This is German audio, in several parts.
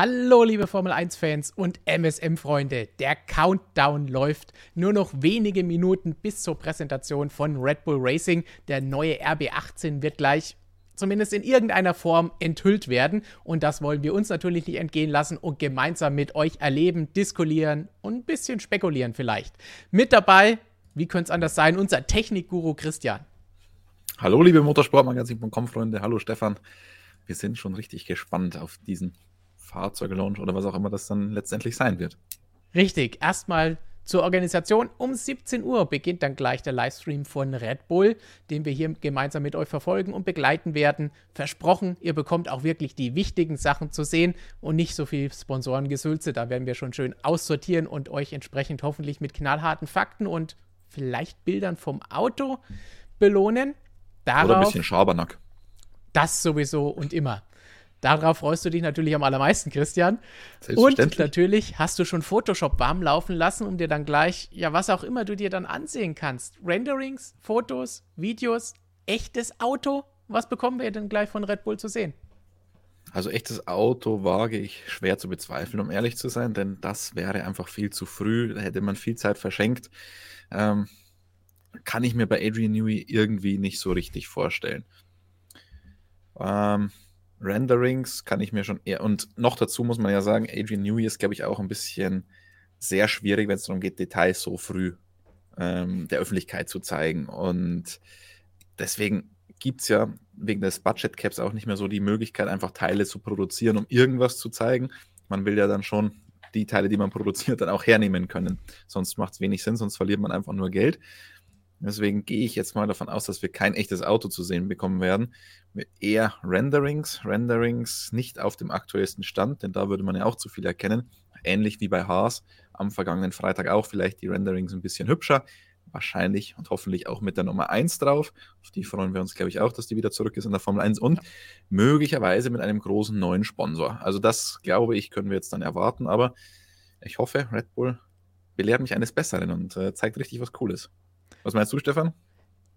Hallo, liebe Formel 1-Fans und MSM-Freunde. Der Countdown läuft. Nur noch wenige Minuten bis zur Präsentation von Red Bull Racing. Der neue RB18 wird gleich zumindest in irgendeiner Form enthüllt werden. Und das wollen wir uns natürlich nicht entgehen lassen und gemeinsam mit euch erleben, diskutieren und ein bisschen spekulieren vielleicht. Mit dabei, wie könnte es anders sein, unser Technikguru Christian. Hallo, liebe Motorsportmagazin.com-Freunde. Hallo, Stefan. Wir sind schon richtig gespannt auf diesen Fahrzeuglaunch oder was auch immer das dann letztendlich sein wird. Richtig, erstmal zur Organisation. Um 17 Uhr beginnt dann gleich der Livestream von Red Bull, den wir hier gemeinsam mit euch verfolgen und begleiten werden. Versprochen, ihr bekommt auch wirklich die wichtigen Sachen zu sehen und nicht so viel Sponsorengesülze. Da werden wir schon schön aussortieren und euch entsprechend hoffentlich mit knallharten Fakten und vielleicht Bildern vom Auto belohnen. Darauf, Oder ein bisschen Schabernack. Das sowieso und immer. Darauf freust du dich natürlich am allermeisten, Christian. Und natürlich hast du schon Photoshop warm laufen lassen, um dir dann gleich, ja, was auch immer du dir dann ansehen kannst. Renderings, Fotos, Videos, echtes Auto. Was bekommen wir denn gleich von Red Bull zu sehen? Also echtes Auto wage ich schwer zu bezweifeln, um ehrlich zu sein, denn das wäre einfach viel zu früh. Da hätte man viel Zeit verschenkt. Ähm, kann ich mir bei Adrian Newey irgendwie nicht so richtig vorstellen. Ähm, Renderings kann ich mir schon eher. Und noch dazu muss man ja sagen, Adrian Newey ist, glaube ich, auch ein bisschen sehr schwierig, wenn es darum geht, Details so früh ähm, der Öffentlichkeit zu zeigen. Und deswegen gibt es ja wegen des Budget Caps auch nicht mehr so die Möglichkeit, einfach Teile zu produzieren, um irgendwas zu zeigen. Man will ja dann schon die Teile, die man produziert, dann auch hernehmen können. Sonst macht es wenig Sinn, sonst verliert man einfach nur Geld. Deswegen gehe ich jetzt mal davon aus, dass wir kein echtes Auto zu sehen bekommen werden. Eher Renderings, Renderings nicht auf dem aktuellsten Stand, denn da würde man ja auch zu viel erkennen. Ähnlich wie bei Haas am vergangenen Freitag auch, vielleicht die Renderings ein bisschen hübscher. Wahrscheinlich und hoffentlich auch mit der Nummer 1 drauf. Auf die freuen wir uns, glaube ich, auch, dass die wieder zurück ist in der Formel 1 und möglicherweise mit einem großen neuen Sponsor. Also das, glaube ich, können wir jetzt dann erwarten, aber ich hoffe, Red Bull belehrt mich eines Besseren und äh, zeigt richtig was Cooles. Was meinst du, Stefan?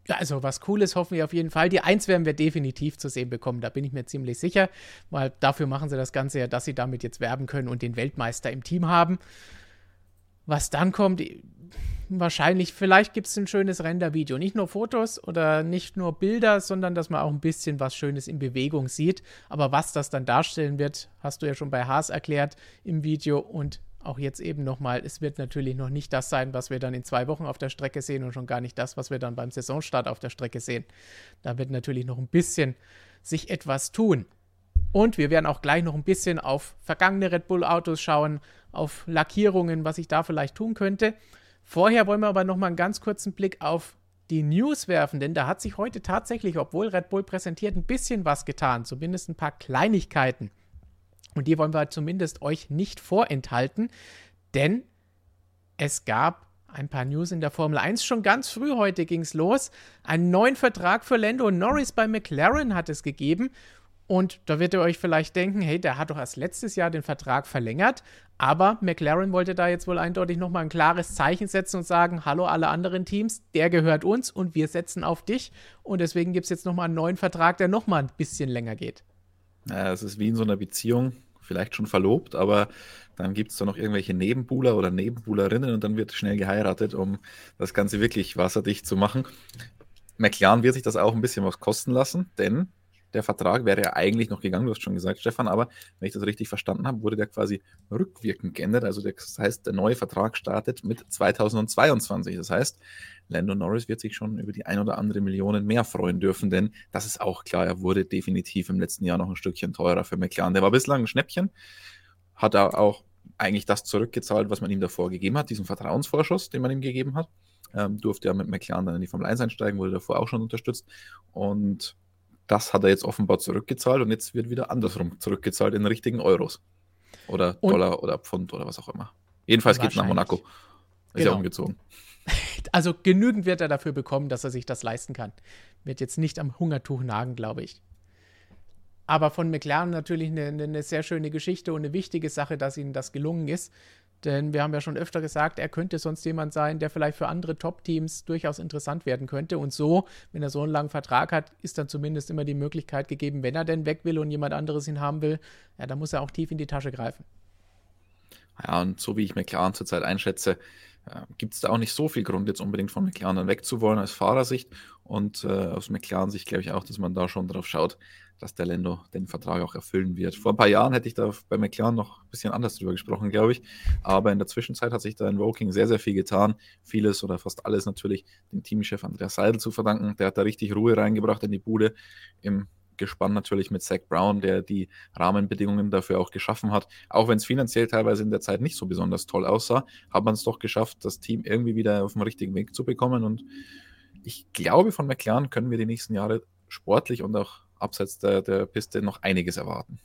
Also was Cooles hoffen wir auf jeden Fall. Die Eins werden wir definitiv zu sehen bekommen, da bin ich mir ziemlich sicher, weil dafür machen sie das Ganze ja, dass sie damit jetzt werben können und den Weltmeister im Team haben. Was dann kommt, wahrscheinlich, vielleicht gibt es ein schönes Rendervideo. Nicht nur Fotos oder nicht nur Bilder, sondern dass man auch ein bisschen was Schönes in Bewegung sieht. Aber was das dann darstellen wird, hast du ja schon bei Haas erklärt im Video und auch jetzt eben nochmal, es wird natürlich noch nicht das sein, was wir dann in zwei Wochen auf der Strecke sehen und schon gar nicht das, was wir dann beim Saisonstart auf der Strecke sehen. Da wird natürlich noch ein bisschen sich etwas tun. Und wir werden auch gleich noch ein bisschen auf vergangene Red Bull Autos schauen, auf Lackierungen, was ich da vielleicht tun könnte. Vorher wollen wir aber noch mal einen ganz kurzen Blick auf die News werfen, denn da hat sich heute tatsächlich, obwohl Red Bull präsentiert, ein bisschen was getan, zumindest ein paar Kleinigkeiten. Und die wollen wir zumindest euch nicht vorenthalten, denn es gab ein paar News in der Formel 1. Schon ganz früh heute ging es los. Einen neuen Vertrag für Lando Norris bei McLaren hat es gegeben. Und da wird ihr euch vielleicht denken, hey, der hat doch erst letztes Jahr den Vertrag verlängert. Aber McLaren wollte da jetzt wohl eindeutig nochmal ein klares Zeichen setzen und sagen, hallo alle anderen Teams, der gehört uns und wir setzen auf dich. Und deswegen gibt es jetzt nochmal einen neuen Vertrag, der nochmal ein bisschen länger geht. Es ist wie in so einer Beziehung, vielleicht schon verlobt, aber dann gibt es da noch irgendwelche Nebenbuhler oder Nebenbuhlerinnen und dann wird schnell geheiratet, um das Ganze wirklich wasserdicht zu machen. McLaren wird sich das auch ein bisschen was kosten lassen, denn der Vertrag wäre ja eigentlich noch gegangen, du hast schon gesagt, Stefan, aber wenn ich das richtig verstanden habe, wurde der quasi rückwirkend geändert. Also das heißt, der neue Vertrag startet mit 2022. Das heißt, Lando Norris wird sich schon über die ein oder andere Million mehr freuen dürfen, denn das ist auch klar, er wurde definitiv im letzten Jahr noch ein Stückchen teurer für McLaren. Der war bislang ein Schnäppchen, hat er auch eigentlich das zurückgezahlt, was man ihm davor gegeben hat, diesen Vertrauensvorschuss, den man ihm gegeben hat. Ähm, durfte ja mit McLaren dann in die Formel 1 einsteigen, wurde davor auch schon unterstützt. Und das hat er jetzt offenbar zurückgezahlt und jetzt wird wieder andersrum zurückgezahlt in richtigen Euros. Oder und Dollar oder Pfund oder was auch immer. Jedenfalls geht es nach Monaco. Ist genau. ja umgezogen. Also genügend wird er dafür bekommen, dass er sich das leisten kann. Wird jetzt nicht am Hungertuch nagen, glaube ich. Aber von McLaren natürlich eine, eine, sehr schöne Geschichte und eine wichtige Sache, dass ihnen das gelungen ist. Denn wir haben ja schon öfter gesagt, er könnte sonst jemand sein, der vielleicht für andere Top-Teams durchaus interessant werden könnte. Und so, wenn er so einen langen Vertrag hat, ist dann zumindest immer die Möglichkeit gegeben, wenn er denn weg will und jemand anderes ihn haben will, ja, dann muss er auch tief in die Tasche greifen. Ja, und so wie ich McLaren zurzeit einschätze, gibt es da auch nicht so viel Grund, jetzt unbedingt von McLaren dann wegzuwollen aus Fahrersicht. Und äh, aus McLaren-Sicht glaube ich auch, dass man da schon drauf schaut, dass der Lando den Vertrag auch erfüllen wird. Vor ein paar Jahren hätte ich da bei McLaren noch ein bisschen anders drüber gesprochen, glaube ich. Aber in der Zwischenzeit hat sich da in Woking sehr, sehr viel getan. Vieles oder fast alles natürlich dem Teamchef Andreas Seidel zu verdanken. Der hat da richtig Ruhe reingebracht in die Bude. Im Gespann natürlich mit Zach Brown, der die Rahmenbedingungen dafür auch geschaffen hat. Auch wenn es finanziell teilweise in der Zeit nicht so besonders toll aussah, hat man es doch geschafft, das Team irgendwie wieder auf den richtigen Weg zu bekommen. Und ich glaube, von McLaren können wir die nächsten Jahre sportlich und auch abseits der, der Piste noch einiges erwarten.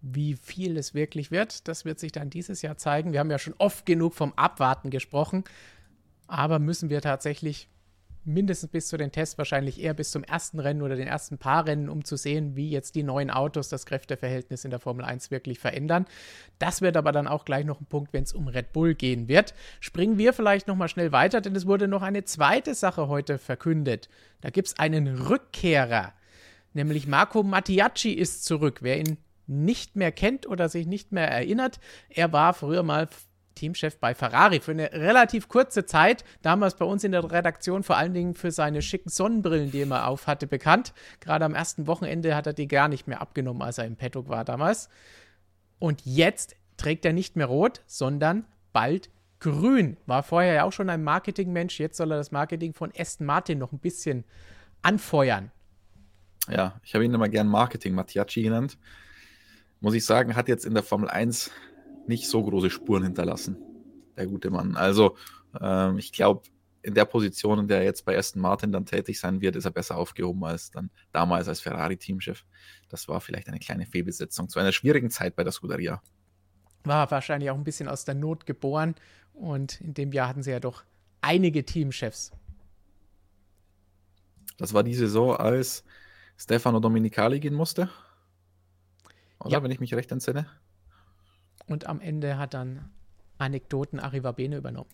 Wie viel es wirklich wird, das wird sich dann dieses Jahr zeigen. Wir haben ja schon oft genug vom Abwarten gesprochen, aber müssen wir tatsächlich mindestens bis zu den Tests, wahrscheinlich eher bis zum ersten Rennen oder den ersten paar Rennen, um zu sehen, wie jetzt die neuen Autos das Kräfteverhältnis in der Formel 1 wirklich verändern. Das wird aber dann auch gleich noch ein Punkt, wenn es um Red Bull gehen wird. Springen wir vielleicht noch mal schnell weiter, denn es wurde noch eine zweite Sache heute verkündet. Da gibt es einen Rückkehrer nämlich Marco Mattiacci ist zurück. Wer ihn nicht mehr kennt oder sich nicht mehr erinnert, er war früher mal Teamchef bei Ferrari für eine relativ kurze Zeit, damals bei uns in der Redaktion vor allen Dingen für seine schicken Sonnenbrillen, die er immer auf hatte, bekannt. Gerade am ersten Wochenende hat er die gar nicht mehr abgenommen, als er im Paddock war damals. Und jetzt trägt er nicht mehr rot, sondern bald grün. War vorher ja auch schon ein Marketingmensch, jetzt soll er das Marketing von Aston Martin noch ein bisschen anfeuern ja, ich habe ihn immer gern Marketing Mattiacci genannt. Muss ich sagen, hat jetzt in der Formel 1 nicht so große Spuren hinterlassen, der gute Mann. Also, ähm, ich glaube, in der Position, in der er jetzt bei Aston Martin dann tätig sein wird, ist er besser aufgehoben als dann damals als Ferrari-Teamchef. Das war vielleicht eine kleine Fehlbesetzung zu einer schwierigen Zeit bei der Scuderia. War wahrscheinlich auch ein bisschen aus der Not geboren und in dem Jahr hatten sie ja doch einige Teamchefs. Das war die Saison, als Stefano Dominicali gehen musste. Oder, ja. wenn ich mich recht entsinne. Und am Ende hat dann Anekdoten Arriva Bene übernommen.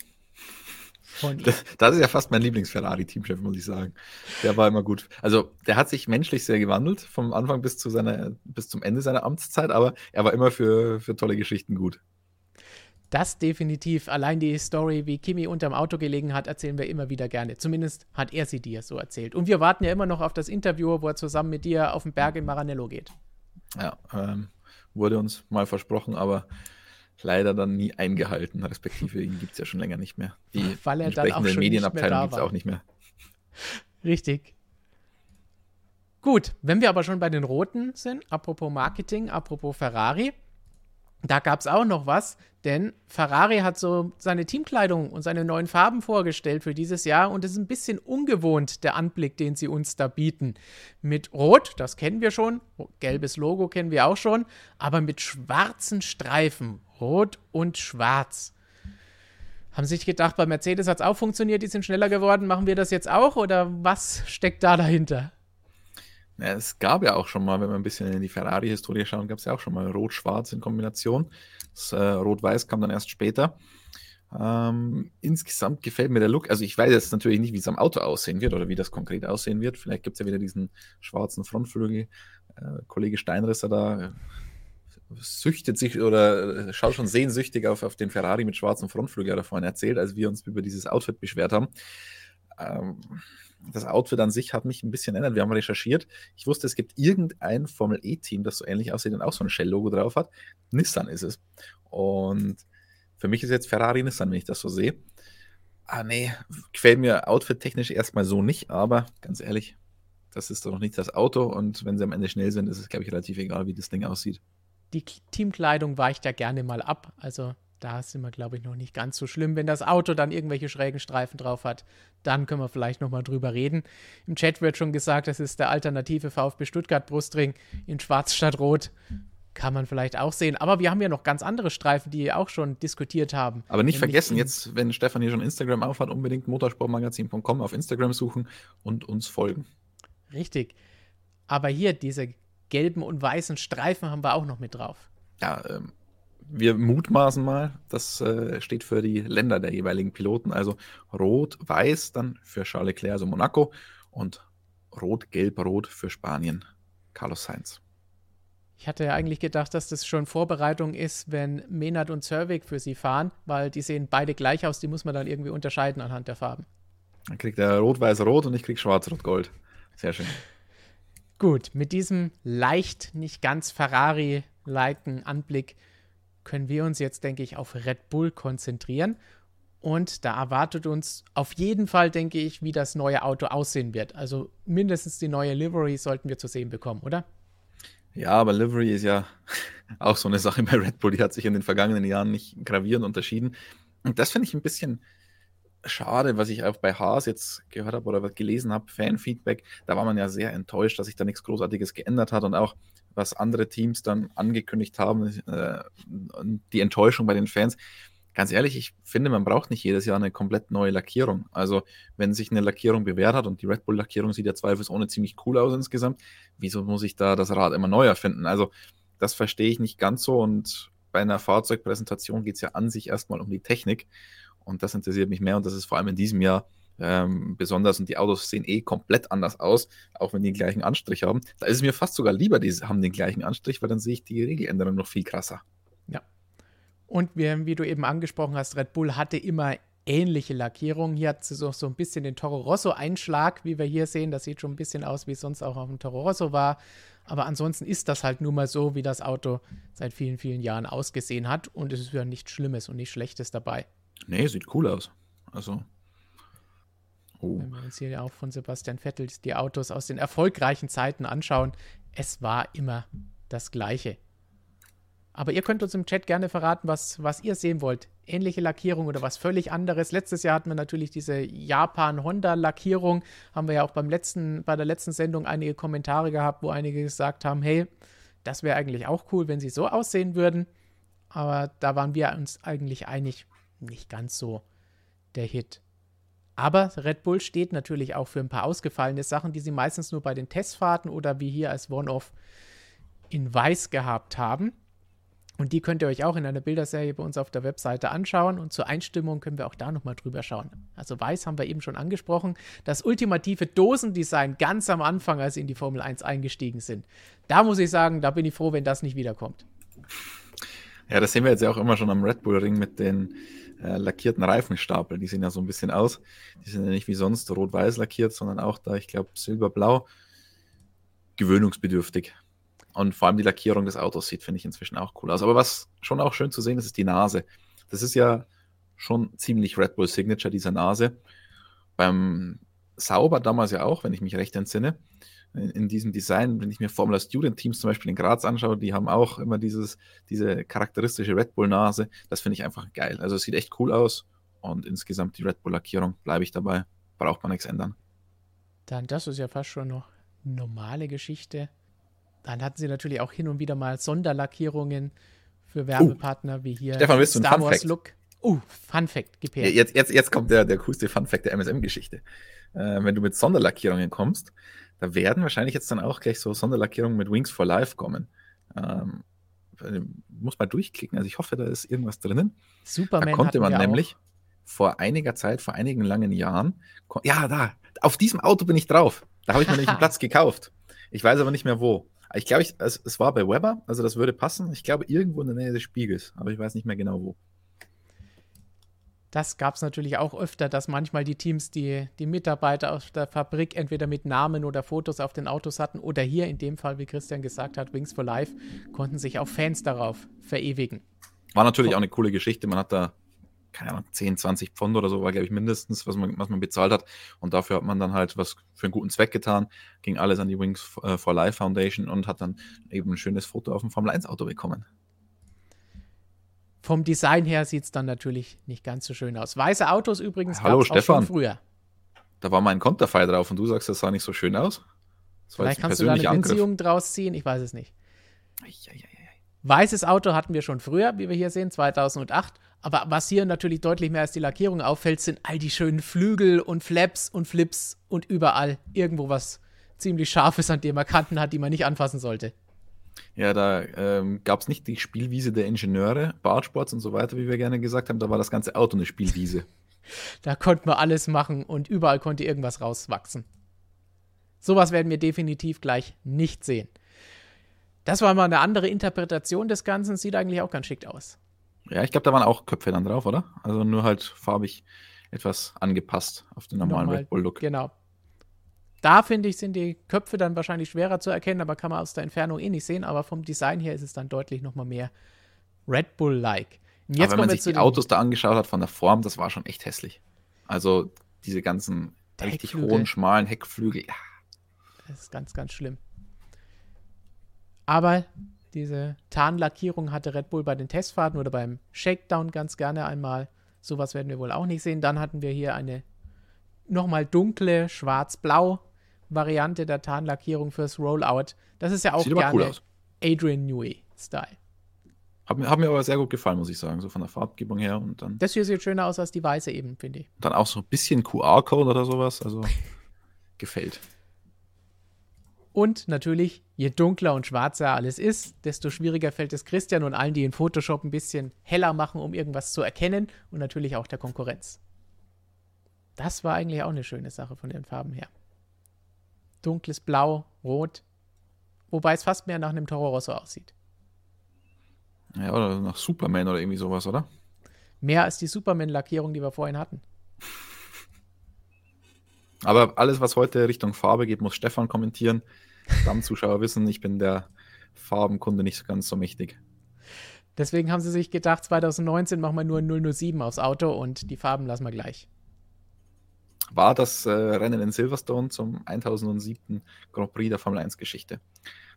Das, das, ist ja fast mein Lieblings-Ferrari-Teamchef, muss ich sagen. Der war immer gut. Also, der hat sich menschlich sehr gewandelt, vom Anfang bis, zu seiner, bis zum Ende seiner Amtszeit, aber er war immer für, für tolle Geschichten gut. Das definitiv. Allein die Story, wie Kimi unterm Auto gelegen hat, erzählen wir immer wieder gerne. Zumindest hat er sie dir so erzählt. Und wir warten ja immer noch auf das Interview, wo er zusammen mit dir auf den Berg in Maranello geht. Ja, ähm, wurde uns mal versprochen, aber leider dann nie eingehalten. Respektive ihn gibt es ja schon länger nicht mehr. Die Weil er dann auch schon Medienabteilung gibt es auch nicht mehr. Richtig. Gut, wenn wir aber schon bei den Roten sind, apropos Marketing, apropos Ferrari, da gab es auch noch was, denn Ferrari hat so seine Teamkleidung und seine neuen Farben vorgestellt für dieses Jahr und es ist ein bisschen ungewohnt, der Anblick, den sie uns da bieten. Mit Rot, das kennen wir schon, gelbes Logo kennen wir auch schon, aber mit schwarzen Streifen, Rot und Schwarz. Haben sich gedacht, bei Mercedes hat es auch funktioniert, die sind schneller geworden, machen wir das jetzt auch oder was steckt da dahinter? Ja, es gab ja auch schon mal, wenn wir ein bisschen in die Ferrari-Historie schauen, gab es ja auch schon mal Rot-Schwarz in Kombination. Das äh, Rot-Weiß kam dann erst später. Ähm, insgesamt gefällt mir der Look. Also ich weiß jetzt natürlich nicht, wie es am Auto aussehen wird oder wie das konkret aussehen wird. Vielleicht gibt es ja wieder diesen schwarzen Frontflügel. Äh, Kollege Steinrisser da äh, süchtet sich oder äh, schaut schon sehnsüchtig auf, auf den Ferrari mit schwarzem Frontflügel da vorhin erzählt, als wir uns über dieses Outfit beschwert haben. Ähm, das Outfit an sich hat mich ein bisschen erinnert. Wir haben recherchiert. Ich wusste, es gibt irgendein Formel E-Team, das so ähnlich aussieht und auch so ein Shell-Logo drauf hat. Nissan ist es. Und für mich ist jetzt Ferrari Nissan, wenn ich das so sehe. Ah, nee, gefällt mir outfit-technisch erstmal so nicht, aber ganz ehrlich, das ist doch noch nicht das Auto und wenn sie am Ende schnell sind, ist es, glaube ich, relativ egal, wie das Ding aussieht. Die Teamkleidung weicht ja gerne mal ab. Also da sind wir, glaube ich, noch nicht ganz so schlimm. Wenn das Auto dann irgendwelche schrägen Streifen drauf hat, dann können wir vielleicht nochmal drüber reden. Im Chat wird schon gesagt, das ist der alternative VfB Stuttgart Brustring in Schwarz statt Rot. Kann man vielleicht auch sehen. Aber wir haben ja noch ganz andere Streifen, die auch schon diskutiert haben. Aber nicht vergessen, jetzt, wenn Stefan hier schon Instagram aufhat, unbedingt motorsportmagazin.com auf Instagram suchen und uns folgen. Richtig. Aber hier, diese gelben und weißen Streifen haben wir auch noch mit drauf. Ja, ähm, wir mutmaßen mal, das äh, steht für die Länder der jeweiligen Piloten. Also Rot-Weiß dann für Charles Leclerc, also Monaco, und Rot-Gelb-Rot für Spanien, Carlos Sainz. Ich hatte ja eigentlich gedacht, dass das schon Vorbereitung ist, wenn Menard und Zervik für sie fahren, weil die sehen beide gleich aus, die muss man dann irgendwie unterscheiden anhand der Farben. Dann kriegt er Rot-Weiß-Rot und ich krieg Schwarz-Rot-Gold. Sehr schön. Gut, mit diesem leicht nicht ganz Ferrari-liken Anblick können wir uns jetzt, denke ich, auf Red Bull konzentrieren. Und da erwartet uns auf jeden Fall, denke ich, wie das neue Auto aussehen wird. Also mindestens die neue Livery sollten wir zu sehen bekommen, oder? Ja, aber Livery ist ja auch so eine Sache bei Red Bull, die hat sich in den vergangenen Jahren nicht gravierend unterschieden. Und das finde ich ein bisschen schade, was ich auch bei Haas jetzt gehört habe oder gelesen habe, Fanfeedback. Da war man ja sehr enttäuscht, dass sich da nichts Großartiges geändert hat und auch was andere Teams dann angekündigt haben, äh, die Enttäuschung bei den Fans. Ganz ehrlich, ich finde, man braucht nicht jedes Jahr eine komplett neue Lackierung. Also, wenn sich eine Lackierung bewährt hat und die Red Bull-Lackierung sieht ja zweifelsohne ziemlich cool aus insgesamt, wieso muss ich da das Rad immer neu erfinden? Also, das verstehe ich nicht ganz so und bei einer Fahrzeugpräsentation geht es ja an sich erstmal um die Technik und das interessiert mich mehr und das ist vor allem in diesem Jahr ähm, besonders und die Autos sehen eh komplett anders aus, auch wenn die den gleichen Anstrich haben. Da ist es mir fast sogar lieber, die haben den gleichen Anstrich, weil dann sehe ich die Regeländerung noch viel krasser. Ja. Und wie, wie du eben angesprochen hast, Red Bull hatte immer ähnliche Lackierungen. Hier hat sie so, so ein bisschen den Toro Rosso-Einschlag, wie wir hier sehen. Das sieht schon ein bisschen aus, wie es sonst auch auf dem Toro Rosso war. Aber ansonsten ist das halt nur mal so, wie das Auto seit vielen, vielen Jahren ausgesehen hat. Und es ist ja nichts Schlimmes und nichts Schlechtes dabei. Nee, sieht cool aus. Also. Oh. Wenn wir uns hier auch von Sebastian Vettel die Autos aus den erfolgreichen Zeiten anschauen, es war immer das Gleiche. Aber ihr könnt uns im Chat gerne verraten, was, was ihr sehen wollt. Ähnliche Lackierung oder was völlig anderes. Letztes Jahr hatten wir natürlich diese Japan-Honda-Lackierung. Haben wir ja auch beim letzten, bei der letzten Sendung einige Kommentare gehabt, wo einige gesagt haben, hey, das wäre eigentlich auch cool, wenn sie so aussehen würden. Aber da waren wir uns eigentlich einig, nicht ganz so der Hit. Aber Red Bull steht natürlich auch für ein paar ausgefallene Sachen, die sie meistens nur bei den Testfahrten oder wie hier als One-Off in Weiß gehabt haben. Und die könnt ihr euch auch in einer Bilderserie bei uns auf der Webseite anschauen. Und zur Einstimmung können wir auch da nochmal drüber schauen. Also Weiß haben wir eben schon angesprochen. Das ultimative Dosendesign ganz am Anfang, als sie in die Formel 1 eingestiegen sind. Da muss ich sagen, da bin ich froh, wenn das nicht wiederkommt. Ja, das sehen wir jetzt ja auch immer schon am Red Bull Ring mit den äh, lackierten Reifenstapel. Die sehen ja so ein bisschen aus. Die sind ja nicht wie sonst rot-weiß lackiert, sondern auch da, ich glaube, silberblau. Gewöhnungsbedürftig. Und vor allem die Lackierung des Autos sieht, finde ich inzwischen auch cool aus. Aber was schon auch schön zu sehen ist, ist die Nase. Das ist ja schon ziemlich Red Bull Signature, dieser Nase. Beim Sauber damals ja auch, wenn ich mich recht entsinne in, in, diesem Design, wenn ich mir Formula Student Teams zum Beispiel in Graz anschaue, die haben auch immer dieses, diese charakteristische Red Bull-Nase. Das finde ich einfach geil. Also es sieht echt cool aus und insgesamt die Red Bull-Lackierung bleibe ich dabei. Braucht man nichts ändern. Dann, das ist ja fast schon noch normale Geschichte. Dann hatten sie natürlich auch hin und wieder mal Sonderlackierungen für Werbepartner uh, wie hier Stefan, willst du Star Wars Look. Uh, Fun Fact, her. Jetzt, jetzt, jetzt kommt der, der coolste Fun Fact der MSM-Geschichte. Äh, wenn du mit Sonderlackierungen kommst, da werden wahrscheinlich jetzt dann auch gleich so Sonderlackierungen mit Wings for Life kommen. Ähm, muss mal durchklicken. Also ich hoffe, da ist irgendwas drinnen. Superman da konnte man nämlich auch. vor einiger Zeit, vor einigen langen Jahren, ja, da, auf diesem Auto bin ich drauf. Da habe ich mir nämlich einen Platz gekauft. Ich weiß aber nicht mehr wo. Ich glaube, es, es war bei Weber, also das würde passen. Ich glaube, irgendwo in der Nähe des Spiegels, aber ich weiß nicht mehr genau wo. Das gab es natürlich auch öfter, dass manchmal die Teams die, die Mitarbeiter aus der Fabrik entweder mit Namen oder Fotos auf den Autos hatten oder hier in dem Fall, wie Christian gesagt hat, Wings for Life, konnten sich auch Fans darauf verewigen. War natürlich auch eine coole Geschichte. Man hat da, keine Ahnung, 10, 20 Pfund oder so, war, glaube ich, mindestens, was man, was man bezahlt hat. Und dafür hat man dann halt was für einen guten Zweck getan. Ging alles an die Wings for Life Foundation und hat dann eben ein schönes Foto auf dem Formel 1 Auto bekommen. Vom Design her sieht es dann natürlich nicht ganz so schön aus. Weiße Autos übrigens Hallo, Stefan. auch schon früher. Da war mein Konterfei drauf und du sagst, das sah nicht so schön aus. Vielleicht kannst du da eine Angriff. Beziehung draus ziehen, ich weiß es nicht. Weißes Auto hatten wir schon früher, wie wir hier sehen, 2008. Aber was hier natürlich deutlich mehr als die Lackierung auffällt, sind all die schönen Flügel und Flaps und Flips und überall irgendwo was ziemlich Scharfes, an dem man Kanten hat, die man nicht anfassen sollte. Ja, da ähm, gab es nicht die Spielwiese der Ingenieure, Bartsports und so weiter, wie wir gerne gesagt haben. Da war das ganze Auto eine Spielwiese. da konnte man alles machen und überall konnte irgendwas rauswachsen. Sowas werden wir definitiv gleich nicht sehen. Das war mal eine andere Interpretation des Ganzen. Sieht eigentlich auch ganz schick aus. Ja, ich glaube, da waren auch Köpfe dann drauf, oder? Also nur halt farbig etwas angepasst auf den normalen Normal, Red Bull-Look. Genau. Da finde ich, sind die Köpfe dann wahrscheinlich schwerer zu erkennen, aber kann man aus der Entfernung eh nicht sehen. Aber vom Design her ist es dann deutlich nochmal mehr Red Bull-like. Jetzt wenn man sich die Autos da angeschaut hat von der Form, das war schon echt hässlich. Also diese ganzen richtig hohen, schmalen Heckflügel. Ja. Das ist ganz, ganz schlimm. Aber diese Tarnlackierung hatte Red Bull bei den Testfahrten oder beim Shakedown ganz gerne einmal. Sowas werden wir wohl auch nicht sehen. Dann hatten wir hier eine nochmal dunkle schwarz-blau Variante der Tarnlackierung fürs Rollout. Das ist ja auch Sieht gerne cool Adrian Newey-Style. Hat hat mir aber sehr gut gefallen, muss ich sagen, so von der Farbgebung her. Und dann das hier sieht schöner aus als die weiße eben, finde ich. Dann auch so ein bisschen QR-Code oder sowas, also gefällt. Und natürlich, je dunkler und schwarzer alles ist, desto schwieriger fällt es Christian und allen, die in Photoshop ein bisschen heller machen, um irgendwas zu erkennen und natürlich auch der Konkurrenz. Das war eigentlich auch eine schöne Sache von den Farben her. Dunkles Blau, Rot, wobei es fast mehr nach einem Toro Rosso aussieht. Ja, oder nach Superman oder irgendwie sowas, oder? Mehr als die Superman-Lackierung, die wir vorhin hatten. Aber alles, was heute Richtung Farbe geht, muss Stefan kommentieren. Stammzuschauer wissen, ich bin der Farbenkunde nicht ganz so mächtig. Deswegen haben sie sich gedacht, 2019 machen wir nur 007 aufs Auto und die Farben lassen wir gleich. War das äh, Rennen in Silverstone zum 1007. Grand Prix der Formel 1 Geschichte.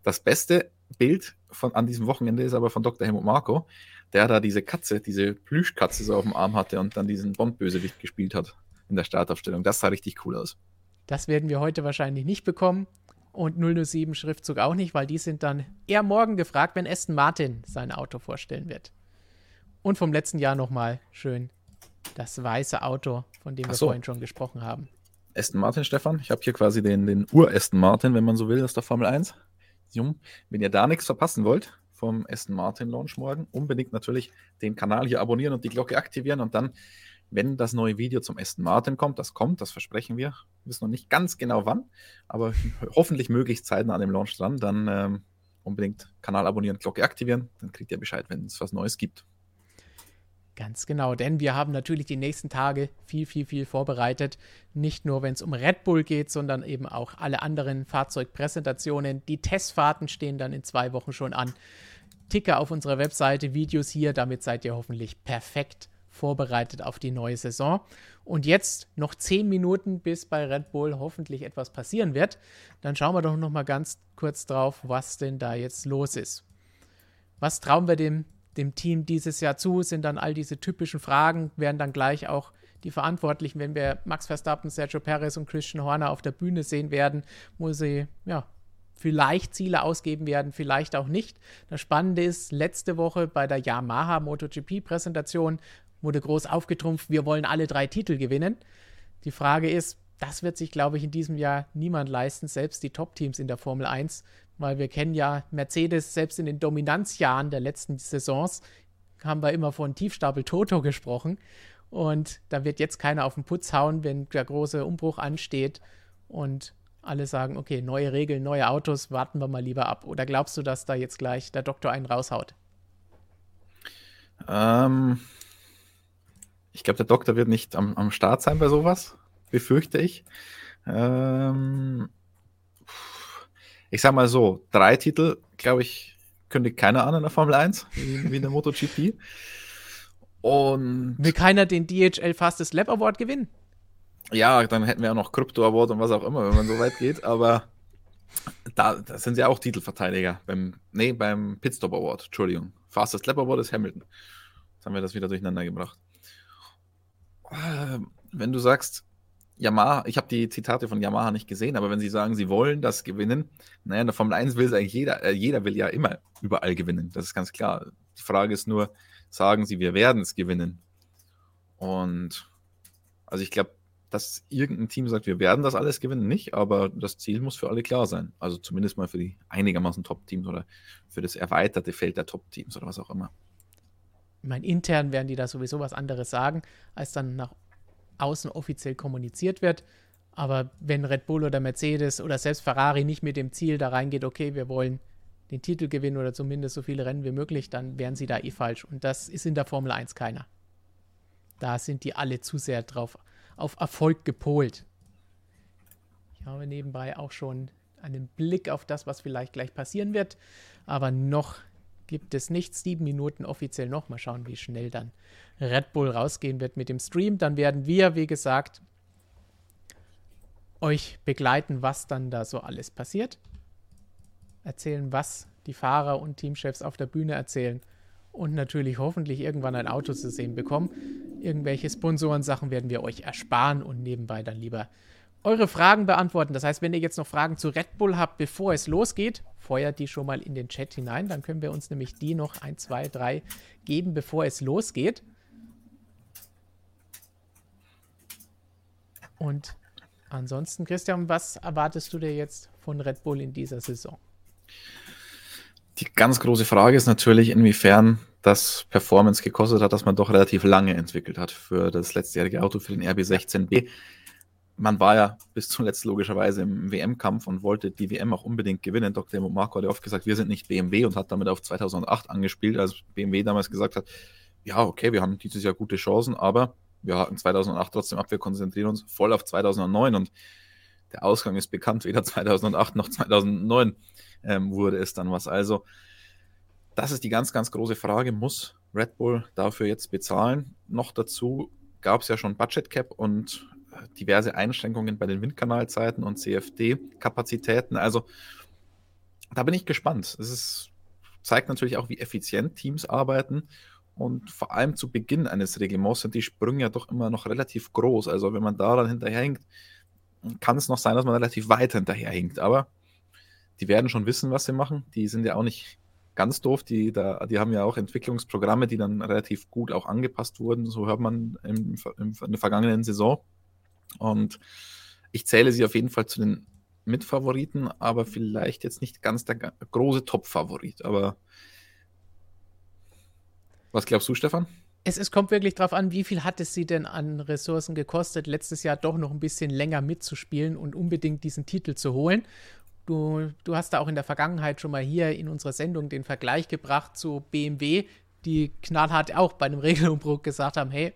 Das beste Bild von, an diesem Wochenende ist aber von Dr. Helmut Marko, der da diese Katze, diese Plüschkatze so auf dem Arm hatte und dann diesen Bond-Bösewicht gespielt hat in der Startaufstellung. Das sah richtig cool aus. Das werden wir heute wahrscheinlich nicht bekommen. Und 007 Schriftzug auch nicht, weil die sind dann eher morgen gefragt, wenn Aston Martin sein Auto vorstellen wird. Und vom letzten Jahr nochmal schön das weiße Auto, von dem wir so. vorhin schon gesprochen haben. Aston Martin, Stefan. Ich habe hier quasi den, den Ur-Aston Martin, wenn man so will, aus der Formel 1. Wenn ihr da nichts verpassen wollt vom Aston Martin Launch morgen, unbedingt natürlich den Kanal hier abonnieren und die Glocke aktivieren und dann wenn das neue Video zum Aston Martin kommt, das kommt, das versprechen wir. Wir wissen noch nicht ganz genau wann, aber hoffentlich möglichst zeitnah an dem Launch dran, dann ähm, unbedingt Kanal abonnieren, Glocke aktivieren, dann kriegt ihr Bescheid, wenn es was Neues gibt. Ganz genau, denn wir haben natürlich die nächsten Tage viel, viel, viel vorbereitet. Nicht nur, wenn es um Red Bull geht, sondern eben auch alle anderen Fahrzeugpräsentationen. Die Testfahrten stehen dann in zwei Wochen schon an. Ticker auf unserer Webseite, Videos hier, damit seid ihr hoffentlich perfekt vorbereitet auf die neue Saison. Und jetzt noch zehn Minuten, bis bei Red Bull hoffentlich etwas passieren wird. Dann schauen wir doch noch mal ganz kurz drauf, was denn da jetzt los ist. Was trauen wir dem, dem Team dieses Jahr zu? Sind dann all diese typischen Fragen, werden dann gleich auch die Verantwortlichen, wenn wir Max Verstappen, Sergio Perez und Christian Horner auf der Bühne sehen werden, wo sie ja vielleicht Ziele ausgeben werden, vielleicht auch nicht. Das Spannende ist, letzte Woche bei der Yamaha MotoGP-Präsentation wurde groß aufgetrumpft, wir wollen alle drei Titel gewinnen. Die Frage ist, das wird sich, glaube ich, in diesem Jahr niemand leisten, selbst die Top-Teams in der Formel 1, weil wir kennen ja Mercedes, selbst in den Dominanzjahren der letzten Saisons, haben wir immer von Tiefstapel Toto gesprochen. Und da wird jetzt keiner auf den Putz hauen, wenn der große Umbruch ansteht und alle sagen, okay, neue Regeln, neue Autos, warten wir mal lieber ab. Oder glaubst du, dass da jetzt gleich der Doktor einen raushaut? Ähm, ich glaube, der Doktor wird nicht am, am Start sein bei sowas, befürchte ich. Ähm, ich sag mal so, drei Titel, glaube ich, kündigt keiner an in der Formel 1, wie, wie in der MotoGP. Und. Will keiner den DHL Fastest Lap Award gewinnen? Ja, dann hätten wir ja noch Crypto Award und was auch immer, wenn man so weit geht, aber da, da sind ja auch Titelverteidiger. Beim, nee, beim Pitstop Award, Entschuldigung. Fastest Lap Award ist Hamilton. Jetzt haben wir das wieder durcheinander gebracht. Ähm, wenn du sagst, Yamaha, ich habe die Zitate von Yamaha nicht gesehen, aber wenn sie sagen, sie wollen das gewinnen, naja, in der Formel 1 will es eigentlich jeder, äh, jeder will ja immer überall gewinnen, das ist ganz klar. Die Frage ist nur, sagen sie, wir werden es gewinnen. Und also ich glaube, dass irgendein Team sagt, wir werden das alles gewinnen, nicht, aber das Ziel muss für alle klar sein. Also zumindest mal für die einigermaßen Top-Teams oder für das erweiterte Feld der Top-Teams oder was auch immer. Ich meine, intern werden die da sowieso was anderes sagen, als dann nach außen offiziell kommuniziert wird. Aber wenn Red Bull oder Mercedes oder selbst Ferrari nicht mit dem Ziel da reingeht, okay, wir wollen den Titel gewinnen oder zumindest so viele Rennen wie möglich, dann wären sie da eh falsch. Und das ist in der Formel 1 keiner. Da sind die alle zu sehr drauf auf Erfolg gepolt. Ich habe nebenbei auch schon einen Blick auf das, was vielleicht gleich passieren wird. Aber noch gibt es nicht sieben Minuten offiziell noch. Mal schauen, wie schnell dann Red Bull rausgehen wird mit dem Stream. Dann werden wir, wie gesagt, euch begleiten, was dann da so alles passiert. Erzählen, was die Fahrer und Teamchefs auf der Bühne erzählen. Und natürlich hoffentlich irgendwann ein Auto zu sehen bekommen. Irgendwelche Sponsorensachen werden wir euch ersparen und nebenbei dann lieber eure Fragen beantworten. Das heißt, wenn ihr jetzt noch Fragen zu Red Bull habt, bevor es losgeht, feuert die schon mal in den Chat hinein. Dann können wir uns nämlich die noch ein, zwei, drei geben, bevor es losgeht. Und ansonsten, Christian, was erwartest du dir jetzt von Red Bull in dieser Saison? Die ganz große Frage ist natürlich, inwiefern das Performance gekostet hat, dass man doch relativ lange entwickelt hat für das letztjährige Auto, für den RB16B. Man war ja bis zuletzt logischerweise im WM-Kampf und wollte die WM auch unbedingt gewinnen. Dr. Marco hat ja oft gesagt, wir sind nicht BMW und hat damit auf 2008 angespielt, als BMW damals gesagt hat, ja, okay, wir haben dieses Jahr gute Chancen, aber wir hatten 2008 trotzdem ab, wir konzentrieren uns voll auf 2009 und der Ausgang ist bekannt, weder 2008 noch 2009 ähm, wurde es dann was. Also, das ist die ganz, ganz große Frage. Muss Red Bull dafür jetzt bezahlen? Noch dazu gab es ja schon Budget Cap und äh, diverse Einschränkungen bei den Windkanalzeiten und CFD-Kapazitäten. Also, da bin ich gespannt. Es ist, zeigt natürlich auch, wie effizient Teams arbeiten. Und vor allem zu Beginn eines Reglements sind die Sprünge ja doch immer noch relativ groß. Also wenn man da dann hinterherhinkt, kann es noch sein, dass man relativ weit hinterherhinkt. Aber die werden schon wissen, was sie machen. Die sind ja auch nicht ganz doof. Die, da, die haben ja auch Entwicklungsprogramme, die dann relativ gut auch angepasst wurden. So hört man im, im, in der vergangenen Saison. Und ich zähle sie auf jeden Fall zu den Mitfavoriten, aber vielleicht jetzt nicht ganz der große Top-Favorit. Aber was glaubst du, Stefan? Es, es, kommt wirklich darauf an, wie viel hat es sie denn an Ressourcen gekostet, letztes Jahr doch noch ein bisschen länger mitzuspielen und unbedingt diesen Titel zu holen. Du, du hast da auch in der Vergangenheit schon mal hier in unserer Sendung den Vergleich gebracht zu BMW, die knallhart auch bei einem Regelumbruch gesagt haben, hey,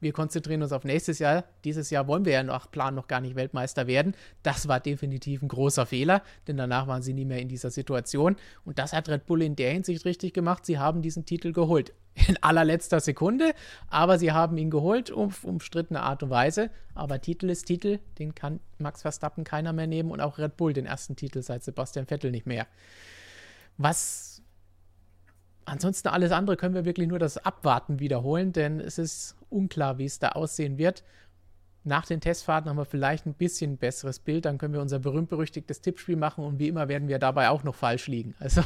wir konzentrieren uns auf nächstes Jahr. Dieses Jahr wollen wir ja nach Plan noch gar nicht Weltmeister werden. Das war definitiv ein großer Fehler, denn danach waren sie nie mehr in dieser Situation. Und das hat Red Bull in der Hinsicht richtig gemacht. Sie haben diesen Titel geholt. In allerletzter Sekunde, aber sie haben ihn geholt auf umstrittene Art und Weise. Aber Titel ist Titel, den kann Max Verstappen keiner mehr nehmen und auch Red Bull den ersten Titel seit Sebastian Vettel nicht mehr. Was Ansonsten alles andere können wir wirklich nur das Abwarten wiederholen, denn es ist unklar, wie es da aussehen wird. Nach den Testfahrten haben wir vielleicht ein bisschen besseres Bild, dann können wir unser berühmt-berüchtigtes Tippspiel machen und wie immer werden wir dabei auch noch falsch liegen. Also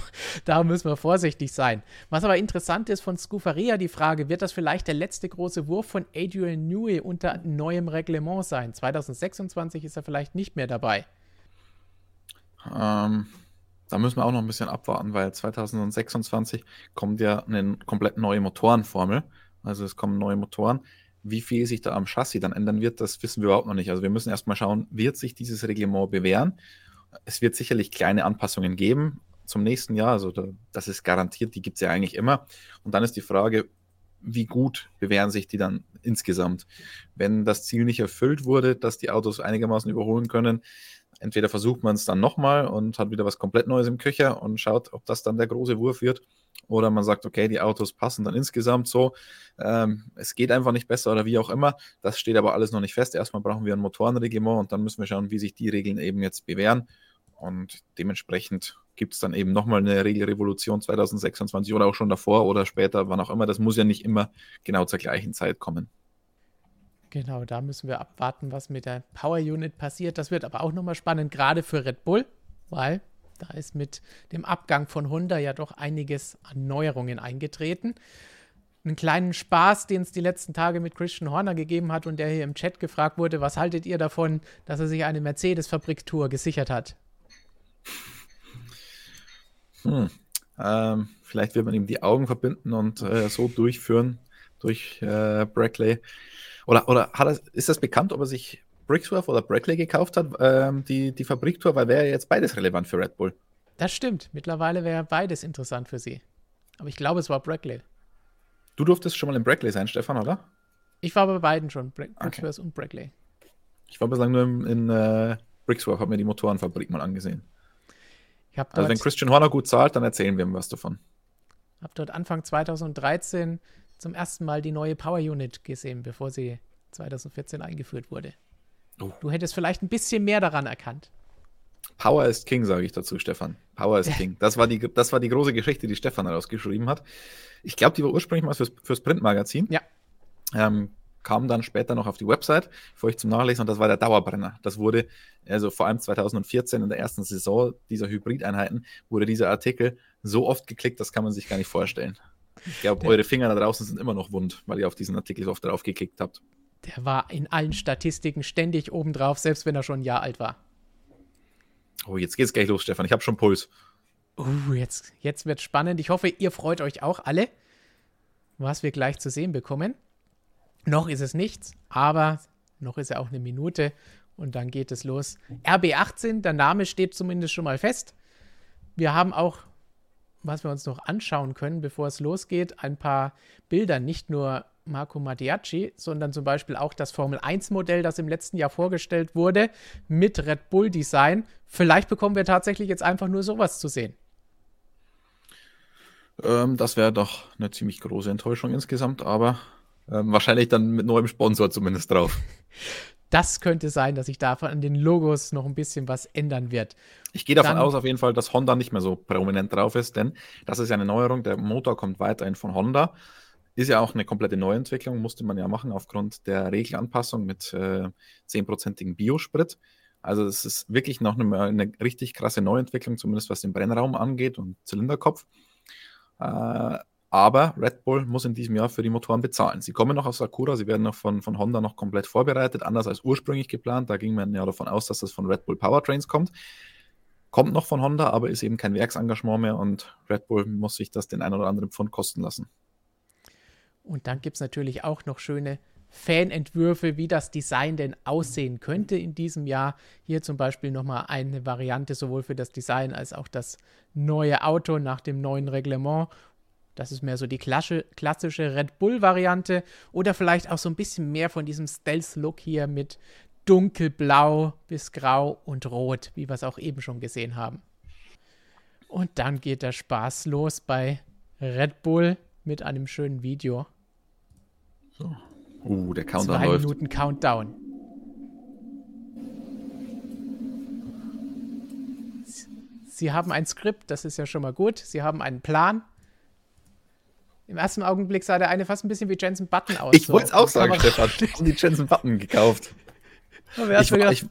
da müssen wir vorsichtig sein. Was aber interessant ist von Scufaria die Frage, wird das vielleicht der letzte große Wurf von Adrian Newey unter neuem Reglement sein? 2026 ist er vielleicht nicht mehr dabei. Ähm, da müssen wir auch noch ein bisschen abwarten, weil 2026 kommt ja eine komplett neue Motorenformel. Also es kommen neue Motoren. Wie viel sich da am Chassis dann ändern wird, das wissen wir überhaupt noch nicht. Also wir müssen erstmal schauen, wird sich dieses Reglement bewähren? Es wird sicherlich kleine Anpassungen geben zum nächsten Jahr. Also das ist garantiert, die gibt es ja eigentlich immer. Und dann ist die Frage, wie gut bewähren sich die dann insgesamt? Wenn das Ziel nicht erfüllt wurde, dass die Autos einigermaßen überholen können, entweder versucht man es dann nochmal und hat wieder was komplett Neues im Köcher und schaut, ob das dann der große Wurf wird. Oder man sagt, okay, die Autos passen dann insgesamt so. Ähm, es geht einfach nicht besser oder wie auch immer. Das steht aber alles noch nicht fest. Erstmal brauchen wir ein Motorenreglement und dann müssen wir schauen, wie sich die Regeln eben jetzt bewähren. Und dementsprechend gibt es dann eben nochmal eine Regelrevolution 2026 oder auch schon davor oder später, wann auch immer. Das muss ja nicht immer genau zur gleichen Zeit kommen. Genau, da müssen wir abwarten, was mit der Power Unit passiert. Das wird aber auch nochmal spannend, gerade für Red Bull, weil da ist mit dem Abgang von Honda ja doch einiges an Neuerungen eingetreten. einen kleinen Spaß, den es die letzten Tage mit Christian Horner gegeben hat und der hier im Chat gefragt wurde, was haltet ihr davon, dass er sich eine Mercedes-Fabriktour gesichert hat? Hm. Ähm, vielleicht wird man ihm die Augen verbinden und äh, so durchführen durch äh, Brackley. Oder, oder er, ist das bekannt, ob er sich Brixworth oder Brackley gekauft hat, ähm, die, die Fabriktour, weil wäre ja jetzt beides relevant für Red Bull. Das stimmt. Mittlerweile wäre beides interessant für sie. Aber ich glaube, es war Brackley. Du durftest schon mal in Brackley sein, Stefan, oder? Ich war bei beiden schon, Bra Brixworth okay. und Brackley. Ich war bislang nur in, in äh, Brixworth, habe mir die Motorenfabrik mal angesehen. also wenn Christian Horner gut zahlt, dann erzählen wir ihm was davon. Ich Habe dort Anfang 2013 zum ersten Mal die neue Power Unit gesehen, bevor sie 2014 eingeführt wurde. Oh. Du hättest vielleicht ein bisschen mehr daran erkannt. Power ist King, sage ich dazu, Stefan. Power ist King. Das war, die, das war die große Geschichte, die Stefan herausgeschrieben hat. Ich glaube, die war ursprünglich mal fürs, fürs Printmagazin. Ja. Ähm, kam dann später noch auf die Website für euch zum Nachlesen und das war der Dauerbrenner. Das wurde, also vor allem 2014 in der ersten Saison dieser Hybrideinheiten, wurde dieser Artikel so oft geklickt, das kann man sich gar nicht vorstellen. Ich glaube, eure Finger da draußen sind immer noch wund, weil ihr auf diesen Artikel so oft drauf geklickt habt. Der war in allen Statistiken ständig obendrauf, selbst wenn er schon ein Jahr alt war. Oh, jetzt geht's gleich los, Stefan. Ich habe schon Puls. Uh, jetzt, jetzt wird spannend. Ich hoffe, ihr freut euch auch alle, was wir gleich zu sehen bekommen. Noch ist es nichts, aber noch ist ja auch eine Minute und dann geht es los. RB18, der Name steht zumindest schon mal fest. Wir haben auch, was wir uns noch anschauen können, bevor es losgeht, ein paar Bilder, nicht nur Marco Mattiacci, sondern zum Beispiel auch das Formel 1-Modell, das im letzten Jahr vorgestellt wurde, mit Red Bull-Design. Vielleicht bekommen wir tatsächlich jetzt einfach nur sowas zu sehen. Ähm, das wäre doch eine ziemlich große Enttäuschung insgesamt, aber ähm, wahrscheinlich dann mit neuem Sponsor zumindest drauf. Das könnte sein, dass sich da an den Logos noch ein bisschen was ändern wird. Ich gehe davon dann, aus, auf jeden Fall, dass Honda nicht mehr so prominent drauf ist, denn das ist ja eine Neuerung. Der Motor kommt weiterhin von Honda. Ist ja auch eine komplette Neuentwicklung, musste man ja machen aufgrund der Regelanpassung mit äh, 10%igen Biosprit. Also es ist wirklich noch eine, eine, richtig krasse Neuentwicklung, zumindest was den Brennraum angeht und Zylinderkopf. Äh, aber Red Bull muss in diesem Jahr für die Motoren bezahlen. Sie kommen noch aus Sakura, sie werden noch von, von Honda noch komplett vorbereitet, anders als ursprünglich geplant. Da ging man ja davon aus, dass das von Red Bull Powertrains kommt. Kommt noch von Honda, aber ist eben kein Werksengagement mehr und Red Bull muss sich das den einen oder anderen Pfund kosten lassen. Und dann gibt es natürlich auch noch schöne Fanentwürfe, wie das Design denn aussehen könnte in diesem Jahr. Hier zum Beispiel nochmal eine Variante sowohl für das Design als auch das neue Auto nach dem neuen Reglement. Das ist mehr so die klassische Red Bull-Variante oder vielleicht auch so ein bisschen mehr von diesem Stealth-Look hier mit dunkelblau bis grau und rot, wie wir es auch eben schon gesehen haben. Und dann geht der Spaß los bei Red Bull mit einem schönen Video. So. Uh, der Countdown Zwei läuft. Minuten Countdown. Sie haben ein Skript, das ist ja schon mal gut. Sie haben einen Plan. Im ersten Augenblick sah der eine fast ein bisschen wie Jensen Button aus. Ich so. wollte es auch sagen, Stefan. haben die Jensen Button gekauft. ich, ich,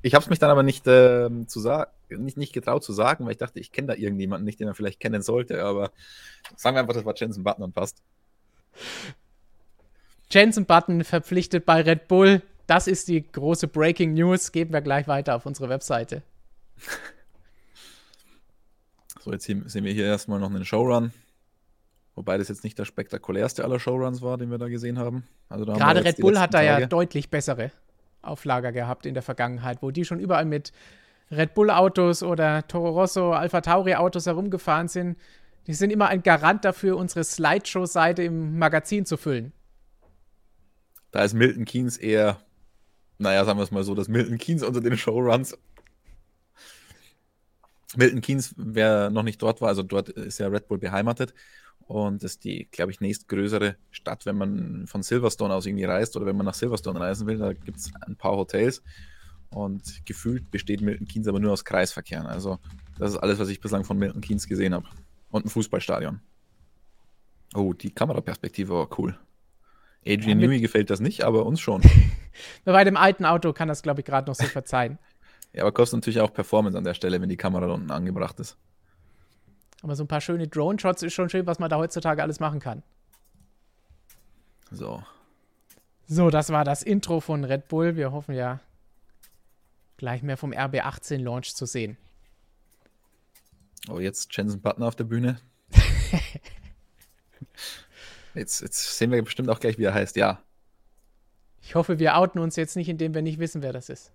ich habe es mich dann aber nicht, äh, zu nicht, nicht getraut zu sagen, weil ich dachte, ich kenne da irgendjemanden nicht, den er vielleicht kennen sollte. Aber sagen wir einfach, das war Jensen Button und passt. Jensen Button verpflichtet bei Red Bull. Das ist die große Breaking News. Geben wir gleich weiter auf unsere Webseite. So, jetzt sehen wir hier erstmal noch einen Showrun. Wobei das jetzt nicht der spektakulärste aller Showruns war, den wir da gesehen haben. Also da Gerade haben Red Bull hat da ja deutlich bessere Auflager gehabt in der Vergangenheit, wo die schon überall mit Red Bull Autos oder Toro Rosso, Alpha Tauri Autos herumgefahren sind. Die sind immer ein Garant dafür, unsere Slideshow-Seite im Magazin zu füllen. Da ist Milton Keynes eher, naja, sagen wir es mal so, dass Milton Keynes unter den Showruns. Milton Keynes, wer noch nicht dort war, also dort ist ja Red Bull beheimatet und ist die, glaube ich, nächstgrößere Stadt, wenn man von Silverstone aus irgendwie reist oder wenn man nach Silverstone reisen will. Da gibt es ein paar Hotels und gefühlt besteht Milton Keynes aber nur aus Kreisverkehren. Also, das ist alles, was ich bislang von Milton Keynes gesehen habe. Und ein Fußballstadion. Oh, die Kameraperspektive war cool. Adrian ja, Newey gefällt das nicht, aber uns schon. Bei dem alten Auto kann das, glaube ich, gerade noch so verzeihen. ja, aber kostet natürlich auch Performance an der Stelle, wenn die Kamera da unten angebracht ist. Aber so ein paar schöne Drone-Shots ist schon schön, was man da heutzutage alles machen kann. So. So, das war das Intro von Red Bull. Wir hoffen ja gleich mehr vom RB18 Launch zu sehen. Oh, jetzt Jensen Button auf der Bühne. jetzt, jetzt sehen wir bestimmt auch gleich, wie er heißt, ja. Ich hoffe, wir outen uns jetzt nicht, indem wir nicht wissen, wer das ist.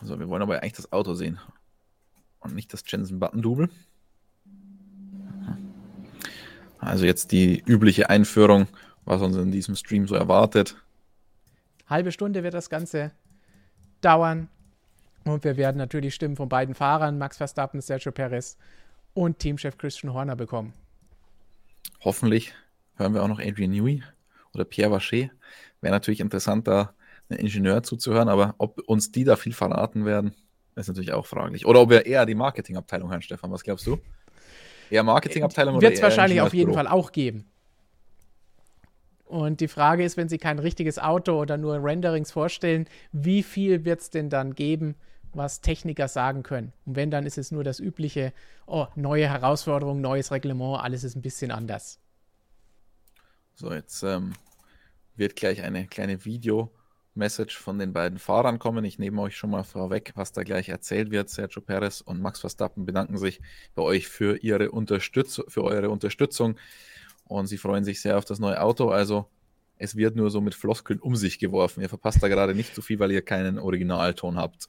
Also, wir wollen aber eigentlich das Auto sehen. Und nicht das Jensen Button Double. Also jetzt die übliche Einführung, was uns in diesem Stream so erwartet. Halbe Stunde wird das Ganze dauern. Und wir werden natürlich Stimmen von beiden Fahrern, Max Verstappen, Sergio Perez und Teamchef Christian Horner bekommen. Hoffentlich hören wir auch noch Adrian Newey oder Pierre Vacher. Wäre natürlich interessant, da einen Ingenieur zuzuhören, aber ob uns die da viel verraten werden, ist natürlich auch fraglich. Oder ob wir eher die Marketingabteilung hören, Stefan. Was glaubst du? Eher Marketingabteilung oder Wird es wahrscheinlich auf jeden Fall auch geben. Und die Frage ist, wenn sie kein richtiges Auto oder nur Renderings vorstellen, wie viel wird es denn dann geben, was Techniker sagen können? Und wenn, dann ist es nur das übliche, oh, neue Herausforderung, neues Reglement, alles ist ein bisschen anders. So, jetzt ähm, wird gleich eine kleine Video-Message von den beiden Fahrern kommen. Ich nehme euch schon mal vorweg, was da gleich erzählt wird. Sergio Perez und Max Verstappen bedanken sich bei euch für ihre Unterstützung, für eure Unterstützung und sie freuen sich sehr auf das neue Auto. Also es wird nur so mit Floskeln um sich geworfen. Ihr verpasst da gerade nicht so viel, weil ihr keinen Originalton habt.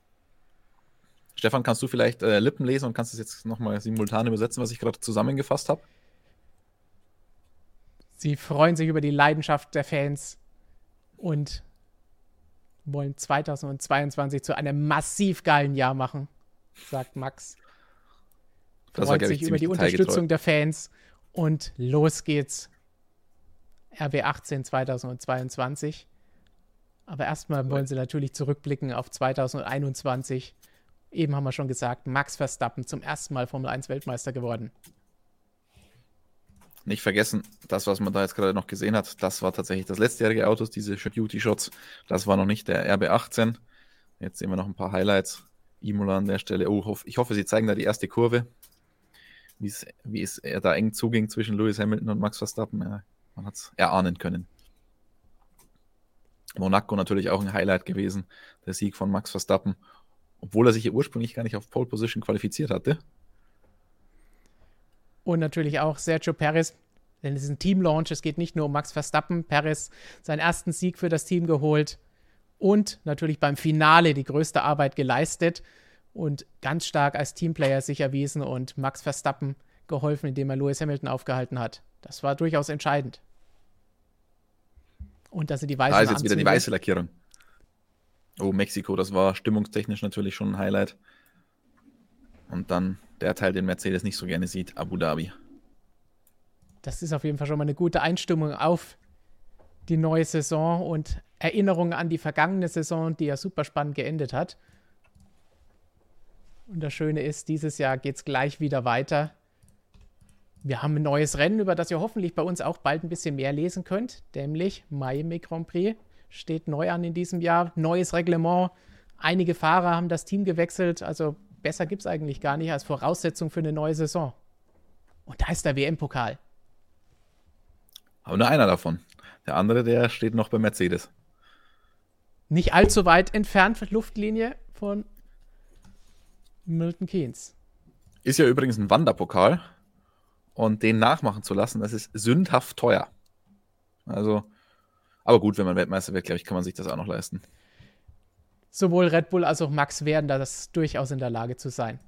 Stefan, kannst du vielleicht äh, Lippen lesen und kannst es jetzt nochmal simultan übersetzen, was ich gerade zusammengefasst habe? Sie freuen sich über die Leidenschaft der Fans und wollen 2022 zu einem massiv geilen Jahr machen, sagt Max. Das Freut sich über die Unterstützung der Fans und los geht's. RB18 2022. Aber erstmal wollen sie natürlich zurückblicken auf 2021. Eben haben wir schon gesagt, Max Verstappen zum ersten Mal Formel 1 Weltmeister geworden. Nicht vergessen, das, was man da jetzt gerade noch gesehen hat, das war tatsächlich das letztjährige Autos, diese Duty Shots. Das war noch nicht der RB18. Jetzt sehen wir noch ein paar Highlights. Imola an der Stelle. Oh, ich hoffe, sie zeigen da die erste Kurve wie es da eng zuging zwischen Lewis Hamilton und Max Verstappen. Ja, man hat es erahnen können. Monaco natürlich auch ein Highlight gewesen, der Sieg von Max Verstappen, obwohl er sich ja ursprünglich gar nicht auf Pole Position qualifiziert hatte. Und natürlich auch Sergio Perez, denn es ist ein Team-Launch, es geht nicht nur um Max Verstappen. Perez seinen ersten Sieg für das Team geholt und natürlich beim Finale die größte Arbeit geleistet und ganz stark als Teamplayer sich erwiesen und Max Verstappen geholfen, indem er Lewis Hamilton aufgehalten hat. Das war durchaus entscheidend. Und dass er die weiße Da ist jetzt wieder die weiße Lackierung. Oh, Mexiko, das war stimmungstechnisch natürlich schon ein Highlight. Und dann der Teil, den Mercedes nicht so gerne sieht, Abu Dhabi. Das ist auf jeden Fall schon mal eine gute Einstimmung auf die neue Saison und Erinnerungen an die vergangene Saison, die ja super spannend geendet hat. Und das Schöne ist, dieses Jahr geht es gleich wieder weiter. Wir haben ein neues Rennen, über das ihr hoffentlich bei uns auch bald ein bisschen mehr lesen könnt, nämlich Miami Grand Prix steht neu an in diesem Jahr. Neues Reglement. Einige Fahrer haben das Team gewechselt. Also besser gibt es eigentlich gar nicht als Voraussetzung für eine neue Saison. Und da ist der WM-Pokal. Aber nur einer davon. Der andere, der steht noch bei Mercedes. Nicht allzu weit entfernt, Luftlinie von Milton Keynes. Ist ja übrigens ein Wanderpokal. Und den nachmachen zu lassen, das ist sündhaft teuer. Also, aber gut, wenn man Weltmeister wird, glaube ich, kann man sich das auch noch leisten. Sowohl Red Bull als auch Max werden da das durchaus in der Lage zu sein.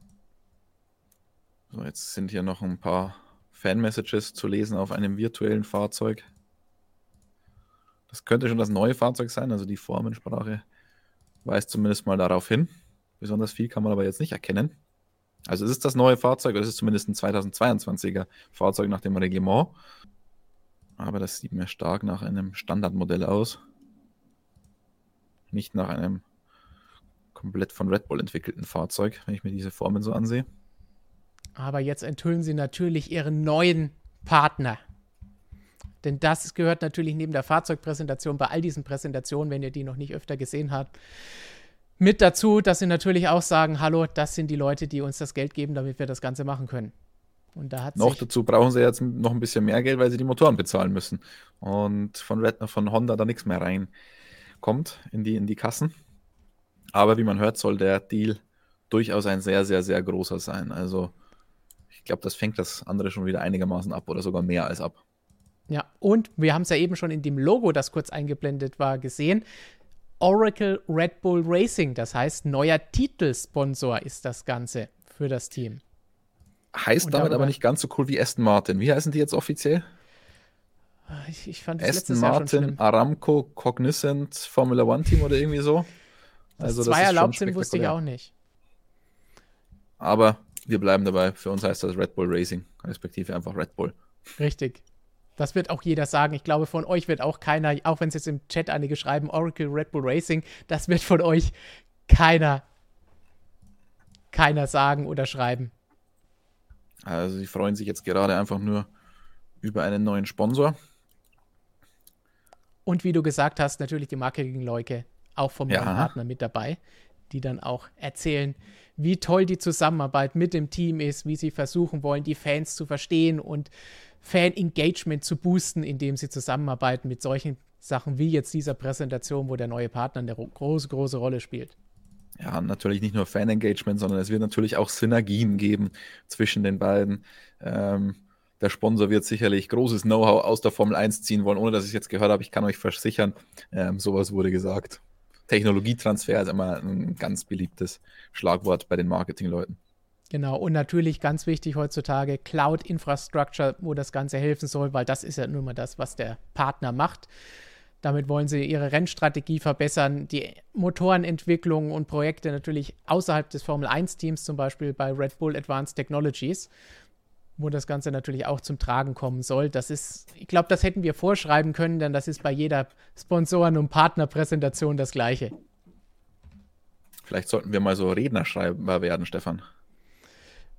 So, jetzt sind hier noch ein paar Fan-Messages zu lesen auf einem virtuellen Fahrzeug. Das könnte schon das neue Fahrzeug sein, also die Formensprache weist zumindest mal darauf hin. Besonders viel kann man aber jetzt nicht erkennen. Also es ist das neue Fahrzeug, oder es ist zumindest ein 2022er Fahrzeug nach dem Reglement. Aber das sieht mir stark nach einem Standardmodell aus. Nicht nach einem komplett von Red Bull entwickelten Fahrzeug, wenn ich mir diese Formen so ansehe. Aber jetzt enthüllen sie natürlich ihren neuen Partner. Denn das gehört natürlich neben der Fahrzeugpräsentation bei all diesen Präsentationen, wenn ihr die noch nicht öfter gesehen habt, mit dazu, dass sie natürlich auch sagen, hallo, das sind die Leute, die uns das Geld geben, damit wir das Ganze machen können. Und da hat noch dazu brauchen sie jetzt noch ein bisschen mehr Geld, weil sie die Motoren bezahlen müssen. Und von, Red, von Honda da nichts mehr reinkommt in die, in die Kassen. Aber wie man hört, soll der Deal durchaus ein sehr, sehr, sehr großer sein. Also ich glaube, das fängt das andere schon wieder einigermaßen ab oder sogar mehr als ab. Ja, und wir haben es ja eben schon in dem Logo, das kurz eingeblendet war, gesehen. Oracle Red Bull Racing, das heißt neuer Titelsponsor ist das Ganze für das Team. Heißt damit aber nicht ganz so cool wie Aston Martin. Wie heißen die jetzt offiziell? Ich, ich fand das Aston Martin, Aramco, Cognizant, Formula One Team oder irgendwie so. Also, das zwei erlaubt sind, wusste ich auch nicht. Aber wir bleiben dabei. Für uns heißt das Red Bull Racing, respektive einfach Red Bull. Richtig. Das wird auch jeder sagen. Ich glaube, von euch wird auch keiner, auch wenn es jetzt im Chat einige schreiben, Oracle Red Bull Racing, das wird von euch keiner, keiner sagen oder schreiben. Also sie freuen sich jetzt gerade einfach nur über einen neuen Sponsor. Und wie du gesagt hast, natürlich die Marketing-Leuke auch vom ja. Partner mit dabei, die dann auch erzählen, wie toll die Zusammenarbeit mit dem Team ist, wie sie versuchen wollen, die Fans zu verstehen und Fan-Engagement zu boosten, indem sie zusammenarbeiten mit solchen Sachen wie jetzt dieser Präsentation, wo der neue Partner eine große, große Rolle spielt. Ja, natürlich nicht nur Fan-Engagement, sondern es wird natürlich auch Synergien geben zwischen den beiden. Ähm, der Sponsor wird sicherlich großes Know-how aus der Formel 1 ziehen wollen, ohne dass ich es jetzt gehört habe. Ich kann euch versichern, ähm, sowas wurde gesagt. Technologietransfer ist immer ein ganz beliebtes Schlagwort bei den Marketingleuten. Genau, und natürlich ganz wichtig heutzutage Cloud-Infrastructure, wo das Ganze helfen soll, weil das ist ja nun mal das, was der Partner macht. Damit wollen sie ihre Rennstrategie verbessern, die Motorenentwicklung und Projekte natürlich außerhalb des Formel 1-Teams, zum Beispiel bei Red Bull Advanced Technologies, wo das Ganze natürlich auch zum Tragen kommen soll. Das ist, ich glaube, das hätten wir vorschreiben können, denn das ist bei jeder Sponsoren- und Partnerpräsentation das Gleiche. Vielleicht sollten wir mal so Rednerschreiber werden, Stefan.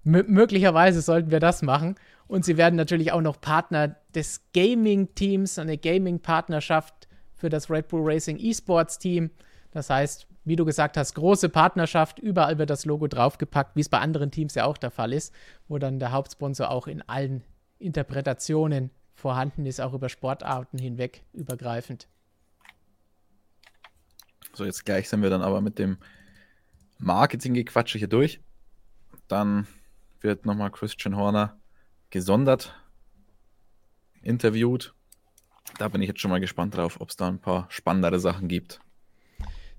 M möglicherweise sollten wir das machen. Und sie werden natürlich auch noch Partner des Gaming-Teams, eine Gaming-Partnerschaft für das Red Bull Racing Esports-Team. Das heißt, wie du gesagt hast, große Partnerschaft, überall wird das Logo draufgepackt, wie es bei anderen Teams ja auch der Fall ist, wo dann der Hauptsponsor auch in allen Interpretationen vorhanden ist, auch über Sportarten hinweg übergreifend. So, jetzt gleich sind wir dann aber mit dem Marketing-Gequatsche hier durch. Dann wird nochmal Christian Horner gesondert interviewt. Da bin ich jetzt schon mal gespannt drauf, ob es da ein paar spannendere Sachen gibt.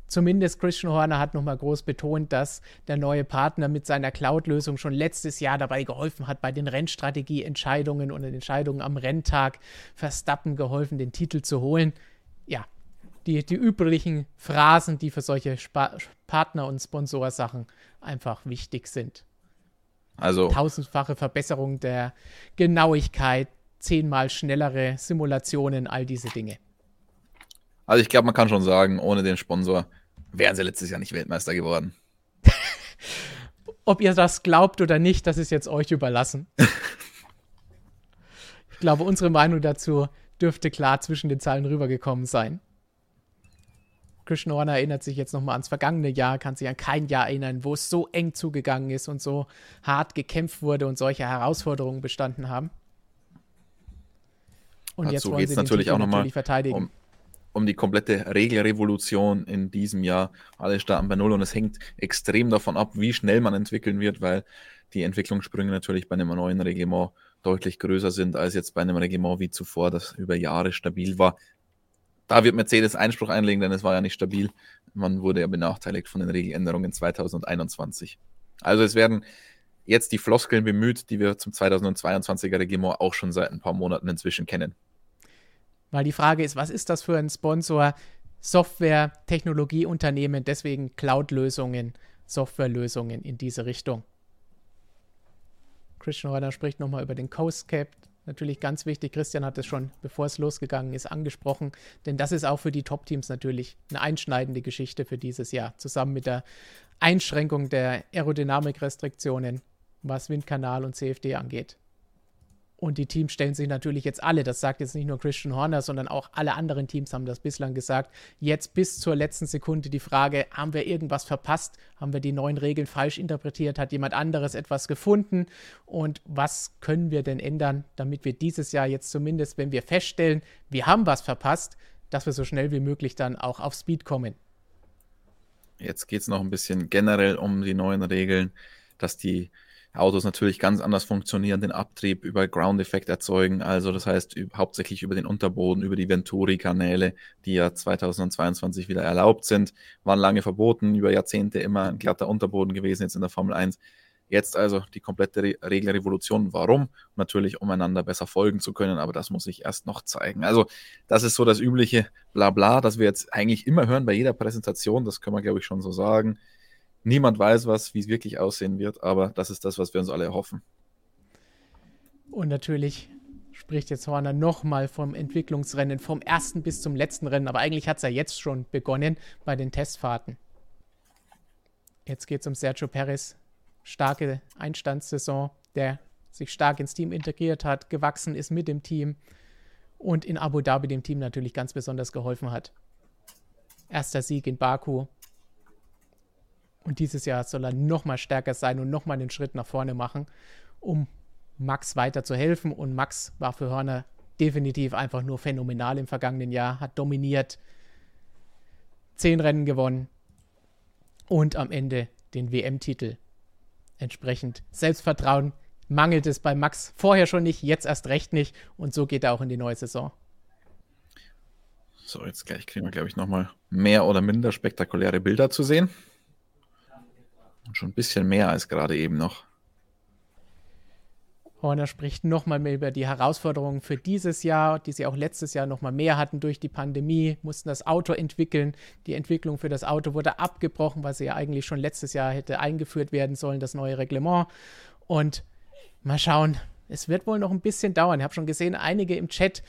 Zumindest Christian Horner hat nochmal groß betont, dass der neue Partner mit seiner Cloud-Lösung schon letztes Jahr dabei geholfen hat, bei den Rennstrategie-Entscheidungen und den Entscheidungen am Renntag Verstappen geholfen, den Titel zu holen. Ja, die, die üblichen Phrasen, die für solche Spa Partner- und Sponsorsachen einfach wichtig sind. Also tausendfache Verbesserung der Genauigkeit, zehnmal schnellere Simulationen, all diese Dinge. Also ich glaube, man kann schon sagen, ohne den Sponsor wären sie letztes Jahr nicht Weltmeister geworden. Ob ihr das glaubt oder nicht, das ist jetzt euch überlassen. ich glaube, unsere Meinung dazu dürfte klar zwischen den Zeilen rübergekommen sein. Christian Horner erinnert sich jetzt nochmal ans vergangene Jahr, kann sich an kein Jahr erinnern, wo es so eng zugegangen ist und so hart gekämpft wurde und solche Herausforderungen bestanden haben. Und Dazu jetzt wollen sie natürlich auch nochmal verteidigen. Um, um die komplette Regelrevolution in diesem Jahr. Alle starten bei Null und es hängt extrem davon ab, wie schnell man entwickeln wird, weil die Entwicklungssprünge natürlich bei einem neuen Reglement deutlich größer sind als jetzt bei einem Reglement wie zuvor, das über Jahre stabil war da wird Mercedes Einspruch einlegen, denn es war ja nicht stabil. Man wurde ja benachteiligt von den Regeländerungen 2021. Also es werden jetzt die Floskeln bemüht, die wir zum 2022er Reglement auch schon seit ein paar Monaten inzwischen kennen. Weil die Frage ist, was ist das für ein Sponsor? Software, Technologieunternehmen, deswegen Cloud-Lösungen, Softwarelösungen in diese Richtung. Christian Reuter spricht nochmal über den Coast Cap, natürlich ganz wichtig. Christian hat es schon, bevor es losgegangen ist, angesprochen. Denn das ist auch für die Top-Teams natürlich eine einschneidende Geschichte für dieses Jahr. Zusammen mit der Einschränkung der Aerodynamikrestriktionen, was Windkanal und CFD angeht. Und die Teams stellen sich natürlich jetzt alle, das sagt jetzt nicht nur Christian Horner, sondern auch alle anderen Teams haben das bislang gesagt, jetzt bis zur letzten Sekunde die Frage, haben wir irgendwas verpasst? Haben wir die neuen Regeln falsch interpretiert? Hat jemand anderes etwas gefunden? Und was können wir denn ändern, damit wir dieses Jahr jetzt zumindest, wenn wir feststellen, wir haben was verpasst, dass wir so schnell wie möglich dann auch auf Speed kommen? Jetzt geht es noch ein bisschen generell um die neuen Regeln, dass die Autos natürlich ganz anders funktionieren, den Abtrieb über Ground-Effekt erzeugen. Also das heißt hauptsächlich über den Unterboden, über die Venturi-Kanäle, die ja 2022 wieder erlaubt sind, waren lange verboten, über Jahrzehnte immer ein glatter Unterboden gewesen, jetzt in der Formel 1. Jetzt also die komplette Re Regelrevolution. Warum? Natürlich, um einander besser folgen zu können, aber das muss ich erst noch zeigen. Also, das ist so das übliche Blabla, das wir jetzt eigentlich immer hören bei jeder Präsentation. Das können wir, glaube ich, schon so sagen. Niemand weiß was, wie es wirklich aussehen wird, aber das ist das, was wir uns alle erhoffen. Und natürlich spricht jetzt Horner nochmal vom Entwicklungsrennen, vom ersten bis zum letzten Rennen, aber eigentlich hat es ja jetzt schon begonnen bei den Testfahrten. Jetzt geht es um Sergio Perez, starke Einstandssaison, der sich stark ins Team integriert hat, gewachsen ist mit dem Team und in Abu Dhabi dem Team natürlich ganz besonders geholfen hat. Erster Sieg in Baku. Und dieses Jahr soll er noch mal stärker sein und noch mal einen Schritt nach vorne machen, um Max weiter zu helfen. Und Max war für Hörner definitiv einfach nur phänomenal im vergangenen Jahr, hat dominiert, zehn Rennen gewonnen und am Ende den WM-Titel Entsprechend Selbstvertrauen mangelt es bei Max vorher schon nicht, jetzt erst recht nicht. Und so geht er auch in die neue Saison. So, jetzt gleich kriegen wir, glaube ich, nochmal mehr oder minder spektakuläre Bilder zu sehen. Und schon ein bisschen mehr als gerade eben noch. Horner spricht nochmal mehr über die Herausforderungen für dieses Jahr, die sie auch letztes Jahr nochmal mehr hatten durch die Pandemie, mussten das Auto entwickeln. Die Entwicklung für das Auto wurde abgebrochen, weil sie ja eigentlich schon letztes Jahr hätte eingeführt werden sollen, das neue Reglement. Und mal schauen, es wird wohl noch ein bisschen dauern. Ich habe schon gesehen, einige im Chat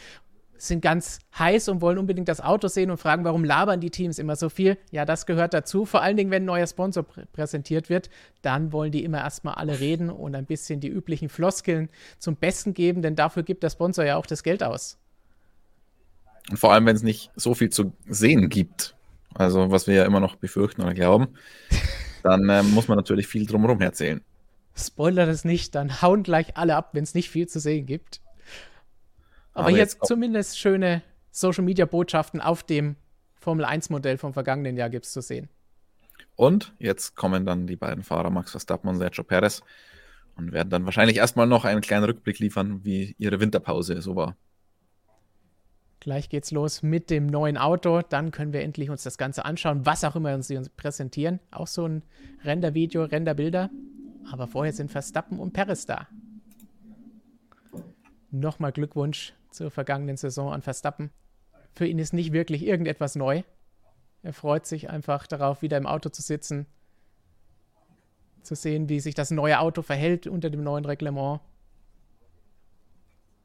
sind ganz heiß und wollen unbedingt das Auto sehen und fragen, warum labern die Teams immer so viel? Ja, das gehört dazu. Vor allen Dingen, wenn ein neuer Sponsor pr präsentiert wird, dann wollen die immer erstmal alle reden und ein bisschen die üblichen Floskeln zum Besten geben, denn dafür gibt der Sponsor ja auch das Geld aus. Und vor allem, wenn es nicht so viel zu sehen gibt, also was wir ja immer noch befürchten oder glauben, dann äh, muss man natürlich viel drumherum erzählen. Spoiler das nicht, dann hauen gleich alle ab, wenn es nicht viel zu sehen gibt. Aber, Aber jetzt, jetzt zumindest schöne Social Media Botschaften auf dem Formel 1 Modell vom vergangenen Jahr gibt es zu sehen. Und jetzt kommen dann die beiden Fahrer Max Verstappen und Sergio Perez und werden dann wahrscheinlich erstmal noch einen kleinen Rückblick liefern, wie ihre Winterpause so war. Gleich geht's los mit dem neuen Auto. Dann können wir endlich uns das Ganze anschauen, was auch immer sie uns präsentieren. Auch so ein Render-Video, Render-Bilder. Aber vorher sind Verstappen und Perez da. Nochmal Glückwunsch zur vergangenen Saison an Verstappen. Für ihn ist nicht wirklich irgendetwas neu. Er freut sich einfach darauf, wieder im Auto zu sitzen, zu sehen, wie sich das neue Auto verhält unter dem neuen Reglement.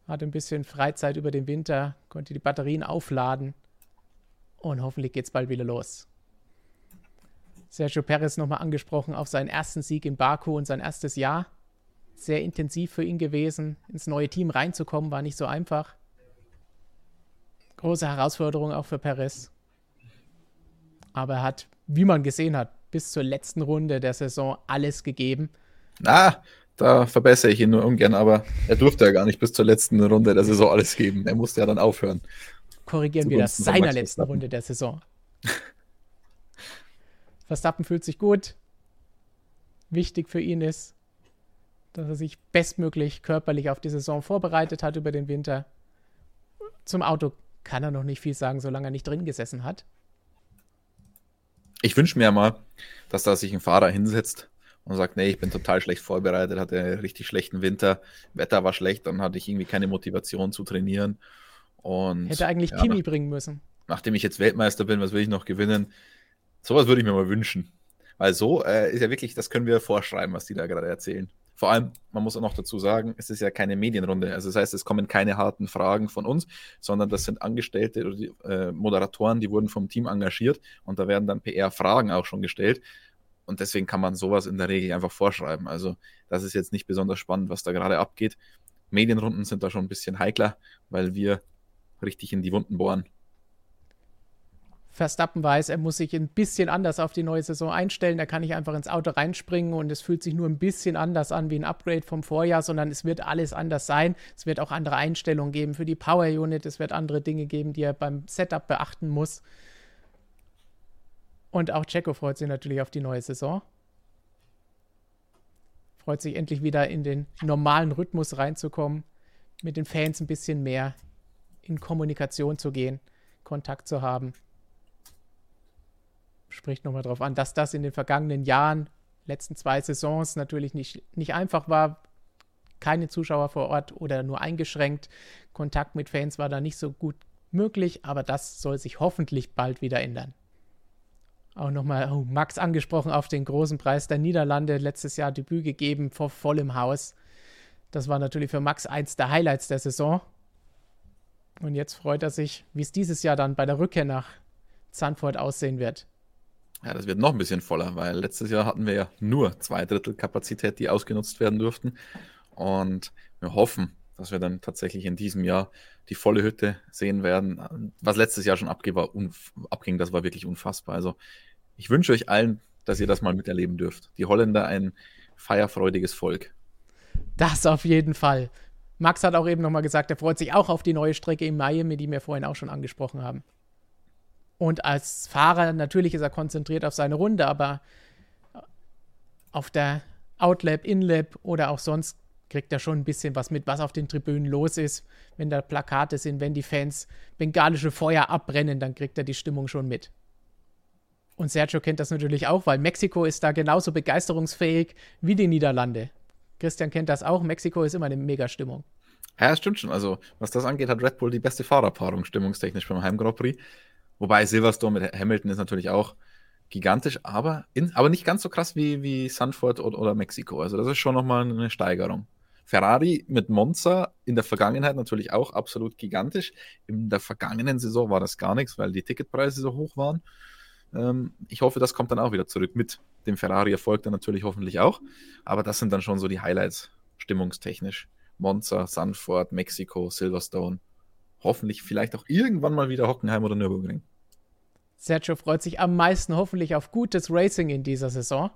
Hat ein bisschen Freizeit über den Winter, konnte die Batterien aufladen und hoffentlich geht es bald wieder los. Sergio Perez nochmal angesprochen auf seinen ersten Sieg in Baku und sein erstes Jahr sehr intensiv für ihn gewesen. Ins neue Team reinzukommen war nicht so einfach. Große Herausforderung auch für Perez. Aber er hat, wie man gesehen hat, bis zur letzten Runde der Saison alles gegeben. Na, da verbessere ich ihn nur ungern, aber er durfte ja gar nicht bis zur letzten Runde der Saison alles geben. Er musste ja dann aufhören. Korrigieren wir das seiner letzten Runde der Saison. Verstappen fühlt sich gut. Wichtig für ihn ist, dass er sich bestmöglich körperlich auf die Saison vorbereitet hat über den Winter. Zum Auto kann er noch nicht viel sagen, solange er nicht drin gesessen hat. Ich wünsche mir mal, dass da sich ein Fahrer hinsetzt und sagt, nee, ich bin total schlecht vorbereitet, hatte einen richtig schlechten Winter, Wetter war schlecht, dann hatte ich irgendwie keine Motivation zu trainieren. Und, Hätte eigentlich ja, Kimi nach, bringen müssen. Nachdem ich jetzt Weltmeister bin, was will ich noch gewinnen? Sowas würde ich mir mal wünschen. Weil so äh, ist ja wirklich, das können wir vorschreiben, was die da gerade erzählen. Vor allem, man muss auch noch dazu sagen, es ist ja keine Medienrunde. Also das heißt, es kommen keine harten Fragen von uns, sondern das sind Angestellte oder die, äh, Moderatoren, die wurden vom Team engagiert und da werden dann PR-Fragen auch schon gestellt. Und deswegen kann man sowas in der Regel einfach vorschreiben. Also das ist jetzt nicht besonders spannend, was da gerade abgeht. Medienrunden sind da schon ein bisschen heikler, weil wir richtig in die Wunden bohren. Verstappen weiß, er muss sich ein bisschen anders auf die neue Saison einstellen. Er kann nicht einfach ins Auto reinspringen und es fühlt sich nur ein bisschen anders an wie ein Upgrade vom Vorjahr, sondern es wird alles anders sein. Es wird auch andere Einstellungen geben für die Power Unit. Es wird andere Dinge geben, die er beim Setup beachten muss. Und auch Checo freut sich natürlich auf die neue Saison. Freut sich endlich wieder in den normalen Rhythmus reinzukommen, mit den Fans ein bisschen mehr in Kommunikation zu gehen, Kontakt zu haben spricht nochmal darauf an, dass das in den vergangenen Jahren, letzten zwei Saisons natürlich nicht, nicht einfach war. Keine Zuschauer vor Ort oder nur eingeschränkt. Kontakt mit Fans war da nicht so gut möglich, aber das soll sich hoffentlich bald wieder ändern. Auch nochmal oh, Max angesprochen auf den großen Preis der Niederlande, letztes Jahr Debüt gegeben vor vollem Haus. Das war natürlich für Max eins der Highlights der Saison. Und jetzt freut er sich, wie es dieses Jahr dann bei der Rückkehr nach Zandvoort aussehen wird. Ja, das wird noch ein bisschen voller, weil letztes Jahr hatten wir ja nur zwei Drittel Kapazität, die ausgenutzt werden durften. Und wir hoffen, dass wir dann tatsächlich in diesem Jahr die volle Hütte sehen werden. Was letztes Jahr schon abging, abging das war wirklich unfassbar. Also ich wünsche euch allen, dass ihr das mal miterleben dürft. Die Holländer ein feierfreudiges Volk. Das auf jeden Fall. Max hat auch eben nochmal gesagt, er freut sich auch auf die neue Strecke in Miami, die wir vorhin auch schon angesprochen haben. Und als Fahrer, natürlich ist er konzentriert auf seine Runde, aber auf der Outlap, Inlap oder auch sonst kriegt er schon ein bisschen was mit, was auf den Tribünen los ist. Wenn da Plakate sind, wenn die Fans bengalische Feuer abbrennen, dann kriegt er die Stimmung schon mit. Und Sergio kennt das natürlich auch, weil Mexiko ist da genauso begeisterungsfähig wie die Niederlande. Christian kennt das auch. Mexiko ist immer eine Mega-Stimmung. Ja, stimmt schon. Also, was das angeht, hat Red Bull die beste Fahrerpaarung stimmungstechnisch beim Heim Grand Prix. Wobei Silverstone mit Hamilton ist natürlich auch gigantisch, aber, in, aber nicht ganz so krass wie, wie Sanford oder, oder Mexiko. Also das ist schon nochmal eine Steigerung. Ferrari mit Monza in der Vergangenheit natürlich auch absolut gigantisch. In der vergangenen Saison war das gar nichts, weil die Ticketpreise so hoch waren. Ähm, ich hoffe, das kommt dann auch wieder zurück mit dem Ferrari-Erfolg dann natürlich hoffentlich auch. Aber das sind dann schon so die Highlights stimmungstechnisch. Monza, Sanford, Mexiko, Silverstone hoffentlich vielleicht auch irgendwann mal wieder Hockenheim oder Nürburgring. Sergio freut sich am meisten hoffentlich auf gutes Racing in dieser Saison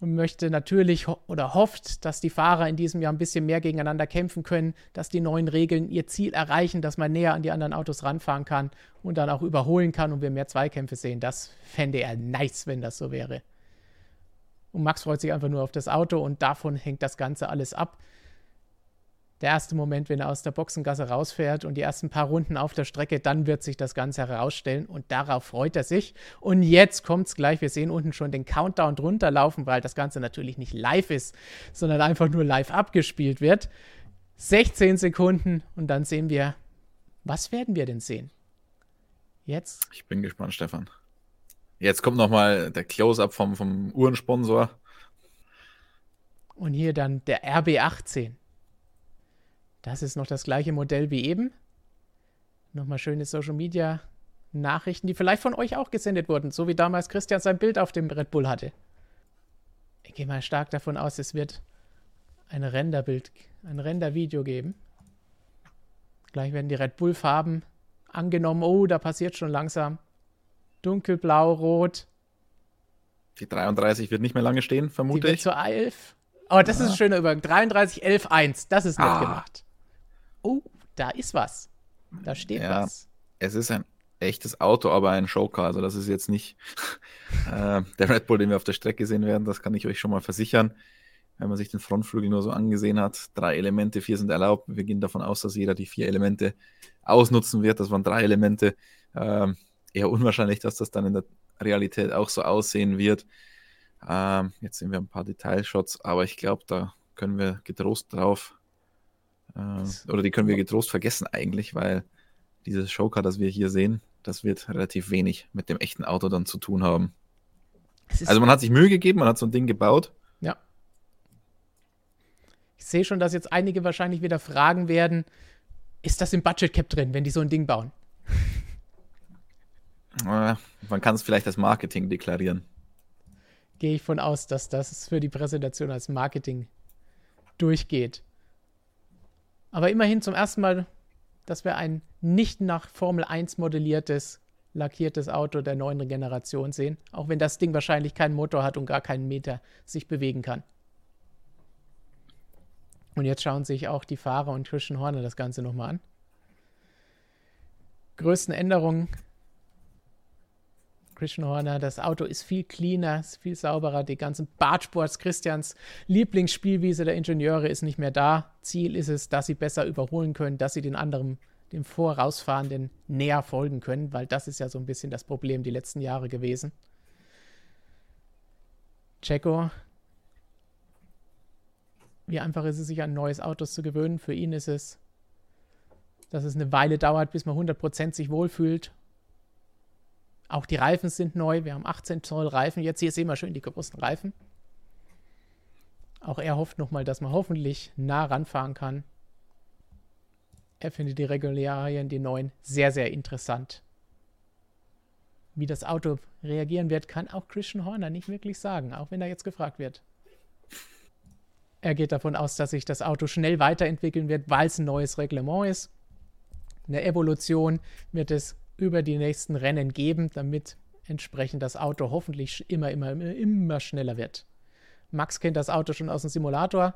und möchte natürlich ho oder hofft, dass die Fahrer in diesem Jahr ein bisschen mehr gegeneinander kämpfen können, dass die neuen Regeln ihr Ziel erreichen, dass man näher an die anderen Autos ranfahren kann und dann auch überholen kann und wir mehr Zweikämpfe sehen. Das fände er nice, wenn das so wäre. Und Max freut sich einfach nur auf das Auto und davon hängt das Ganze alles ab der erste Moment, wenn er aus der Boxengasse rausfährt und die ersten paar Runden auf der Strecke, dann wird sich das Ganze herausstellen und darauf freut er sich. Und jetzt kommt es gleich, wir sehen unten schon den Countdown drunter laufen, weil das Ganze natürlich nicht live ist, sondern einfach nur live abgespielt wird. 16 Sekunden und dann sehen wir, was werden wir denn sehen? Jetzt? Ich bin gespannt, Stefan. Jetzt kommt nochmal der Close-up vom, vom Uhrensponsor. Und hier dann der RB18. Das ist noch das gleiche Modell wie eben. Nochmal schöne Social Media Nachrichten, die vielleicht von euch auch gesendet wurden, so wie damals Christian sein Bild auf dem Red Bull hatte. Ich gehe mal stark davon aus, es wird ein Renderbild, ein Rendervideo geben. Gleich werden die Red Bull Farben angenommen. Oh, da passiert schon langsam. Dunkelblau, rot. Die 33 wird nicht mehr lange stehen, vermute die ich. Zur 11. Oh, das ja. ist ein schöner Übergang. 33, 11, 1. Das ist nett ah. gemacht oh, da ist was. Da steht ja, was. Es ist ein echtes Auto, aber ein Showcar. Also das ist jetzt nicht äh, der Red Bull, den wir auf der Strecke sehen werden. Das kann ich euch schon mal versichern. Wenn man sich den Frontflügel nur so angesehen hat, drei Elemente, vier sind erlaubt. Wir gehen davon aus, dass jeder die vier Elemente ausnutzen wird. Das waren drei Elemente. Ähm, eher unwahrscheinlich, dass das dann in der Realität auch so aussehen wird. Ähm, jetzt sehen wir ein paar Detailshots, aber ich glaube, da können wir getrost drauf äh, oder die können wir getrost vergessen eigentlich, weil dieses Showcar, das wir hier sehen, das wird relativ wenig mit dem echten Auto dann zu tun haben. Also man hat sich Mühe gegeben, man hat so ein Ding gebaut. Ja. Ich sehe schon, dass jetzt einige wahrscheinlich wieder fragen werden, ist das im Budget Cap drin, wenn die so ein Ding bauen? Äh, man kann es vielleicht als Marketing deklarieren. Gehe ich von aus, dass das für die Präsentation als Marketing durchgeht. Aber immerhin zum ersten Mal, dass wir ein nicht nach Formel 1 modelliertes, lackiertes Auto der neuen Generation sehen. Auch wenn das Ding wahrscheinlich keinen Motor hat und gar keinen Meter sich bewegen kann. Und jetzt schauen sich auch die Fahrer und Christian Horner das Ganze nochmal an. Größten Änderungen. Christian Horner, das Auto ist viel cleaner, ist viel sauberer. Die ganzen Bartsports, Christians Lieblingsspielwiese der Ingenieure ist nicht mehr da. Ziel ist es, dass sie besser überholen können, dass sie den anderen, dem Vorausfahrenden näher folgen können, weil das ist ja so ein bisschen das Problem die letzten Jahre gewesen. Checo wie einfach ist es, sich an neues Autos zu gewöhnen? Für ihn ist es, dass es eine Weile dauert, bis man 100% sich wohlfühlt. Auch die Reifen sind neu. Wir haben 18 Zoll Reifen. Jetzt hier sehen wir schön die großen Reifen. Auch er hofft nochmal, dass man hoffentlich nah ranfahren kann. Er findet die Regularien, die neuen, sehr, sehr interessant. Wie das Auto reagieren wird, kann auch Christian Horner nicht wirklich sagen, auch wenn er jetzt gefragt wird. Er geht davon aus, dass sich das Auto schnell weiterentwickeln wird, weil es ein neues Reglement ist. Eine Evolution wird es über die nächsten Rennen geben, damit entsprechend das Auto hoffentlich immer, immer, immer, schneller wird. Max kennt das Auto schon aus dem Simulator,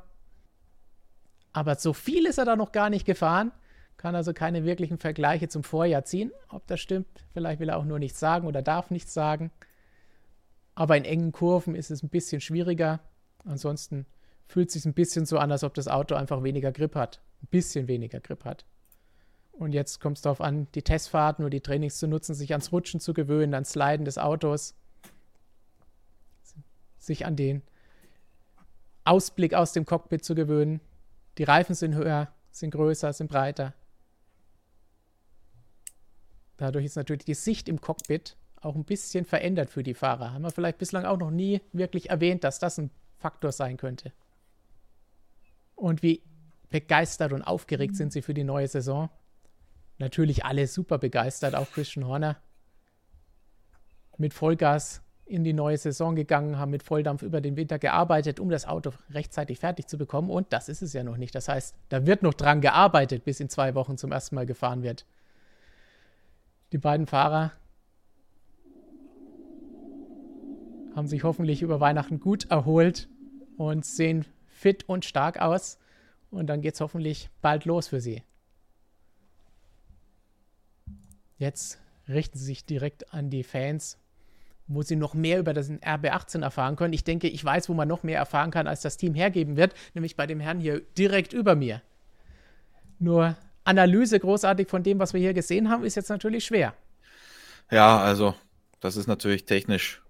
aber so viel ist er da noch gar nicht gefahren, kann also keine wirklichen Vergleiche zum Vorjahr ziehen. Ob das stimmt, vielleicht will er auch nur nichts sagen oder darf nichts sagen. Aber in engen Kurven ist es ein bisschen schwieriger. Ansonsten fühlt sich ein bisschen so an, als ob das Auto einfach weniger Grip hat. Ein bisschen weniger Grip hat. Und jetzt kommt es darauf an, die Testfahrten oder die Trainings zu nutzen, sich ans Rutschen zu gewöhnen, ans Sliden des Autos, sich an den Ausblick aus dem Cockpit zu gewöhnen. Die Reifen sind höher, sind größer, sind breiter. Dadurch ist natürlich die Sicht im Cockpit auch ein bisschen verändert für die Fahrer. Haben wir vielleicht bislang auch noch nie wirklich erwähnt, dass das ein Faktor sein könnte und wie begeistert und aufgeregt sind sie für die neue Saison. Natürlich alle super begeistert, auch Christian Horner. Mit Vollgas in die neue Saison gegangen, haben mit Volldampf über den Winter gearbeitet, um das Auto rechtzeitig fertig zu bekommen. Und das ist es ja noch nicht. Das heißt, da wird noch dran gearbeitet, bis in zwei Wochen zum ersten Mal gefahren wird. Die beiden Fahrer haben sich hoffentlich über Weihnachten gut erholt und sehen fit und stark aus. Und dann geht es hoffentlich bald los für sie. Jetzt richten sie sich direkt an die Fans, wo sie noch mehr über das RB18 erfahren können. Ich denke, ich weiß, wo man noch mehr erfahren kann, als das Team hergeben wird, nämlich bei dem Herrn hier direkt über mir. Nur Analyse großartig von dem, was wir hier gesehen haben, ist jetzt natürlich schwer. Ja, also das ist natürlich technisch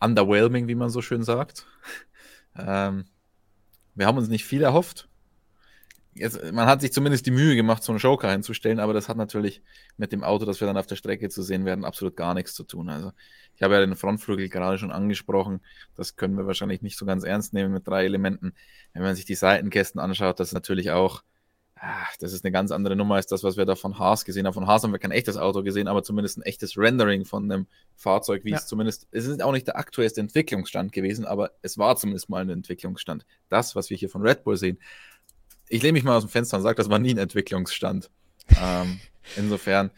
underwhelming, wie man so schön sagt. Ähm, wir haben uns nicht viel erhofft. Jetzt, man hat sich zumindest die Mühe gemacht, so einen Joker hinzustellen, aber das hat natürlich mit dem Auto, das wir dann auf der Strecke zu sehen werden, absolut gar nichts zu tun. Also ich habe ja den Frontflügel gerade schon angesprochen. Das können wir wahrscheinlich nicht so ganz ernst nehmen mit drei Elementen. Wenn man sich die Seitenkästen anschaut, das ist natürlich auch ach, das ist eine ganz andere Nummer als das, was wir da von Haas gesehen haben. Von Haas haben wir kein echtes Auto gesehen, aber zumindest ein echtes Rendering von einem Fahrzeug, wie ja. es zumindest, es ist auch nicht der aktuellste Entwicklungsstand gewesen, aber es war zumindest mal ein Entwicklungsstand. Das, was wir hier von Red Bull sehen, ich lehne mich mal aus dem Fenster und sage, das war nie ein Entwicklungsstand. ähm, insofern,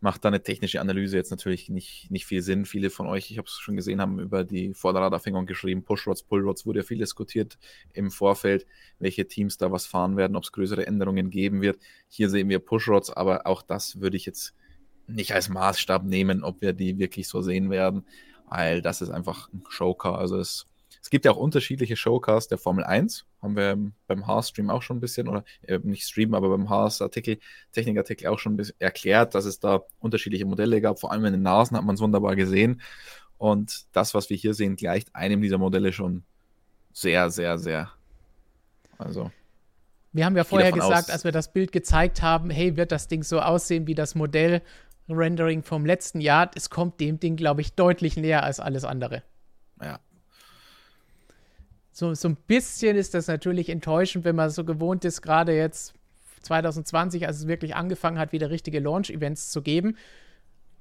macht da eine technische Analyse jetzt natürlich nicht, nicht viel Sinn. Viele von euch, ich habe es schon gesehen, haben über die Vorderradaufhängung geschrieben. Pushrods, Pullrods wurde ja viel diskutiert im Vorfeld, welche Teams da was fahren werden, ob es größere Änderungen geben wird. Hier sehen wir Pushrods, aber auch das würde ich jetzt nicht als Maßstab nehmen, ob wir die wirklich so sehen werden, weil das ist einfach ein Showcar. Also es es gibt ja auch unterschiedliche Showcasts der Formel 1. Haben wir beim Haas-Stream auch schon ein bisschen, oder äh, nicht Stream, aber beim Haas-Artikel, Technikartikel auch schon ein bisschen erklärt, dass es da unterschiedliche Modelle gab. Vor allem in den Nasen hat man es wunderbar gesehen. Und das, was wir hier sehen, gleicht einem dieser Modelle schon sehr, sehr, sehr. Also. Wir haben ja vorher gesagt, aus. als wir das Bild gezeigt haben, hey, wird das Ding so aussehen wie das Modell Rendering vom letzten Jahr? Es kommt dem Ding, glaube ich, deutlich näher als alles andere. Ja, so, so ein bisschen ist das natürlich enttäuschend, wenn man so gewohnt ist, gerade jetzt 2020, als es wirklich angefangen hat, wieder richtige Launch-Events zu geben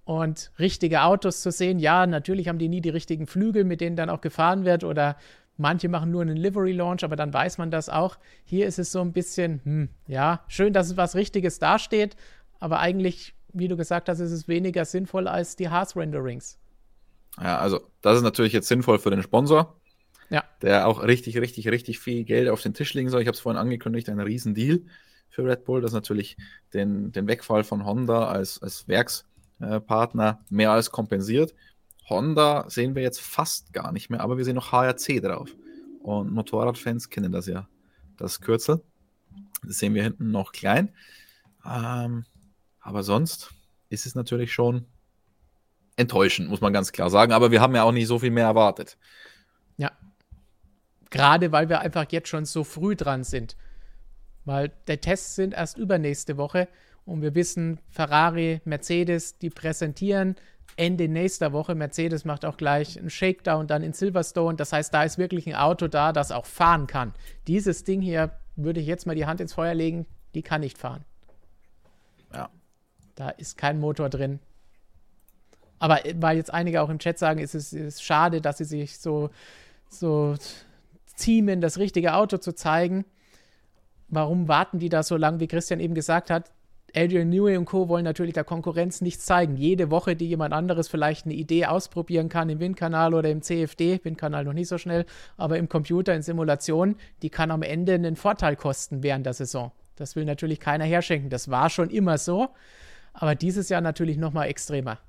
und richtige Autos zu sehen. Ja, natürlich haben die nie die richtigen Flügel, mit denen dann auch gefahren wird oder Manche machen nur einen Livery-Launch, aber dann weiß man das auch. Hier ist es so ein bisschen, hm, ja, schön, dass es was Richtiges dasteht, aber eigentlich, wie du gesagt hast, ist es weniger sinnvoll als die Hearth-Renderings. Ja, also das ist natürlich jetzt sinnvoll für den Sponsor, ja. der auch richtig, richtig, richtig viel Geld auf den Tisch legen soll. Ich habe es vorhin angekündigt, ein Riesendeal für Red Bull, das natürlich den, den Wegfall von Honda als, als Werkspartner mehr als kompensiert. Honda sehen wir jetzt fast gar nicht mehr, aber wir sehen noch HRC drauf. Und Motorradfans kennen das ja, das Kürzel. Das sehen wir hinten noch klein. Ähm, aber sonst ist es natürlich schon enttäuschend, muss man ganz klar sagen. Aber wir haben ja auch nicht so viel mehr erwartet. Gerade weil wir einfach jetzt schon so früh dran sind. Weil der Tests sind erst übernächste Woche und wir wissen, Ferrari, Mercedes, die präsentieren Ende nächster Woche. Mercedes macht auch gleich einen Shakedown dann in Silverstone. Das heißt, da ist wirklich ein Auto da, das auch fahren kann. Dieses Ding hier würde ich jetzt mal die Hand ins Feuer legen, die kann nicht fahren. Ja. Da ist kein Motor drin. Aber äh, weil jetzt einige auch im Chat sagen, ist es ist schade, dass sie sich so, so ziemen, das richtige Auto zu zeigen. Warum warten die da so lange, wie Christian eben gesagt hat? Adrian Newey und Co. wollen natürlich der Konkurrenz nichts zeigen. Jede Woche, die jemand anderes vielleicht eine Idee ausprobieren kann im Windkanal oder im CFD, Windkanal noch nicht so schnell, aber im Computer, in Simulationen, die kann am Ende einen Vorteil kosten während der Saison. Das will natürlich keiner herschenken. Das war schon immer so, aber dieses Jahr natürlich noch mal extremer.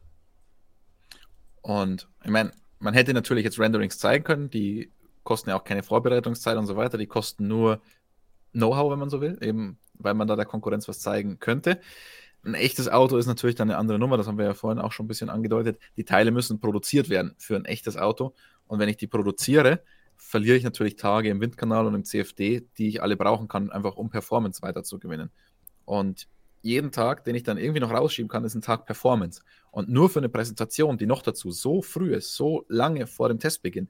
Und ich meine, man hätte natürlich jetzt Renderings zeigen können, die kosten ja auch keine Vorbereitungszeit und so weiter, die kosten nur Know-how, wenn man so will, eben weil man da der Konkurrenz was zeigen könnte. Ein echtes Auto ist natürlich dann eine andere Nummer, das haben wir ja vorhin auch schon ein bisschen angedeutet. Die Teile müssen produziert werden für ein echtes Auto. Und wenn ich die produziere, verliere ich natürlich Tage im Windkanal und im CFD, die ich alle brauchen kann, einfach um Performance weiter zu gewinnen. Und jeden Tag, den ich dann irgendwie noch rausschieben kann, ist ein Tag Performance. Und nur für eine Präsentation, die noch dazu so früh ist, so lange vor dem Testbeginn,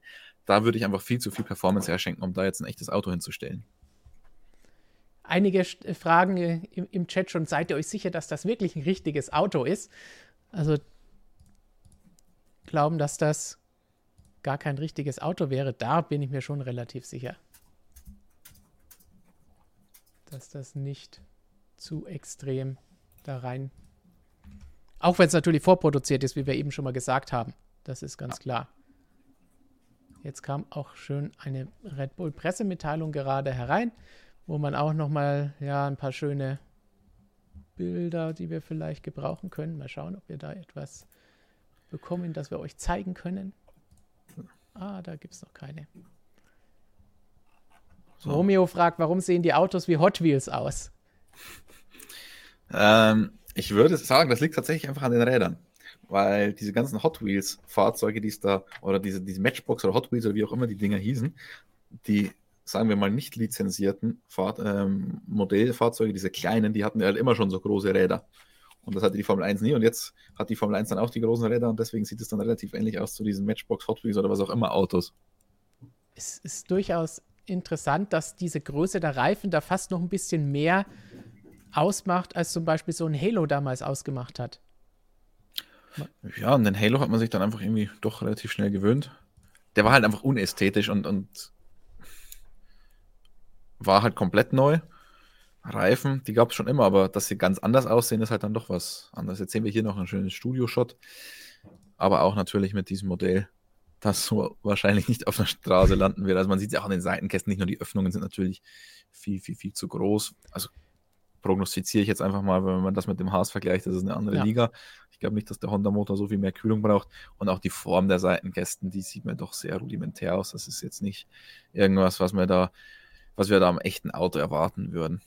da würde ich einfach viel zu viel Performance herschenken, um da jetzt ein echtes Auto hinzustellen. Einige äh, fragen äh, im, im Chat schon, seid ihr euch sicher, dass das wirklich ein richtiges Auto ist? Also glauben, dass das gar kein richtiges Auto wäre, da bin ich mir schon relativ sicher. Dass das nicht zu extrem da rein. Auch wenn es natürlich vorproduziert ist, wie wir eben schon mal gesagt haben. Das ist ganz klar. Jetzt kam auch schön eine Red Bull Pressemitteilung gerade herein, wo man auch noch mal ja ein paar schöne Bilder, die wir vielleicht gebrauchen können. Mal schauen, ob wir da etwas bekommen, das wir euch zeigen können. Ah, da gibt es noch keine. So. Romeo fragt, warum sehen die Autos wie Hot Wheels aus? Ähm, ich würde sagen, das liegt tatsächlich einfach an den Rädern. Weil diese ganzen Hot Wheels-Fahrzeuge, die es da, oder diese, diese Matchbox oder Hot Wheels oder wie auch immer die Dinger hießen, die, sagen wir mal, nicht lizenzierten Fahr ähm, Modellfahrzeuge, diese kleinen, die hatten halt immer schon so große Räder. Und das hatte die Formel 1 nie. Und jetzt hat die Formel 1 dann auch die großen Räder und deswegen sieht es dann relativ ähnlich aus zu diesen Matchbox Hot Wheels oder was auch immer Autos. Es ist durchaus interessant, dass diese Größe der Reifen da fast noch ein bisschen mehr ausmacht, als zum Beispiel so ein Halo damals ausgemacht hat. Ja, an den Halo hat man sich dann einfach irgendwie doch relativ schnell gewöhnt. Der war halt einfach unästhetisch und, und war halt komplett neu. Reifen, die gab es schon immer, aber dass sie ganz anders aussehen, ist halt dann doch was anderes. Jetzt sehen wir hier noch einen schönen Studio-Shot, aber auch natürlich mit diesem Modell, das so wahrscheinlich nicht auf der Straße landen wird. Also man sieht es ja auch an den Seitenkästen, nicht nur die Öffnungen sind natürlich viel, viel, viel zu groß. Also prognostiziere ich jetzt einfach mal, wenn man das mit dem Haas vergleicht, das ist eine andere ja. Liga. Ich glaube nicht, dass der Honda-Motor so viel mehr Kühlung braucht. Und auch die Form der Seitenkästen, die sieht mir doch sehr rudimentär aus. Das ist jetzt nicht irgendwas, was wir da, was wir da am echten Auto erwarten würden.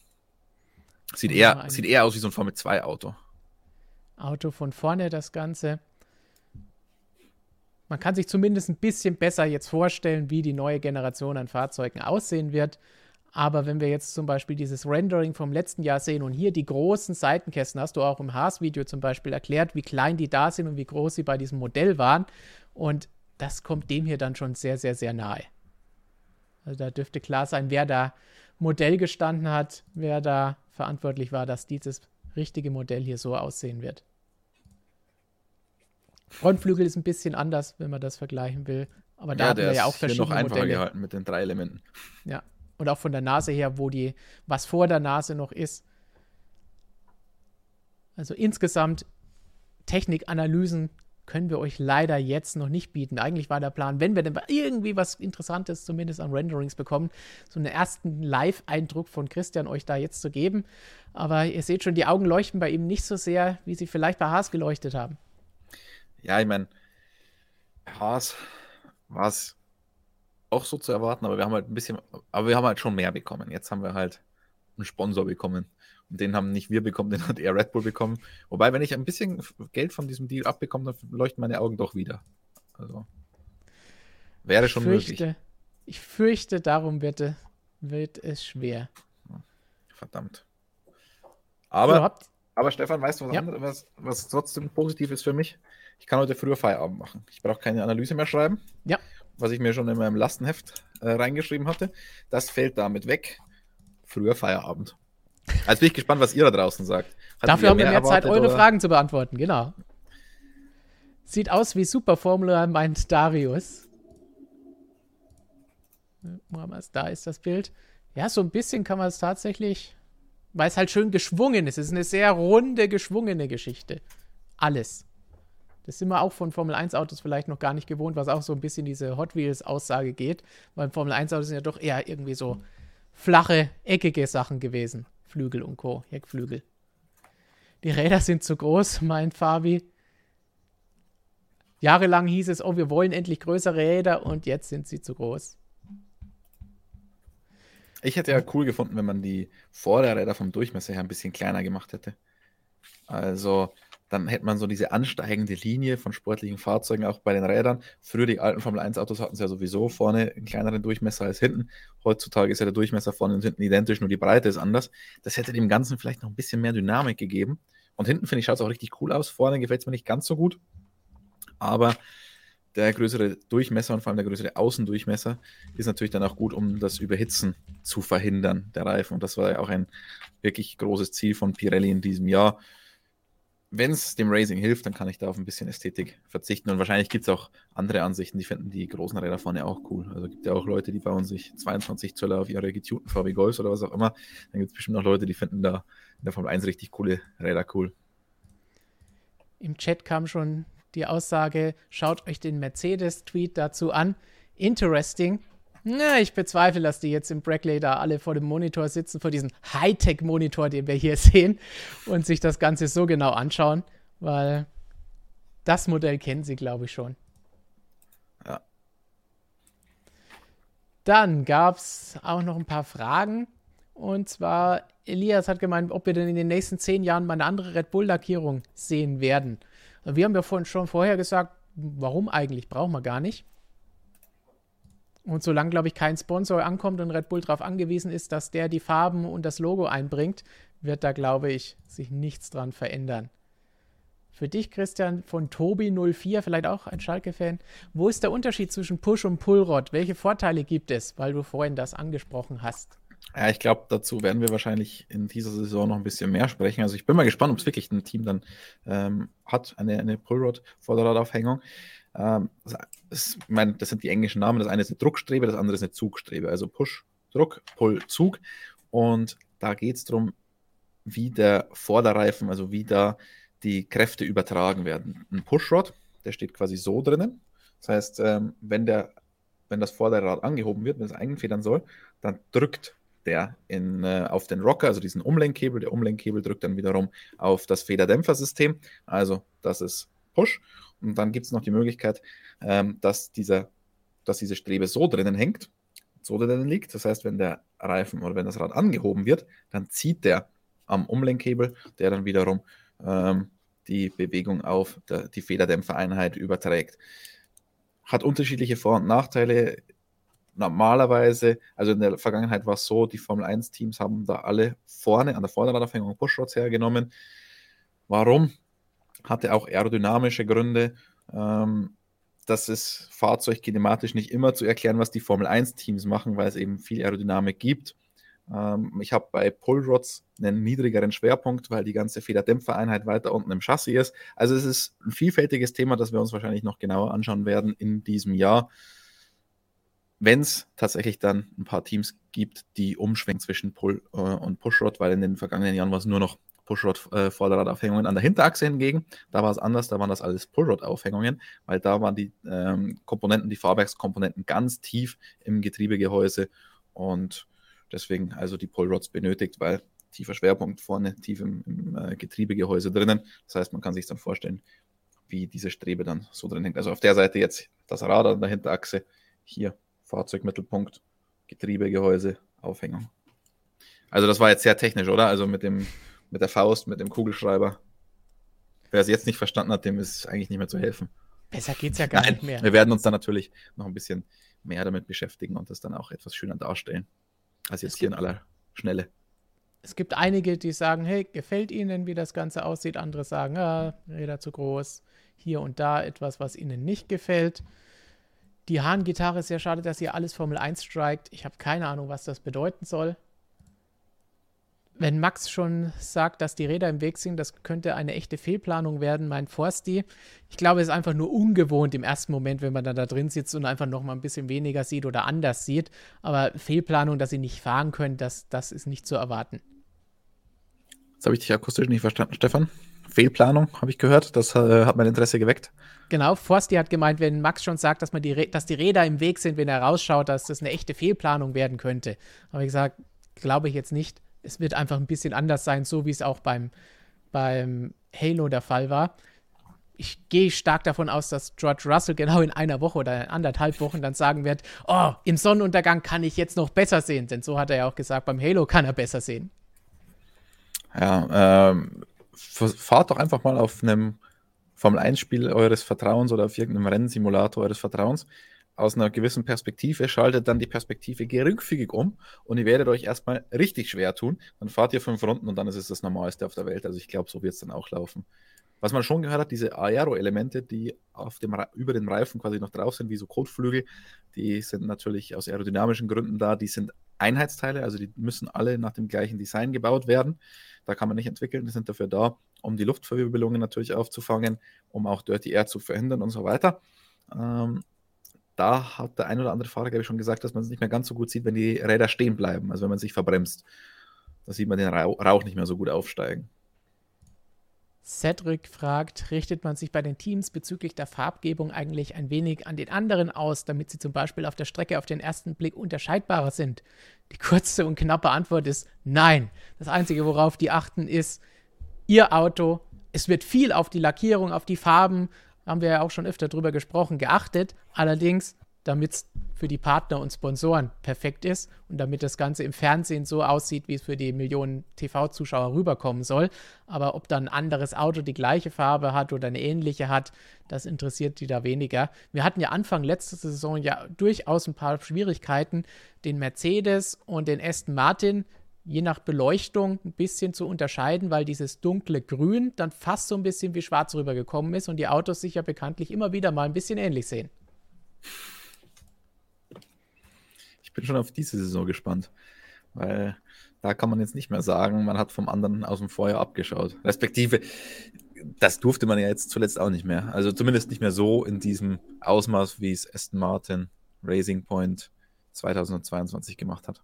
Sieht eher, sieht eher aus wie so ein Formel 2 Auto. Auto von vorne, das Ganze. Man kann sich zumindest ein bisschen besser jetzt vorstellen, wie die neue Generation an Fahrzeugen aussehen wird. Aber wenn wir jetzt zum Beispiel dieses Rendering vom letzten Jahr sehen und hier die großen Seitenkästen, hast du auch im Haas-Video zum Beispiel erklärt, wie klein die da sind und wie groß sie bei diesem Modell waren. Und das kommt dem hier dann schon sehr, sehr, sehr nahe. Also da dürfte klar sein, wer da Modell gestanden hat, wer da verantwortlich war, dass dieses richtige Modell hier so aussehen wird. Frontflügel ist ein bisschen anders, wenn man das vergleichen will. Aber da ja, haben wir ja auch verschiedene noch einfacher Modelle. gehalten mit den drei Elementen. Ja. Und auch von der Nase her, wo die, was vor der Nase noch ist. Also insgesamt Technikanalysen können wir euch leider jetzt noch nicht bieten. Eigentlich war der Plan, wenn wir denn irgendwie was Interessantes zumindest an Renderings bekommen, so einen ersten Live-Eindruck von Christian euch da jetzt zu geben. Aber ihr seht schon, die Augen leuchten bei ihm nicht so sehr, wie sie vielleicht bei Haas geleuchtet haben. Ja, ich meine, Haas war es auch so zu erwarten, aber wir haben halt ein bisschen, aber wir haben halt schon mehr bekommen. Jetzt haben wir halt einen Sponsor bekommen. Und den haben nicht wir bekommen, den hat eher Red Bull bekommen. Wobei, wenn ich ein bisschen Geld von diesem Deal abbekomme, dann leuchten meine Augen doch wieder. Also wäre schon fürchte, möglich. Ich fürchte, darum wird, wird es schwer. Verdammt. Aber, aber Stefan, weißt du was, ja. anderes, was, was trotzdem positiv ist für mich? Ich kann heute früher Feierabend machen. Ich brauche keine Analyse mehr schreiben. Ja. Was ich mir schon in meinem Lastenheft äh, reingeschrieben hatte. Das fällt damit weg. Früher Feierabend. Also bin ich gespannt, was ihr da draußen sagt. Hat Dafür haben wir mehr, mehr Zeit, eure oder? Fragen zu beantworten, genau. Sieht aus wie Superformula, meint Darius. Da ist das Bild. Ja, so ein bisschen kann man es tatsächlich, weil es halt schön geschwungen ist. Es ist eine sehr runde, geschwungene Geschichte. Alles. Das sind wir auch von Formel 1 Autos vielleicht noch gar nicht gewohnt, was auch so ein bisschen diese Hot Wheels Aussage geht. Weil Formel 1 Autos sind ja doch eher irgendwie so flache, eckige Sachen gewesen. Flügel und Co., Heckflügel. Die Räder sind zu groß, meint Fabi. Jahrelang hieß es, oh, wir wollen endlich größere Räder und jetzt sind sie zu groß. Ich hätte ja cool gefunden, wenn man die Vorderräder vom Durchmesser her ein bisschen kleiner gemacht hätte. Also dann hätte man so diese ansteigende Linie von sportlichen Fahrzeugen auch bei den Rädern. Früher die alten Formel 1 Autos hatten sie ja sowieso vorne einen kleineren Durchmesser als hinten. Heutzutage ist ja der Durchmesser vorne und hinten identisch, nur die Breite ist anders. Das hätte dem Ganzen vielleicht noch ein bisschen mehr Dynamik gegeben. Und hinten finde ich, schaut es auch richtig cool aus. Vorne gefällt es mir nicht ganz so gut. Aber der größere Durchmesser und vor allem der größere Außendurchmesser ist natürlich dann auch gut, um das Überhitzen zu verhindern, der Reifen. Und das war ja auch ein wirklich großes Ziel von Pirelli in diesem Jahr wenn es dem Racing hilft, dann kann ich da auf ein bisschen Ästhetik verzichten. Und wahrscheinlich gibt es auch andere Ansichten, die finden die großen Räder vorne auch cool. Also gibt ja auch Leute, die bauen sich 22 Zöller auf ihre getunten VW Golfs oder was auch immer. Dann gibt es bestimmt auch Leute, die finden da in der Formel 1 richtig coole Räder cool. Im Chat kam schon die Aussage, schaut euch den Mercedes-Tweet dazu an. Interesting. Na, ich bezweifle, dass die jetzt im Brackley da alle vor dem Monitor sitzen, vor diesem Hightech-Monitor, den wir hier sehen, und sich das Ganze so genau anschauen, weil das Modell kennen sie, glaube ich, schon. Ja. Dann gab es auch noch ein paar Fragen. Und zwar, Elias hat gemeint, ob wir denn in den nächsten zehn Jahren mal eine andere Red Bull-Lackierung sehen werden. Wir haben ja vorhin schon vorher gesagt, warum eigentlich? Brauchen wir gar nicht. Und solange, glaube ich, kein Sponsor ankommt und Red Bull darauf angewiesen ist, dass der die Farben und das Logo einbringt, wird da, glaube ich, sich nichts dran verändern. Für dich, Christian, von Tobi04, vielleicht auch ein Schalke-Fan, wo ist der Unterschied zwischen Push und Pullrod? Welche Vorteile gibt es, weil du vorhin das angesprochen hast? Ja, ich glaube, dazu werden wir wahrscheinlich in dieser Saison noch ein bisschen mehr sprechen. Also ich bin mal gespannt, ob es wirklich ein Team dann ähm, hat, eine, eine Pullrod-Vorderradaufhängung. Ähm, das, ich meine, das sind die englischen Namen. Das eine ist eine Druckstrebe, das andere ist eine Zugstrebe. Also Push, Druck, Pull, Zug. Und da geht es darum, wie der Vorderreifen, also wie da die Kräfte übertragen werden. Ein Pushrod, der steht quasi so drinnen. Das heißt, ähm, wenn, der, wenn das Vorderrad angehoben wird, wenn es eingefedern soll, dann drückt der in, äh, auf den Rocker, also diesen Umlenkkebel. Der Umlenkkebel drückt dann wiederum auf das Federdämpfersystem. Also das ist Push. Und dann gibt es noch die Möglichkeit, ähm, dass, dieser, dass diese Strebe so drinnen hängt, so drinnen liegt. Das heißt, wenn der Reifen oder wenn das Rad angehoben wird, dann zieht der am Umlenkkebel, der dann wiederum ähm, die Bewegung auf der, die Federdämpfereinheit überträgt. Hat unterschiedliche Vor- und Nachteile. Normalerweise, also in der Vergangenheit war es so, die Formel 1-Teams haben da alle vorne an der Vorderradaufhängung Pushrods hergenommen. Warum? Hatte auch aerodynamische Gründe. Ähm, das ist fahrzeugkinematisch nicht immer zu erklären, was die Formel 1-Teams machen, weil es eben viel Aerodynamik gibt. Ähm, ich habe bei Pullrods einen niedrigeren Schwerpunkt, weil die ganze Federdämpfereinheit weiter unten im Chassis ist. Also es ist ein vielfältiges Thema, das wir uns wahrscheinlich noch genauer anschauen werden in diesem Jahr. wenn es tatsächlich dann ein paar Teams gibt, die umschwenken zwischen Pull äh, und Pushrod, weil in den vergangenen Jahren war es nur noch Pushrod-Vorderradaufhängungen. An der Hinterachse hingegen, da war es anders, da waren das alles Pullrod-Aufhängungen, weil da waren die ähm, Komponenten, die Fahrwerkskomponenten ganz tief im Getriebegehäuse und deswegen also die Pullrods benötigt, weil tiefer Schwerpunkt vorne tief im, im äh, Getriebegehäuse drinnen. Das heißt, man kann sich dann vorstellen, wie diese Strebe dann so drin hängt. Also auf der Seite jetzt das Rad an der Hinterachse, hier Fahrzeugmittelpunkt, Getriebegehäuse, Aufhängung. Also das war jetzt sehr technisch, oder? Also mit dem mit der Faust, mit dem Kugelschreiber. Wer es jetzt nicht verstanden hat, dem ist eigentlich nicht mehr zu helfen. Besser geht es ja gar Nein, nicht mehr. Wir werden uns dann natürlich noch ein bisschen mehr damit beschäftigen und das dann auch etwas schöner darstellen, als jetzt hier in aller Schnelle. Es gibt einige, die sagen, hey, gefällt Ihnen, wie das Ganze aussieht. Andere sagen, ah, Räder zu groß. Hier und da etwas, was Ihnen nicht gefällt. Die Hahn-Gitarre ist sehr schade, dass hier alles Formel 1 strikt. Ich habe keine Ahnung, was das bedeuten soll wenn Max schon sagt, dass die Räder im Weg sind, das könnte eine echte Fehlplanung werden, meint Forsti. Ich glaube, es ist einfach nur ungewohnt im ersten Moment, wenn man dann da drin sitzt und einfach noch mal ein bisschen weniger sieht oder anders sieht. Aber Fehlplanung, dass sie nicht fahren können, das, das ist nicht zu erwarten. Das habe ich dich akustisch nicht verstanden, Stefan. Fehlplanung, habe ich gehört. Das äh, hat mein Interesse geweckt. Genau, Forsti hat gemeint, wenn Max schon sagt, dass, man die, dass die Räder im Weg sind, wenn er rausschaut, dass das eine echte Fehlplanung werden könnte. Habe ich gesagt, glaube ich jetzt nicht es wird einfach ein bisschen anders sein, so wie es auch beim, beim Halo der Fall war. Ich gehe stark davon aus, dass George Russell genau in einer Woche oder anderthalb Wochen dann sagen wird, oh, im Sonnenuntergang kann ich jetzt noch besser sehen. Denn so hat er ja auch gesagt, beim Halo kann er besser sehen. Ja, ähm, fahrt doch einfach mal auf einem Formel-1-Spiel eures Vertrauens oder auf irgendeinem Rennsimulator eures Vertrauens aus einer gewissen Perspektive, schaltet dann die Perspektive geringfügig um und ihr werdet euch erstmal richtig schwer tun. Dann fahrt ihr fünf Runden und dann ist es das Normalste auf der Welt. Also ich glaube, so wird es dann auch laufen. Was man schon gehört hat, diese Aero-Elemente, die auf dem, über den Reifen quasi noch drauf sind, wie so Kotflügel, die sind natürlich aus aerodynamischen Gründen da. Die sind Einheitsteile, also die müssen alle nach dem gleichen Design gebaut werden. Da kann man nicht entwickeln, die sind dafür da, um die Luftverwirbelungen natürlich aufzufangen, um auch Dirty Air zu verhindern und so weiter. Ähm, da hat der ein oder andere Fahrer, glaube ich, schon gesagt, dass man es nicht mehr ganz so gut sieht, wenn die Räder stehen bleiben, also wenn man sich verbremst. Da sieht man den Rauch nicht mehr so gut aufsteigen. Cedric fragt, richtet man sich bei den Teams bezüglich der Farbgebung eigentlich ein wenig an den anderen aus, damit sie zum Beispiel auf der Strecke auf den ersten Blick unterscheidbarer sind? Die kurze und knappe Antwort ist nein. Das Einzige, worauf die achten, ist ihr Auto. Es wird viel auf die Lackierung, auf die Farben, haben wir ja auch schon öfter drüber gesprochen, geachtet. Allerdings, damit es für die Partner und Sponsoren perfekt ist und damit das Ganze im Fernsehen so aussieht, wie es für die Millionen TV-Zuschauer rüberkommen soll. Aber ob dann ein anderes Auto die gleiche Farbe hat oder eine ähnliche hat, das interessiert die da weniger. Wir hatten ja Anfang letzter Saison ja durchaus ein paar Schwierigkeiten, den Mercedes und den Aston Martin je nach Beleuchtung ein bisschen zu unterscheiden, weil dieses dunkle Grün dann fast so ein bisschen wie schwarz rübergekommen ist und die Autos sich ja bekanntlich immer wieder mal ein bisschen ähnlich sehen. Ich bin schon auf diese Saison gespannt, weil da kann man jetzt nicht mehr sagen, man hat vom anderen aus dem Feuer abgeschaut. Respektive, das durfte man ja jetzt zuletzt auch nicht mehr. Also zumindest nicht mehr so in diesem Ausmaß, wie es Aston Martin Racing Point 2022 gemacht hat.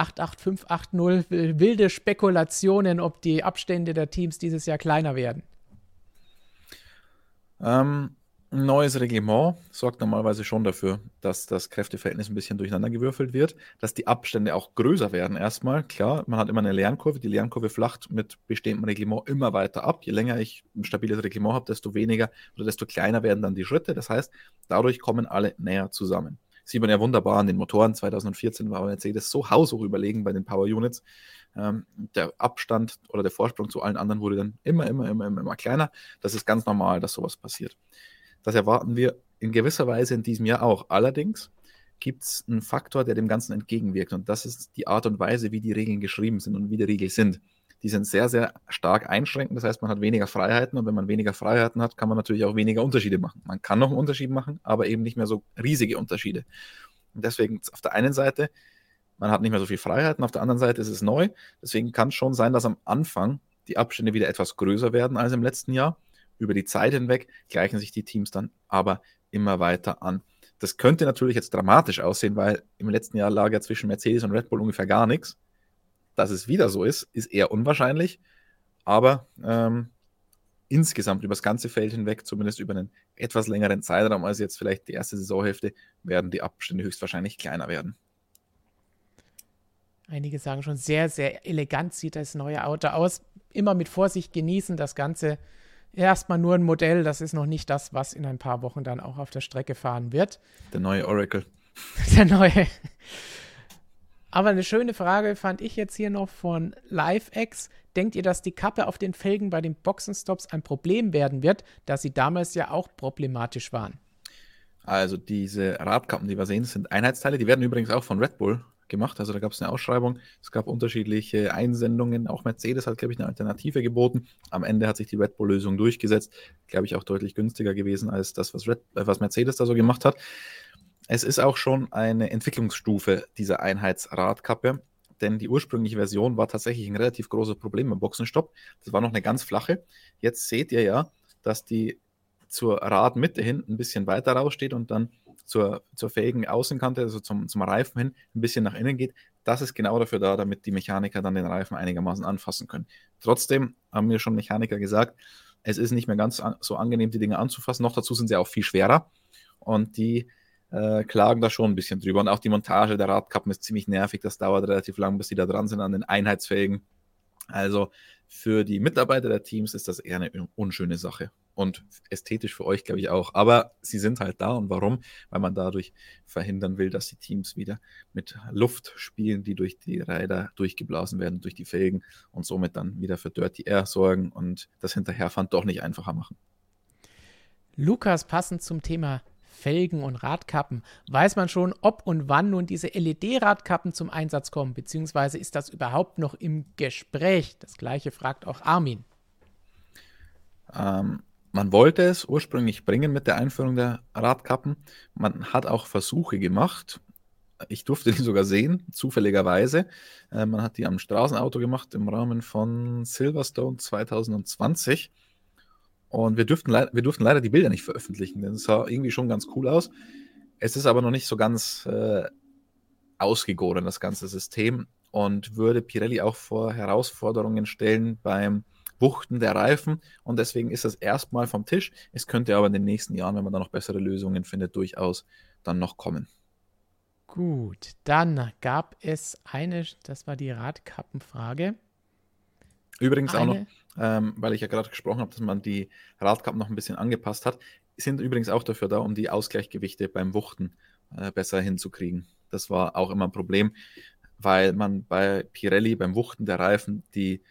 88580 wilde Spekulationen, ob die Abstände der Teams dieses Jahr kleiner werden? Ähm, ein neues Reglement sorgt normalerweise schon dafür, dass das Kräfteverhältnis ein bisschen durcheinander gewürfelt wird, dass die Abstände auch größer werden erstmal. Klar, man hat immer eine Lernkurve, die Lernkurve flacht mit bestehendem Reglement immer weiter ab. Je länger ich ein stabiles Reglement habe, desto weniger oder desto kleiner werden dann die Schritte. Das heißt, dadurch kommen alle näher zusammen. Sieht man ja wunderbar an den Motoren. 2014 war Mercedes so haushoch überlegen bei den Power Units. Ähm, der Abstand oder der Vorsprung zu allen anderen wurde dann immer, immer, immer, immer, immer kleiner. Das ist ganz normal, dass sowas passiert. Das erwarten wir in gewisser Weise in diesem Jahr auch. Allerdings gibt es einen Faktor, der dem Ganzen entgegenwirkt. Und das ist die Art und Weise, wie die Regeln geschrieben sind und wie die Regeln sind die sind sehr, sehr stark einschränkend. Das heißt, man hat weniger Freiheiten und wenn man weniger Freiheiten hat, kann man natürlich auch weniger Unterschiede machen. Man kann noch einen Unterschied machen, aber eben nicht mehr so riesige Unterschiede. Und deswegen auf der einen Seite, man hat nicht mehr so viel Freiheiten, auf der anderen Seite ist es neu. Deswegen kann es schon sein, dass am Anfang die Abstände wieder etwas größer werden als im letzten Jahr. Über die Zeit hinweg gleichen sich die Teams dann aber immer weiter an. Das könnte natürlich jetzt dramatisch aussehen, weil im letzten Jahr lag ja zwischen Mercedes und Red Bull ungefähr gar nichts. Dass es wieder so ist, ist eher unwahrscheinlich. Aber ähm, insgesamt über das ganze Feld hinweg, zumindest über einen etwas längeren Zeitraum als jetzt vielleicht die erste Saisonhälfte, werden die Abstände höchstwahrscheinlich kleiner werden. Einige sagen schon, sehr, sehr elegant sieht das neue Auto aus. Immer mit Vorsicht genießen, das Ganze erstmal nur ein Modell, das ist noch nicht das, was in ein paar Wochen dann auch auf der Strecke fahren wird. Der neue Oracle. Der neue. Aber eine schöne Frage fand ich jetzt hier noch von LiveX. Denkt ihr, dass die Kappe auf den Felgen bei den Boxenstops ein Problem werden wird, da sie damals ja auch problematisch waren? Also diese Radkappen, die wir sehen, sind Einheitsteile. Die werden übrigens auch von Red Bull gemacht. Also da gab es eine Ausschreibung. Es gab unterschiedliche Einsendungen. Auch Mercedes hat, glaube ich, eine Alternative geboten. Am Ende hat sich die Red Bull-Lösung durchgesetzt. Glaube ich auch deutlich günstiger gewesen als das, was, Red, äh, was Mercedes da so gemacht hat. Es ist auch schon eine Entwicklungsstufe dieser Einheitsradkappe, denn die ursprüngliche Version war tatsächlich ein relativ großes Problem im Boxenstopp. Das war noch eine ganz flache. Jetzt seht ihr ja, dass die zur Radmitte hin ein bisschen weiter raussteht und dann zur, zur fähigen Außenkante, also zum, zum Reifen hin, ein bisschen nach innen geht. Das ist genau dafür da, damit die Mechaniker dann den Reifen einigermaßen anfassen können. Trotzdem haben mir schon Mechaniker gesagt, es ist nicht mehr ganz so angenehm, die Dinge anzufassen. Noch dazu sind sie auch viel schwerer. Und die äh, klagen da schon ein bisschen drüber. Und auch die Montage der Radkappen ist ziemlich nervig. Das dauert relativ lang, bis die da dran sind an den einheitsfähigen. Also für die Mitarbeiter der Teams ist das eher eine unschöne Sache. Und ästhetisch für euch, glaube ich, auch. Aber sie sind halt da. Und warum? Weil man dadurch verhindern will, dass die Teams wieder mit Luft spielen, die durch die Räder durchgeblasen werden, durch die Felgen und somit dann wieder für Dirty Air sorgen und das Hinterherfahren doch nicht einfacher machen. Lukas, passend zum Thema Felgen und Radkappen. Weiß man schon, ob und wann nun diese LED-Radkappen zum Einsatz kommen, beziehungsweise ist das überhaupt noch im Gespräch? Das gleiche fragt auch Armin. Ähm, man wollte es ursprünglich bringen mit der Einführung der Radkappen. Man hat auch Versuche gemacht. Ich durfte die sogar sehen, zufälligerweise. Äh, man hat die am Straßenauto gemacht im Rahmen von Silverstone 2020. Und wir, dürften wir durften leider die Bilder nicht veröffentlichen, denn es sah irgendwie schon ganz cool aus. Es ist aber noch nicht so ganz äh, ausgegoren, das ganze System, und würde Pirelli auch vor Herausforderungen stellen beim Wuchten der Reifen. Und deswegen ist das erstmal vom Tisch. Es könnte aber in den nächsten Jahren, wenn man da noch bessere Lösungen findet, durchaus dann noch kommen. Gut, dann gab es eine, das war die Radkappenfrage. Übrigens eine, auch noch, ähm, weil ich ja gerade gesprochen habe, dass man die Radkappen noch ein bisschen angepasst hat, sind übrigens auch dafür da, um die Ausgleichgewichte beim Wuchten äh, besser hinzukriegen. Das war auch immer ein Problem, weil man bei Pirelli beim Wuchten der Reifen die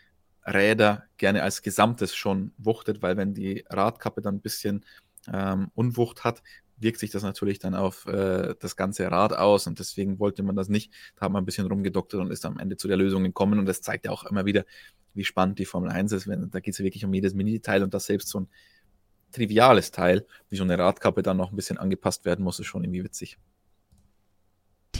Räder gerne als Gesamtes schon wuchtet, weil wenn die Radkappe dann ein bisschen ähm, Unwucht hat, wirkt sich das natürlich dann auf äh, das ganze Rad aus und deswegen wollte man das nicht. Da hat man ein bisschen rumgedoktert und ist am Ende zu der Lösung gekommen und das zeigt ja auch immer wieder, wie spannend die Formel 1 ist. Wenn, da geht es ja wirklich um jedes Mini-Detail und das selbst so ein triviales Teil, wie so eine Radkappe dann noch ein bisschen angepasst werden muss, ist schon irgendwie witzig.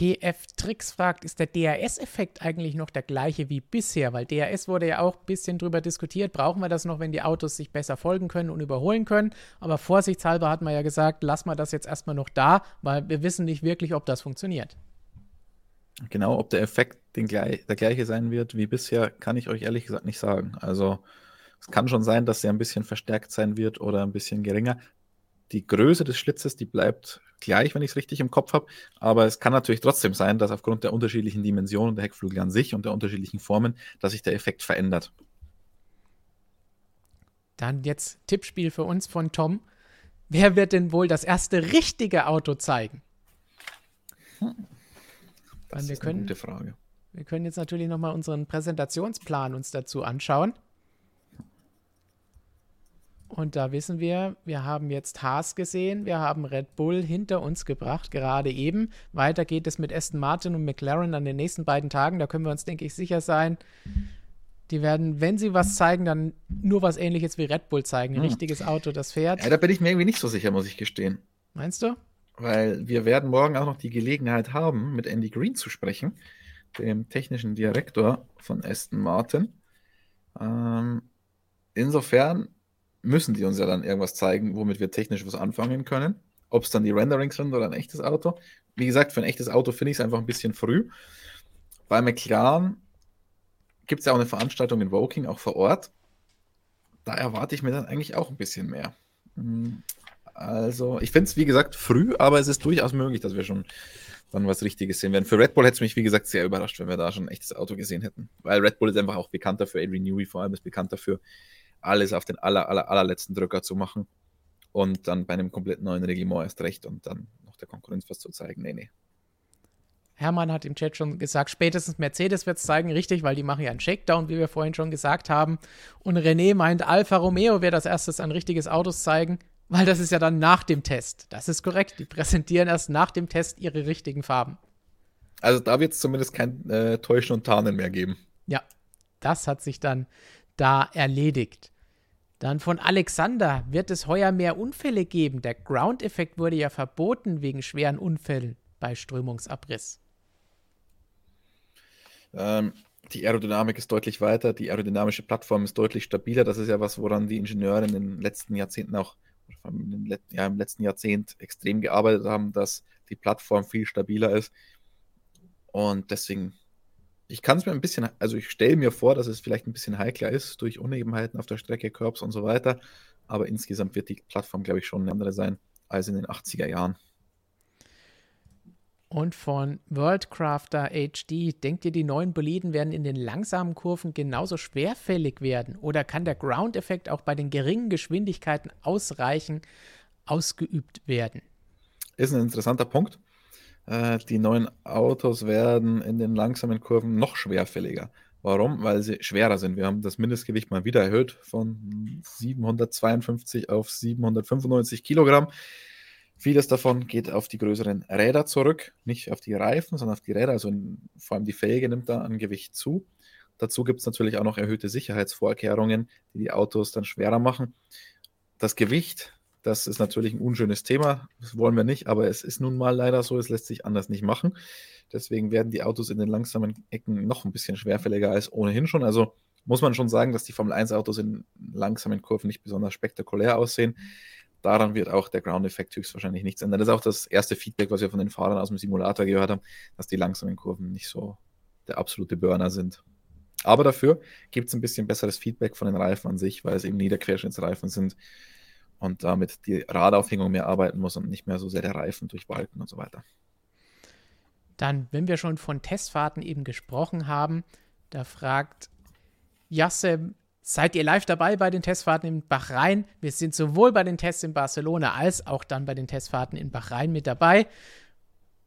TF Tricks fragt, ist der DRS-Effekt eigentlich noch der gleiche wie bisher? Weil DRS wurde ja auch ein bisschen drüber diskutiert. Brauchen wir das noch, wenn die Autos sich besser folgen können und überholen können? Aber vorsichtshalber hat man ja gesagt, lass mal das jetzt erstmal noch da, weil wir wissen nicht wirklich, ob das funktioniert. Genau, ob der Effekt den, der gleiche sein wird wie bisher, kann ich euch ehrlich gesagt nicht sagen. Also es kann schon sein, dass er ein bisschen verstärkt sein wird oder ein bisschen geringer. Die Größe des Schlitzes, die bleibt gleich, wenn ich es richtig im Kopf habe. Aber es kann natürlich trotzdem sein, dass aufgrund der unterschiedlichen Dimensionen der Heckflügel an sich und der unterschiedlichen Formen, dass sich der Effekt verändert. Dann jetzt Tippspiel für uns von Tom. Wer wird denn wohl das erste richtige Auto zeigen? Das wir ist eine gute Frage. Wir können jetzt natürlich nochmal unseren Präsentationsplan uns dazu anschauen. Und da wissen wir, wir haben jetzt Haas gesehen, wir haben Red Bull hinter uns gebracht, gerade eben. Weiter geht es mit Aston Martin und McLaren an den nächsten beiden Tagen. Da können wir uns, denke ich, sicher sein. Die werden, wenn sie was zeigen, dann nur was ähnliches wie Red Bull zeigen. Ein hm. richtiges Auto, das fährt. Ja, da bin ich mir irgendwie nicht so sicher, muss ich gestehen. Meinst du? Weil wir werden morgen auch noch die Gelegenheit haben, mit Andy Green zu sprechen, dem technischen Direktor von Aston Martin. Ähm, insofern müssen die uns ja dann irgendwas zeigen, womit wir technisch was anfangen können. ob es dann die Renderings sind oder ein echtes Auto. Wie gesagt, für ein echtes Auto finde ich es einfach ein bisschen früh. Bei McLaren gibt es ja auch eine Veranstaltung in Woking, auch vor Ort. Da erwarte ich mir dann eigentlich auch ein bisschen mehr. Also, ich finde es, wie gesagt, früh, aber es ist durchaus möglich, dass wir schon dann was Richtiges sehen werden. Für Red Bull hätte es mich, wie gesagt, sehr überrascht, wenn wir da schon ein echtes Auto gesehen hätten. Weil Red Bull ist einfach auch bekannt dafür, Adrian Newey vor allem ist bekannt dafür, alles auf den aller, aller, allerletzten Drücker zu machen und dann bei einem komplett neuen Reglement erst recht und dann noch der Konkurrenz was zu zeigen. Nee, nee. Hermann hat im Chat schon gesagt, spätestens Mercedes wird es zeigen, richtig, weil die machen ja einen Shakedown, wie wir vorhin schon gesagt haben. Und René meint, Alfa Romeo wird als erstes ein richtiges Autos zeigen, weil das ist ja dann nach dem Test. Das ist korrekt. Die präsentieren erst nach dem Test ihre richtigen Farben. Also da wird es zumindest kein äh, Täuschen und Tarnen mehr geben. Ja, das hat sich dann da erledigt. Dann von Alexander wird es heuer mehr Unfälle geben. Der Ground-Effekt wurde ja verboten wegen schweren Unfällen bei Strömungsabriss. Ähm, die Aerodynamik ist deutlich weiter, die aerodynamische Plattform ist deutlich stabiler. Das ist ja was, woran die Ingenieure in den letzten Jahrzehnten auch, ja, im letzten Jahrzehnt extrem gearbeitet haben, dass die Plattform viel stabiler ist. Und deswegen, ich kann es mir ein bisschen, also ich stelle mir vor, dass es vielleicht ein bisschen heikler ist durch Unebenheiten auf der Strecke, Curbs und so weiter. Aber insgesamt wird die Plattform, glaube ich, schon eine andere sein als in den 80er Jahren. Und von Worldcrafter HD, denkt ihr, die neuen Boliden werden in den langsamen Kurven genauso schwerfällig werden? Oder kann der Ground-Effekt auch bei den geringen Geschwindigkeiten ausreichend ausgeübt werden? Ist ein interessanter Punkt. Äh, die neuen Autos werden in den langsamen Kurven noch schwerfälliger. Warum? Weil sie schwerer sind. Wir haben das Mindestgewicht mal wieder erhöht von 752 auf 795 Kilogramm. Vieles davon geht auf die größeren Räder zurück, nicht auf die Reifen, sondern auf die Räder. Also in, vor allem die Felge nimmt da an Gewicht zu. Dazu gibt es natürlich auch noch erhöhte Sicherheitsvorkehrungen, die die Autos dann schwerer machen. Das Gewicht, das ist natürlich ein unschönes Thema, das wollen wir nicht, aber es ist nun mal leider so, es lässt sich anders nicht machen. Deswegen werden die Autos in den langsamen Ecken noch ein bisschen schwerfälliger als ohnehin schon. Also muss man schon sagen, dass die Formel 1 Autos in langsamen Kurven nicht besonders spektakulär aussehen daran wird auch der Ground-Effekt höchstwahrscheinlich nichts ändern. Das ist auch das erste Feedback, was wir von den Fahrern aus dem Simulator gehört haben, dass die langsamen Kurven nicht so der absolute Burner sind. Aber dafür gibt es ein bisschen besseres Feedback von den Reifen an sich, weil es eben Niederquerschnittsreifen sind und damit die Radaufhängung mehr arbeiten muss und nicht mehr so sehr der Reifen durch Balken und so weiter. Dann, wenn wir schon von Testfahrten eben gesprochen haben, da fragt Jasse Seid ihr live dabei bei den Testfahrten in Bahrain? Wir sind sowohl bei den Tests in Barcelona als auch dann bei den Testfahrten in Bahrain mit dabei.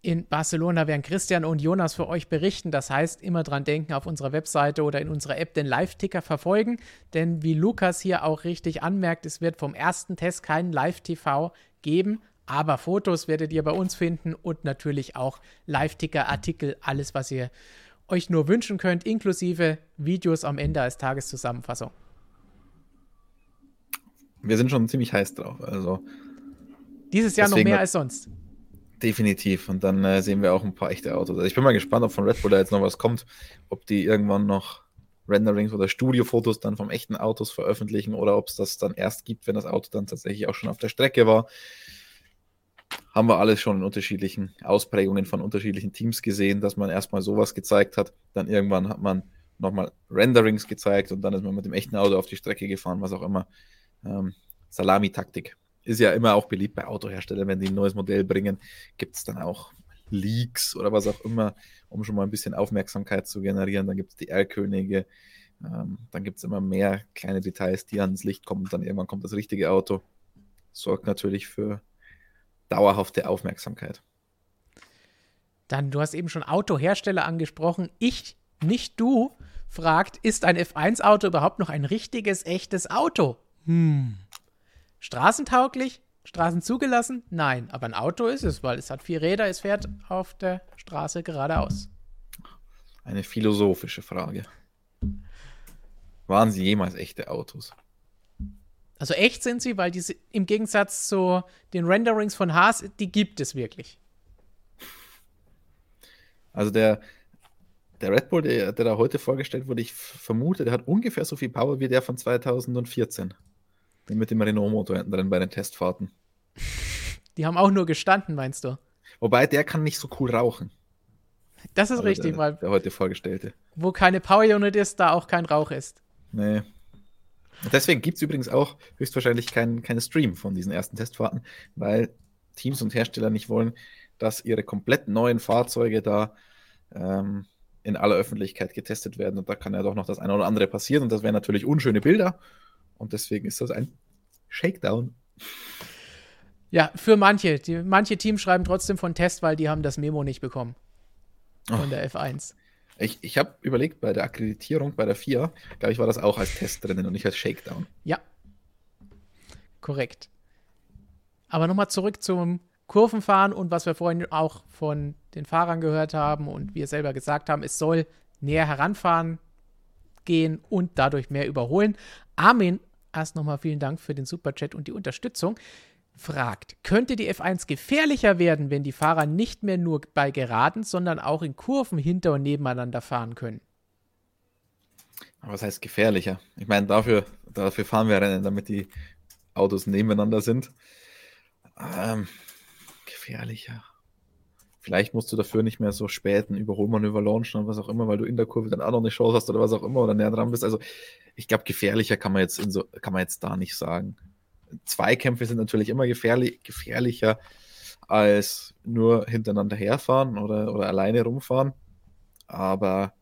In Barcelona werden Christian und Jonas für euch berichten. Das heißt, immer dran denken, auf unserer Webseite oder in unserer App den Live-Ticker verfolgen. Denn wie Lukas hier auch richtig anmerkt, es wird vom ersten Test keinen Live-TV geben. Aber Fotos werdet ihr bei uns finden und natürlich auch Live-Ticker, Artikel, alles, was ihr euch nur wünschen könnt, inklusive Videos am Ende als Tageszusammenfassung. Wir sind schon ziemlich heiß drauf. Also dieses Jahr noch mehr als sonst. Definitiv. Und dann äh, sehen wir auch ein paar echte Autos. Also ich bin mal gespannt, ob von Red Bull da jetzt noch was kommt, ob die irgendwann noch Renderings oder Studiofotos dann vom echten Autos veröffentlichen oder ob es das dann erst gibt, wenn das Auto dann tatsächlich auch schon auf der Strecke war haben wir alles schon in unterschiedlichen Ausprägungen von unterschiedlichen Teams gesehen, dass man erstmal sowas gezeigt hat, dann irgendwann hat man nochmal Renderings gezeigt und dann ist man mit dem echten Auto auf die Strecke gefahren, was auch immer. Ähm, Salami-Taktik ist ja immer auch beliebt bei Autoherstellern, wenn die ein neues Modell bringen, gibt es dann auch Leaks oder was auch immer, um schon mal ein bisschen Aufmerksamkeit zu generieren. Dann gibt es die R-Könige, ähm, dann gibt es immer mehr kleine Details, die ans Licht kommen. Dann irgendwann kommt das richtige Auto. Sorgt natürlich für dauerhafte Aufmerksamkeit. Dann, du hast eben schon Autohersteller angesprochen. Ich, nicht du, fragt, ist ein F1-Auto überhaupt noch ein richtiges, echtes Auto? Hm. Straßentauglich? Straßen zugelassen? Nein, aber ein Auto ist es, weil es hat vier Räder, es fährt auf der Straße geradeaus. Eine philosophische Frage. Waren sie jemals echte Autos? Also echt sind sie, weil diese im Gegensatz zu den Renderings von Haas, die gibt es wirklich. Also der, der Red Bull, der, der da heute vorgestellt wurde, ich vermute, der hat ungefähr so viel Power wie der von 2014. Mit dem Renault-Motor hinten drin bei den Testfahrten. Die haben auch nur gestanden, meinst du? Wobei, der kann nicht so cool rauchen. Das ist also richtig, der, weil. Der heute vorgestellte. Wo keine Power Unit ist, da auch kein Rauch ist. Nee. Deswegen gibt es übrigens auch höchstwahrscheinlich keinen kein Stream von diesen ersten Testfahrten, weil Teams und Hersteller nicht wollen, dass ihre komplett neuen Fahrzeuge da ähm, in aller Öffentlichkeit getestet werden. Und da kann ja doch noch das eine oder andere passieren. Und das wären natürlich unschöne Bilder. Und deswegen ist das ein Shakedown. Ja, für manche. Die, manche Teams schreiben trotzdem von Test, weil die haben das Memo nicht bekommen. Von oh. der F1. Ich, ich habe überlegt, bei der Akkreditierung, bei der FIA, glaube ich, war das auch als Test drinnen und nicht als Shakedown. Ja. Korrekt. Aber nochmal zurück zum Kurvenfahren und was wir vorhin auch von den Fahrern gehört haben und wir selber gesagt haben, es soll näher heranfahren gehen und dadurch mehr überholen. Armin, erst nochmal vielen Dank für den Superchat und die Unterstützung fragt, könnte die F1 gefährlicher werden, wenn die Fahrer nicht mehr nur bei Geraden, sondern auch in Kurven hinter und nebeneinander fahren können? was heißt gefährlicher? Ich meine, dafür, dafür fahren wir Rennen, damit die Autos nebeneinander sind. Ähm, gefährlicher. Vielleicht musst du dafür nicht mehr so spät ein Überholmanöver launchen oder was auch immer, weil du in der Kurve dann auch noch eine Chance hast oder was auch immer oder näher dran bist. Also ich glaube, gefährlicher kann man jetzt so, kann man jetzt da nicht sagen. Zweikämpfe sind natürlich immer gefährlich, gefährlicher als nur hintereinander herfahren oder, oder alleine rumfahren. Aber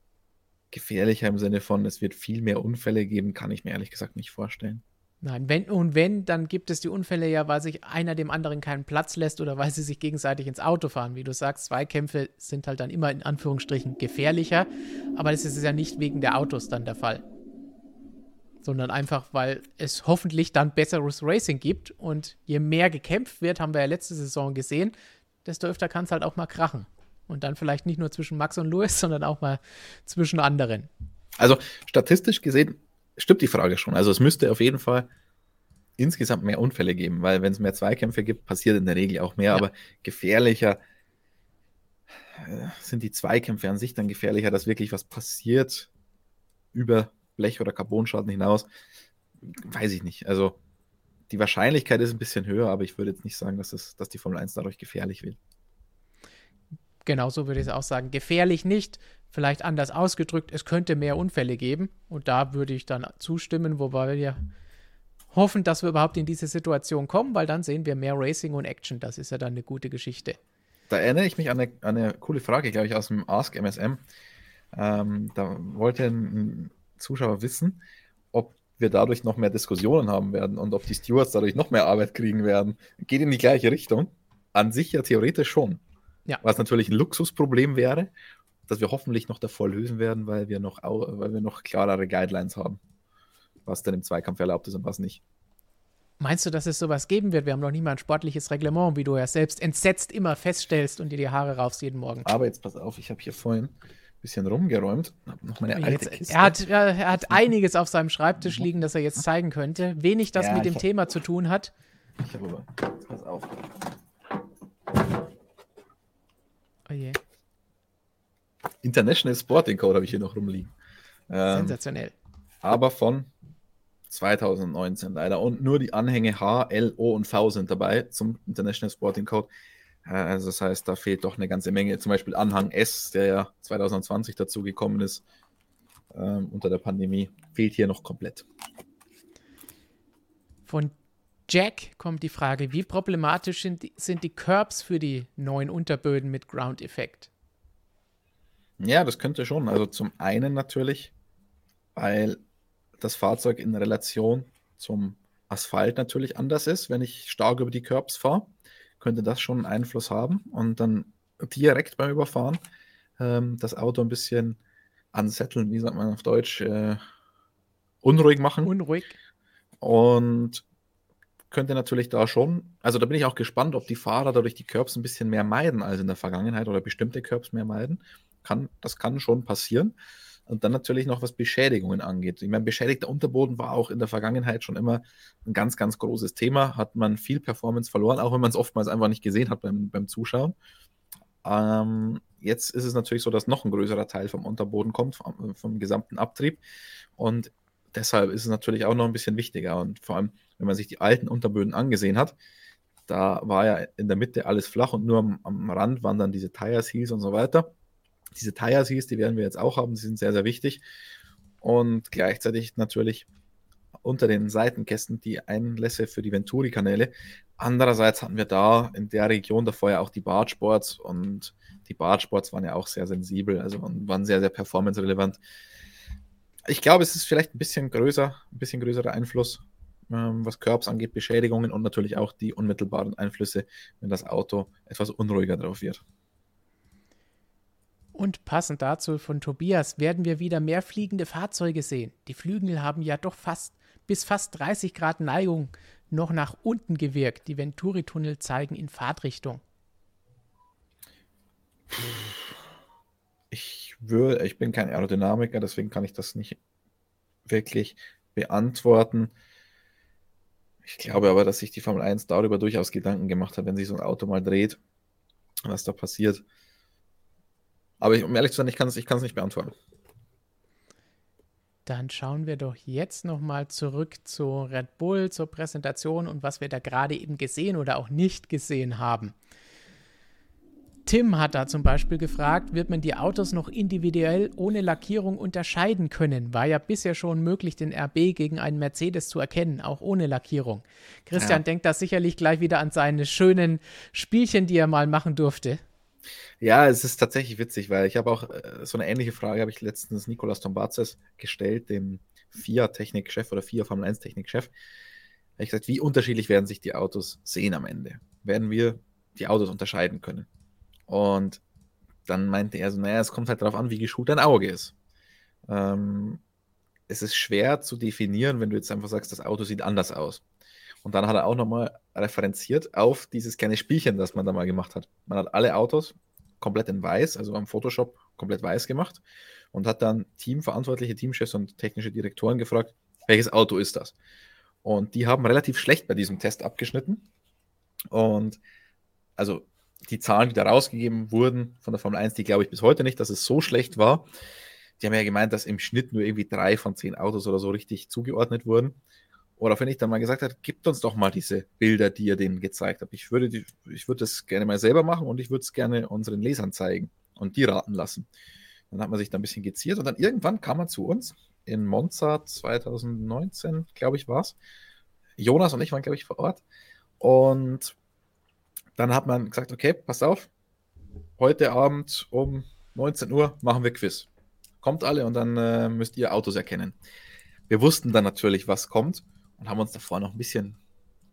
gefährlicher im Sinne von, es wird viel mehr Unfälle geben, kann ich mir ehrlich gesagt nicht vorstellen. Nein, wenn und wenn, dann gibt es die Unfälle ja, weil sich einer dem anderen keinen Platz lässt oder weil sie sich gegenseitig ins Auto fahren. Wie du sagst, Zweikämpfe sind halt dann immer in Anführungsstrichen gefährlicher, aber das ist ja nicht wegen der Autos dann der Fall sondern einfach, weil es hoffentlich dann besseres Racing gibt. Und je mehr gekämpft wird, haben wir ja letzte Saison gesehen, desto öfter kann es halt auch mal krachen. Und dann vielleicht nicht nur zwischen Max und Lewis, sondern auch mal zwischen anderen. Also statistisch gesehen stimmt die Frage schon. Also es müsste auf jeden Fall insgesamt mehr Unfälle geben, weil wenn es mehr Zweikämpfe gibt, passiert in der Regel auch mehr, ja. aber gefährlicher äh, sind die Zweikämpfe an sich dann gefährlicher, dass wirklich was passiert über Blech- oder Carbonschaden hinaus, weiß ich nicht. Also die Wahrscheinlichkeit ist ein bisschen höher, aber ich würde jetzt nicht sagen, dass, es, dass die Formel 1 dadurch gefährlich wird. Genauso würde ich es auch sagen. Gefährlich nicht, vielleicht anders ausgedrückt, es könnte mehr Unfälle geben. Und da würde ich dann zustimmen, wobei wir hoffen, dass wir überhaupt in diese Situation kommen, weil dann sehen wir mehr Racing und Action. Das ist ja dann eine gute Geschichte. Da erinnere ich mich an eine, an eine coole Frage, glaube ich, aus dem Ask MSM. Ähm, da wollte ein Zuschauer wissen, ob wir dadurch noch mehr Diskussionen haben werden und ob die Stewards dadurch noch mehr Arbeit kriegen werden. Geht in die gleiche Richtung. An sich ja theoretisch schon. Ja. Was natürlich ein Luxusproblem wäre, das wir hoffentlich noch davor lösen werden, weil wir noch, weil wir noch klarere Guidelines haben, was denn im Zweikampf erlaubt ist und was nicht. Meinst du, dass es sowas geben wird? Wir haben noch nie mal ein sportliches Reglement, wie du ja selbst entsetzt immer feststellst und dir die Haare raufst jeden Morgen. Aber jetzt pass auf, ich habe hier vorhin bisschen rumgeräumt. Noch meine alte jetzt, Kiste. Er hat, er hat einiges auf seinem Schreibtisch liegen, das er jetzt zeigen könnte. Wenig, das ja, mit dem hab, Thema zu tun hat. Ich habe aber. Pass auf. Oh je. International Sporting Code habe ich hier noch rumliegen. Ähm, Sensationell. Aber von 2019 leider. Und nur die Anhänge H, L, O und V sind dabei zum International Sporting Code. Also das heißt, da fehlt doch eine ganze Menge. Zum Beispiel Anhang S, der ja 2020 dazu gekommen ist, ähm, unter der Pandemie, fehlt hier noch komplett. Von Jack kommt die Frage, wie problematisch sind die, sind die Curbs für die neuen Unterböden mit Ground-Effekt? Ja, das könnte schon. Also zum einen natürlich, weil das Fahrzeug in Relation zum Asphalt natürlich anders ist, wenn ich stark über die Curbs fahre könnte das schon einen Einfluss haben und dann direkt beim Überfahren ähm, das Auto ein bisschen ansetteln, wie sagt man auf Deutsch, äh, unruhig machen. Unruhig. Und könnte natürlich da schon, also da bin ich auch gespannt, ob die Fahrer dadurch die Curbs ein bisschen mehr meiden als in der Vergangenheit oder bestimmte Curbs mehr meiden. Kann, das kann schon passieren. Und dann natürlich noch, was Beschädigungen angeht. Ich meine, beschädigter Unterboden war auch in der Vergangenheit schon immer ein ganz, ganz großes Thema. Hat man viel Performance verloren, auch wenn man es oftmals einfach nicht gesehen hat beim, beim Zuschauen. Ähm, jetzt ist es natürlich so, dass noch ein größerer Teil vom Unterboden kommt, vom, vom gesamten Abtrieb. Und deshalb ist es natürlich auch noch ein bisschen wichtiger. Und vor allem, wenn man sich die alten Unterböden angesehen hat, da war ja in der Mitte alles flach und nur am, am Rand waren dann diese Tire Seals und so weiter. Diese Tire Seals, die werden wir jetzt auch haben, die sind sehr, sehr wichtig. Und gleichzeitig natürlich unter den Seitenkästen die Einlässe für die Venturi-Kanäle. Andererseits hatten wir da in der Region davor ja auch die Bartsports und die Bartsports waren ja auch sehr sensibel, also waren sehr, sehr performance-relevant. Ich glaube, es ist vielleicht ein bisschen größer, ein bisschen größerer Einfluss, ähm, was Curbs angeht, Beschädigungen und natürlich auch die unmittelbaren Einflüsse, wenn das Auto etwas unruhiger drauf wird. Und passend dazu von Tobias werden wir wieder mehr fliegende Fahrzeuge sehen. Die Flügel haben ja doch fast bis fast 30 Grad Neigung noch nach unten gewirkt. Die Venturi-Tunnel zeigen in Fahrtrichtung. Ich würde, ich bin kein Aerodynamiker, deswegen kann ich das nicht wirklich beantworten. Ich glaube aber, dass sich die Formel 1 darüber durchaus Gedanken gemacht hat, wenn sich so ein Auto mal dreht, was da passiert. Aber ich, um ehrlich zu sein, ich kann es ich nicht beantworten. Dann schauen wir doch jetzt nochmal zurück zu Red Bull, zur Präsentation und was wir da gerade eben gesehen oder auch nicht gesehen haben. Tim hat da zum Beispiel gefragt, wird man die Autos noch individuell ohne Lackierung unterscheiden können? War ja bisher schon möglich, den RB gegen einen Mercedes zu erkennen, auch ohne Lackierung. Christian ja. denkt da sicherlich gleich wieder an seine schönen Spielchen, die er mal machen durfte. Ja, es ist tatsächlich witzig, weil ich habe auch äh, so eine ähnliche Frage habe ich letztens Nicolas Tombazes gestellt, dem FIA-Technikchef oder FIA Formel 1-Technikchef. Habe ich gesagt, wie unterschiedlich werden sich die Autos sehen am Ende? Werden wir die Autos unterscheiden können? Und dann meinte er so, naja, es kommt halt darauf an, wie geschult dein Auge ist. Ähm, es ist schwer zu definieren, wenn du jetzt einfach sagst, das Auto sieht anders aus. Und dann hat er auch nochmal referenziert auf dieses kleine Spielchen, das man da mal gemacht hat. Man hat alle Autos komplett in weiß, also am Photoshop komplett weiß gemacht und hat dann Teamverantwortliche, Teamchefs und technische Direktoren gefragt, welches Auto ist das? Und die haben relativ schlecht bei diesem Test abgeschnitten. Und also die Zahlen, die da rausgegeben wurden von der Formel 1, die glaube ich bis heute nicht, dass es so schlecht war. Die haben ja gemeint, dass im Schnitt nur irgendwie drei von zehn Autos oder so richtig zugeordnet wurden. Oder wenn ich dann mal gesagt habe, gibt uns doch mal diese Bilder, die ihr denen gezeigt habt. Ich würde, die, ich würde das gerne mal selber machen und ich würde es gerne unseren Lesern zeigen und die raten lassen. Dann hat man sich da ein bisschen geziert und dann irgendwann kam man zu uns in Monza 2019, glaube ich, war es. Jonas und ich waren, glaube ich, vor Ort. Und dann hat man gesagt, okay, passt auf, heute Abend um 19 Uhr machen wir Quiz. Kommt alle und dann äh, müsst ihr Autos erkennen. Wir wussten dann natürlich, was kommt und haben uns davor noch ein bisschen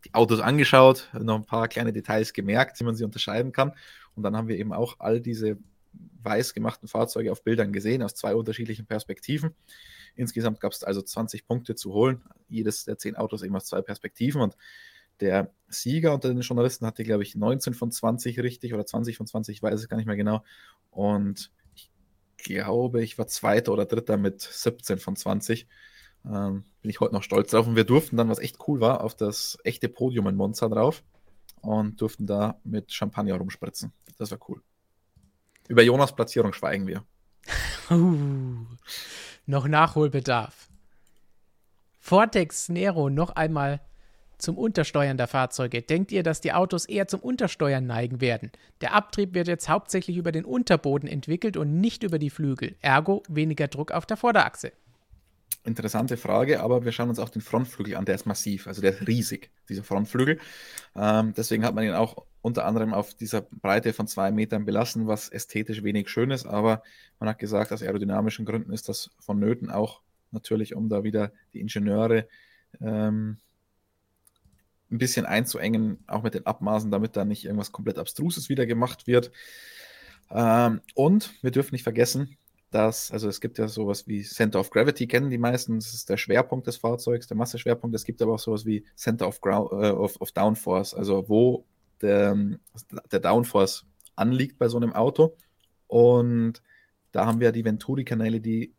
die Autos angeschaut, noch ein paar kleine Details gemerkt, wie man sie unterscheiden kann. Und dann haben wir eben auch all diese weiß gemachten Fahrzeuge auf Bildern gesehen, aus zwei unterschiedlichen Perspektiven. Insgesamt gab es also 20 Punkte zu holen. Jedes der zehn Autos eben aus zwei Perspektiven. Und der Sieger unter den Journalisten hatte, glaube ich, 19 von 20 richtig oder 20 von 20, ich weiß es gar nicht mehr genau. Und ich glaube, ich war Zweiter oder Dritter mit 17 von 20. Ähm, bin ich heute noch stolz drauf. Und wir durften dann, was echt cool war, auf das echte Podium in Monza drauf und durften da mit Champagner rumspritzen. Das war cool. Über Jonas Platzierung schweigen wir. uh, noch Nachholbedarf. Vortex Nero noch einmal zum Untersteuern der Fahrzeuge. Denkt ihr, dass die Autos eher zum Untersteuern neigen werden? Der Abtrieb wird jetzt hauptsächlich über den Unterboden entwickelt und nicht über die Flügel. Ergo weniger Druck auf der Vorderachse interessante Frage, aber wir schauen uns auch den Frontflügel an. Der ist massiv, also der ist riesig, dieser Frontflügel. Ähm, deswegen hat man ihn auch unter anderem auf dieser Breite von zwei Metern belassen, was ästhetisch wenig schön ist. Aber man hat gesagt, aus aerodynamischen Gründen ist das vonnöten, auch natürlich, um da wieder die Ingenieure ähm, ein bisschen einzuengen, auch mit den Abmaßen, damit da nicht irgendwas komplett Abstruses wieder gemacht wird. Ähm, und wir dürfen nicht vergessen, dass, also es gibt ja sowas wie Center of Gravity, kennen die meisten, das ist der Schwerpunkt des Fahrzeugs, der Masseschwerpunkt. Es gibt aber auch sowas wie Center of, Ground, äh, of, of Downforce, also wo der, der Downforce anliegt bei so einem Auto. Und da haben wir die Venturi-Kanäle, die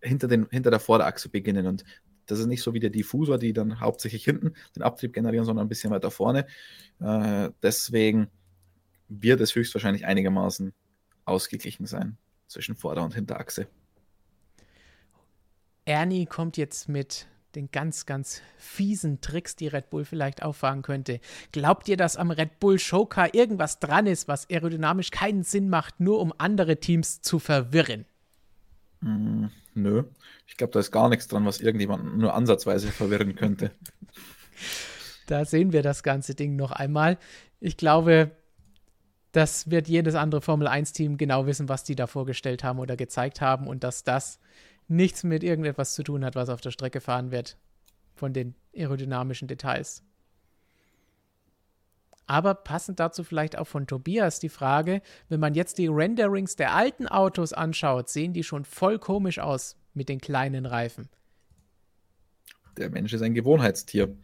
hinter, den, hinter der Vorderachse beginnen. Und das ist nicht so wie der Diffusor, die dann hauptsächlich hinten den Abtrieb generieren, sondern ein bisschen weiter vorne. Äh, deswegen wird es höchstwahrscheinlich einigermaßen ausgeglichen sein zwischen Vorder- und Hinterachse. Ernie kommt jetzt mit den ganz, ganz fiesen Tricks, die Red Bull vielleicht auffahren könnte. Glaubt ihr, dass am Red Bull Showcar irgendwas dran ist, was aerodynamisch keinen Sinn macht, nur um andere Teams zu verwirren? Mm, nö. Ich glaube, da ist gar nichts dran, was irgendjemand nur ansatzweise verwirren könnte. Da sehen wir das ganze Ding noch einmal. Ich glaube, das wird jedes andere Formel-1-Team genau wissen, was die da vorgestellt haben oder gezeigt haben und dass das nichts mit irgendetwas zu tun hat, was auf der Strecke fahren wird, von den aerodynamischen Details. Aber passend dazu vielleicht auch von Tobias die Frage, wenn man jetzt die Renderings der alten Autos anschaut, sehen die schon voll komisch aus mit den kleinen Reifen. Der Mensch ist ein Gewohnheitstier.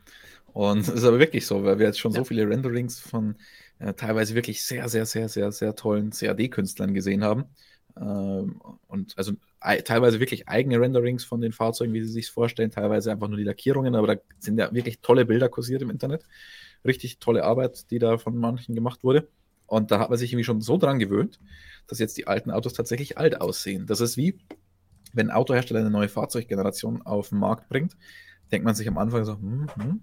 Und es ist aber wirklich so, weil wir jetzt schon ja. so viele Renderings von äh, teilweise wirklich sehr, sehr, sehr, sehr, sehr tollen CAD-Künstlern gesehen haben. Ähm, und also teilweise wirklich eigene Renderings von den Fahrzeugen, wie sie sich vorstellen, teilweise einfach nur die Lackierungen, aber da sind ja wirklich tolle Bilder kursiert im Internet. Richtig tolle Arbeit, die da von manchen gemacht wurde. Und da hat man sich irgendwie schon so dran gewöhnt, dass jetzt die alten Autos tatsächlich alt aussehen. Das ist wie, wenn ein Autohersteller eine neue Fahrzeuggeneration auf den Markt bringt, denkt man sich am Anfang so, hm, hm,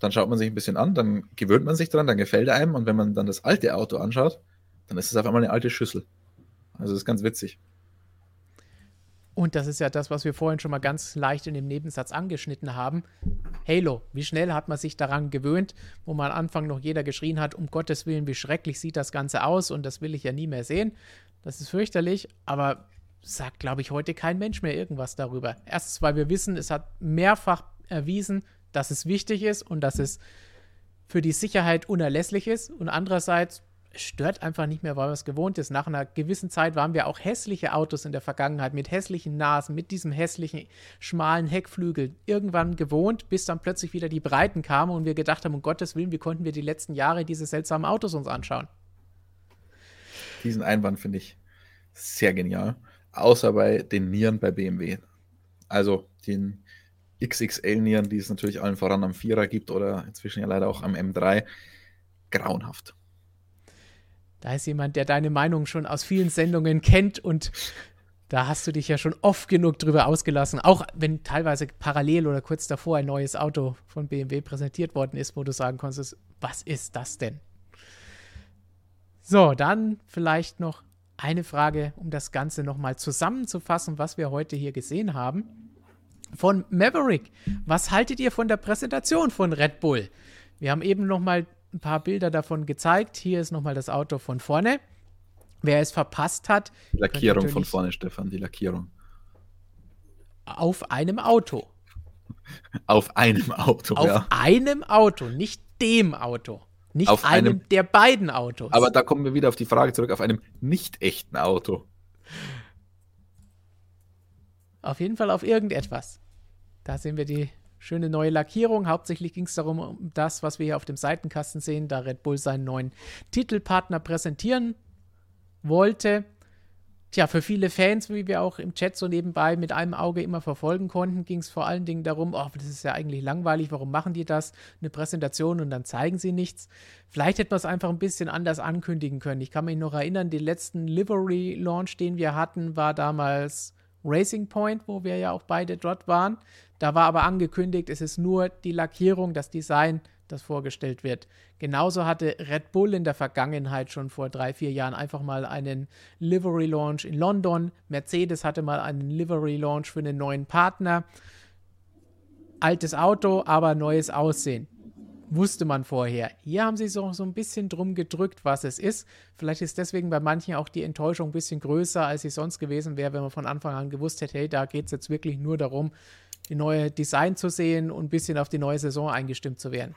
dann schaut man sich ein bisschen an, dann gewöhnt man sich dran, dann gefällt einem und wenn man dann das alte Auto anschaut, dann ist es auf einmal eine alte Schüssel. Also das ist ganz witzig. Und das ist ja das, was wir vorhin schon mal ganz leicht in dem Nebensatz angeschnitten haben. Halo, wie schnell hat man sich daran gewöhnt, wo man am Anfang noch jeder geschrien hat, um Gottes Willen, wie schrecklich sieht das Ganze aus und das will ich ja nie mehr sehen. Das ist fürchterlich, aber sagt, glaube ich, heute kein Mensch mehr irgendwas darüber. Erstens, weil wir wissen, es hat mehrfach erwiesen, dass es wichtig ist und dass es für die Sicherheit unerlässlich ist. Und andererseits stört einfach nicht mehr, weil man es gewohnt ist. Nach einer gewissen Zeit waren wir auch hässliche Autos in der Vergangenheit mit hässlichen Nasen, mit diesem hässlichen, schmalen Heckflügel irgendwann gewohnt, bis dann plötzlich wieder die Breiten kamen und wir gedacht haben, um Gottes Willen, wie konnten wir die letzten Jahre diese seltsamen Autos uns anschauen? Diesen Einwand finde ich sehr genial. Außer bei den Nieren bei BMW. Also den XXL-Nieren, die es natürlich allen voran am Vierer gibt oder inzwischen ja leider auch am M3. Grauenhaft. Da ist jemand, der deine Meinung schon aus vielen Sendungen kennt und da hast du dich ja schon oft genug drüber ausgelassen, auch wenn teilweise parallel oder kurz davor ein neues Auto von BMW präsentiert worden ist, wo du sagen konntest, was ist das denn? So, dann vielleicht noch eine Frage, um das Ganze nochmal zusammenzufassen, was wir heute hier gesehen haben. Von Maverick, was haltet ihr von der Präsentation von Red Bull? Wir haben eben nochmal ein paar Bilder davon gezeigt. Hier ist nochmal das Auto von vorne. Wer es verpasst hat. Die Lackierung von vorne, Stefan, die Lackierung. Auf einem Auto. Auf einem Auto, Auf ja. einem Auto, nicht dem Auto. Nicht auf einem, einem der beiden Autos. Aber da kommen wir wieder auf die Frage zurück, auf einem nicht echten Auto. Auf jeden Fall auf irgendetwas. Da sehen wir die schöne neue Lackierung. Hauptsächlich ging es darum, um das, was wir hier auf dem Seitenkasten sehen, da Red Bull seinen neuen Titelpartner präsentieren wollte. Tja, für viele Fans, wie wir auch im Chat so nebenbei mit einem Auge immer verfolgen konnten, ging es vor allen Dingen darum, oh, das ist ja eigentlich langweilig, warum machen die das? Eine Präsentation und dann zeigen sie nichts. Vielleicht hätte man es einfach ein bisschen anders ankündigen können. Ich kann mich noch erinnern, den letzten Livery-Launch, den wir hatten, war damals Racing Point, wo wir ja auch beide dort waren. Da war aber angekündigt, es ist nur die Lackierung, das Design, das vorgestellt wird. Genauso hatte Red Bull in der Vergangenheit schon vor drei, vier Jahren einfach mal einen Livery Launch in London. Mercedes hatte mal einen Livery Launch für einen neuen Partner. Altes Auto, aber neues Aussehen. Wusste man vorher. Hier haben sie so, so ein bisschen drum gedrückt, was es ist. Vielleicht ist deswegen bei manchen auch die Enttäuschung ein bisschen größer, als sie sonst gewesen wäre, wenn man von Anfang an gewusst hätte, hey, da geht es jetzt wirklich nur darum, die neue Design zu sehen und ein bisschen auf die neue Saison eingestimmt zu werden.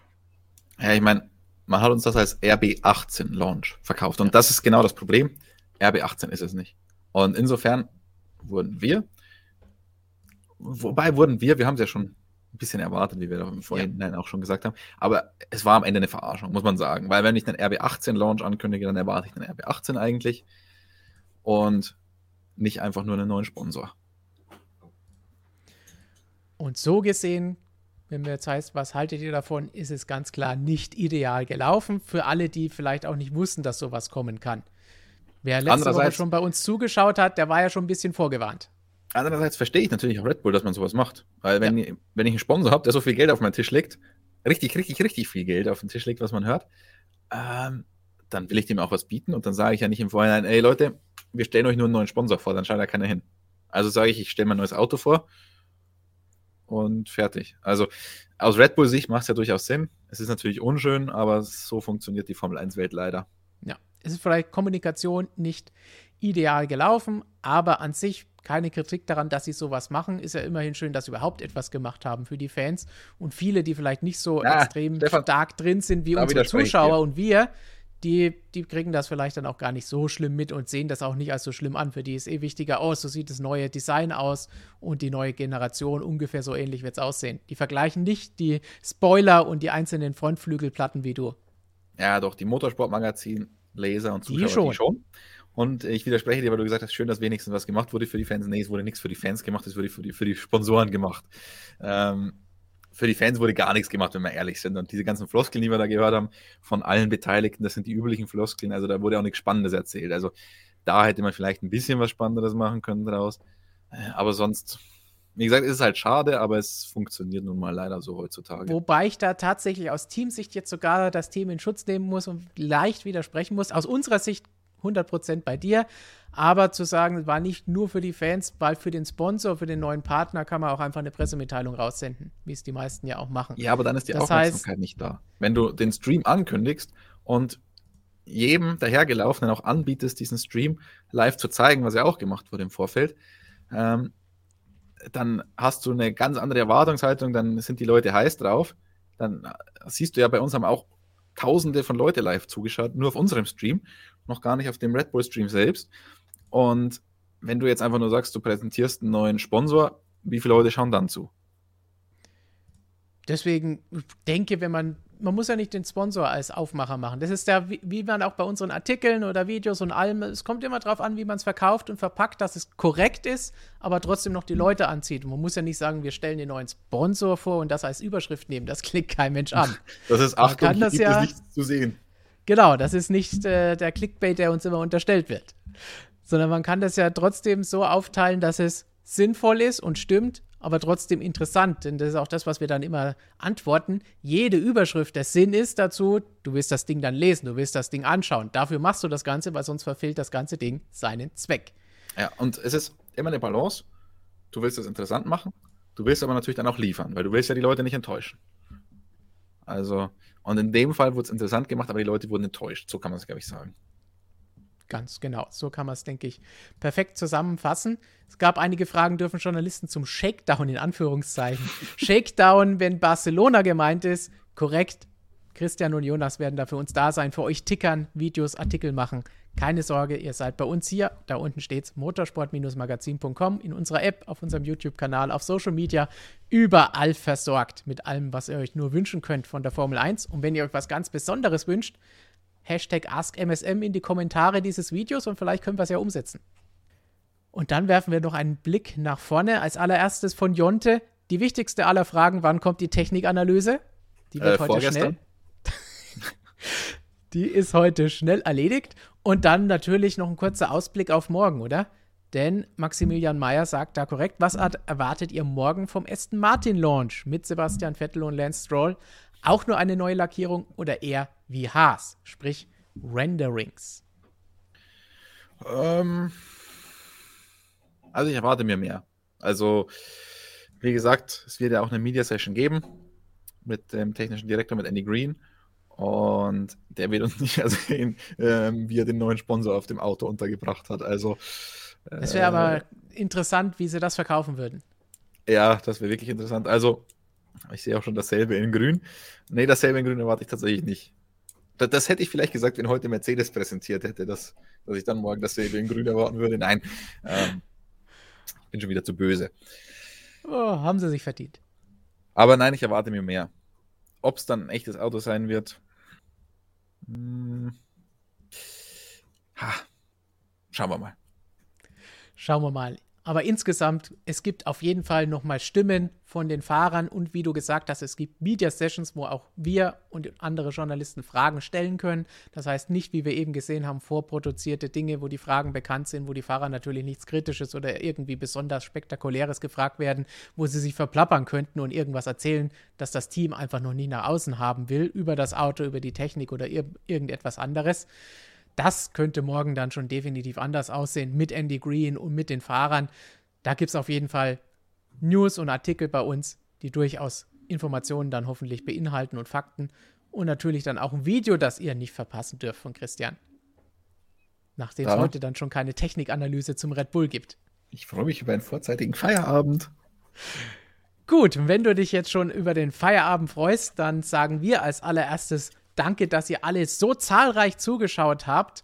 Ja, ich meine, man hat uns das als RB18 Launch verkauft und das ist genau das Problem. RB18 ist es nicht. Und insofern wurden wir, wobei wurden wir, wir haben es ja schon ein bisschen erwartet, wie wir vorhin ja. auch schon gesagt haben, aber es war am Ende eine Verarschung, muss man sagen, weil wenn ich einen RB18 Launch ankündige, dann erwarte ich einen RB18 eigentlich und nicht einfach nur einen neuen Sponsor. Und so gesehen, wenn wir jetzt heißt, was haltet ihr davon, ist es ganz klar nicht ideal gelaufen. Für alle, die vielleicht auch nicht wussten, dass sowas kommen kann. Wer letzte Woche schon bei uns zugeschaut hat, der war ja schon ein bisschen vorgewarnt. Andererseits verstehe ich natürlich auch Red Bull, dass man sowas macht. Weil wenn, ja. wenn ich einen Sponsor habe, der so viel Geld auf meinen Tisch legt, richtig, richtig, richtig viel Geld auf den Tisch legt, was man hört, ähm, dann will ich dem auch was bieten und dann sage ich ja nicht im Vorhinein, ey Leute, wir stellen euch nur einen neuen Sponsor vor, dann schaut da keiner hin. Also sage ich, ich stelle mein neues Auto vor und fertig. Also aus Red Bull-Sicht macht es ja durchaus Sinn. Es ist natürlich unschön, aber so funktioniert die Formel 1-Welt leider. Ja, es ist vielleicht Kommunikation nicht ideal gelaufen, aber an sich keine Kritik daran, dass sie sowas machen. Ist ja immerhin schön, dass sie überhaupt etwas gemacht haben für die Fans. Und viele, die vielleicht nicht so ja, extrem Stefan, stark drin sind wie unsere Zuschauer und wir, die, die kriegen das vielleicht dann auch gar nicht so schlimm mit und sehen das auch nicht als so schlimm an. Für die ist eh wichtiger, oh, so sieht das neue Design aus und die neue Generation ungefähr so ähnlich wird es aussehen. Die vergleichen nicht die Spoiler und die einzelnen Frontflügelplatten wie du. Ja, doch, die Motorsportmagazin, Laser und Zuschauer die schon. Die schon. Und ich widerspreche dir, weil du gesagt hast, schön, dass wenigstens was gemacht wurde für die Fans. Nee, es wurde nichts für die Fans gemacht, es wurde für die, für die Sponsoren gemacht. Ähm, für die Fans wurde gar nichts gemacht, wenn wir ehrlich sind. Und diese ganzen Floskeln, die wir da gehört haben, von allen Beteiligten, das sind die üblichen Floskeln. Also da wurde auch nichts Spannendes erzählt. Also da hätte man vielleicht ein bisschen was Spannenderes machen können draus. Äh, aber sonst, wie gesagt, ist es halt schade, aber es funktioniert nun mal leider so heutzutage. Wobei ich da tatsächlich aus Teamsicht jetzt sogar das Team in Schutz nehmen muss und leicht widersprechen muss. Aus unserer Sicht 100% bei dir. Aber zu sagen, es war nicht nur für die Fans, weil für den Sponsor, für den neuen Partner kann man auch einfach eine Pressemitteilung raussenden, wie es die meisten ja auch machen. Ja, aber dann ist die das Aufmerksamkeit heißt, nicht da. Wenn du den Stream ankündigst und jedem dahergelaufenen auch anbietest, diesen Stream live zu zeigen, was ja auch gemacht wurde im Vorfeld, ähm, dann hast du eine ganz andere Erwartungshaltung, dann sind die Leute heiß drauf. Dann siehst du ja bei uns haben auch Tausende von Leute live zugeschaut, nur auf unserem Stream noch gar nicht auf dem Red Bull Stream selbst. Und wenn du jetzt einfach nur sagst, du präsentierst einen neuen Sponsor, wie viele Leute schauen dann zu? Deswegen denke, wenn man, man muss ja nicht den Sponsor als Aufmacher machen. Das ist ja, wie, wie man auch bei unseren Artikeln oder Videos und allem, es kommt immer darauf an, wie man es verkauft und verpackt, dass es korrekt ist, aber trotzdem noch die Leute anzieht. Und man muss ja nicht sagen, wir stellen den neuen Sponsor vor und das als Überschrift nehmen. Das klickt kein Mensch an. Das ist Achtung, kann das ja, nichts zu sehen. Genau, das ist nicht äh, der Clickbait, der uns immer unterstellt wird. Sondern man kann das ja trotzdem so aufteilen, dass es sinnvoll ist und stimmt, aber trotzdem interessant. Denn das ist auch das, was wir dann immer antworten. Jede Überschrift, der Sinn ist dazu, du willst das Ding dann lesen, du willst das Ding anschauen. Dafür machst du das Ganze, weil sonst verfehlt das ganze Ding seinen Zweck. Ja, und es ist immer eine Balance. Du willst es interessant machen, du willst aber natürlich dann auch liefern, weil du willst ja die Leute nicht enttäuschen. Also, und in dem Fall wurde es interessant gemacht, aber die Leute wurden enttäuscht. So kann man es, glaube ich, sagen. Ganz genau. So kann man es, denke ich, perfekt zusammenfassen. Es gab einige Fragen, dürfen Journalisten zum Shakedown in Anführungszeichen. Shakedown, wenn Barcelona gemeint ist, korrekt. Christian und Jonas werden da für uns da sein, für euch tickern, Videos, Artikel machen. Keine Sorge, ihr seid bei uns hier. Da unten steht motorsport-magazin.com in unserer App, auf unserem YouTube-Kanal, auf Social Media, überall versorgt mit allem, was ihr euch nur wünschen könnt von der Formel 1. Und wenn ihr euch was ganz Besonderes wünscht, Hashtag AskMSM in die Kommentare dieses Videos und vielleicht können wir es ja umsetzen. Und dann werfen wir noch einen Blick nach vorne. Als allererstes von Jonte. Die wichtigste aller Fragen: Wann kommt die Technikanalyse? Die wird äh, heute vorgestern. schnell. die ist heute schnell erledigt. Und dann natürlich noch ein kurzer Ausblick auf morgen, oder? Denn Maximilian Mayer sagt da korrekt, was erwartet ihr morgen vom Aston Martin Launch mit Sebastian Vettel und Lance Stroll? Auch nur eine neue Lackierung oder eher wie Haas, sprich Renderings? Ähm, also ich erwarte mir mehr. Also, wie gesagt, es wird ja auch eine Media Session geben mit dem technischen Direktor, mit Andy Green. Und der wird uns nicht ersehen, ähm, wie er den neuen Sponsor auf dem Auto untergebracht hat. Also. Es wäre äh, aber interessant, wie sie das verkaufen würden. Ja, das wäre wirklich interessant. Also, ich sehe auch schon dasselbe in Grün. Nee, dasselbe in Grün erwarte ich tatsächlich nicht. Das, das, hätte ich vielleicht gesagt, wenn heute Mercedes präsentiert hätte, dass, dass ich dann morgen dasselbe in Grün erwarten würde. Nein, ähm, bin schon wieder zu böse. Oh, haben sie sich verdient. Aber nein, ich erwarte mir mehr. Ob es dann ein echtes Auto sein wird, hm. Ha. Schauen wir mal. Schauen wir mal. Aber insgesamt, es gibt auf jeden Fall nochmal Stimmen von den Fahrern und wie du gesagt hast, es gibt Media Sessions, wo auch wir und andere Journalisten Fragen stellen können. Das heißt nicht, wie wir eben gesehen haben, vorproduzierte Dinge, wo die Fragen bekannt sind, wo die Fahrer natürlich nichts Kritisches oder irgendwie besonders Spektakuläres gefragt werden, wo sie sich verplappern könnten und irgendwas erzählen, dass das Team einfach noch nie nach außen haben will, über das Auto, über die Technik oder ir irgendetwas anderes. Das könnte morgen dann schon definitiv anders aussehen mit Andy Green und mit den Fahrern. Da gibt es auf jeden Fall News und Artikel bei uns, die durchaus Informationen dann hoffentlich beinhalten und Fakten. Und natürlich dann auch ein Video, das ihr nicht verpassen dürft von Christian. Nachdem es heute dann schon keine Technikanalyse zum Red Bull gibt. Ich freue mich über einen vorzeitigen Feierabend. Gut, wenn du dich jetzt schon über den Feierabend freust, dann sagen wir als allererstes Danke, dass ihr alle so zahlreich zugeschaut habt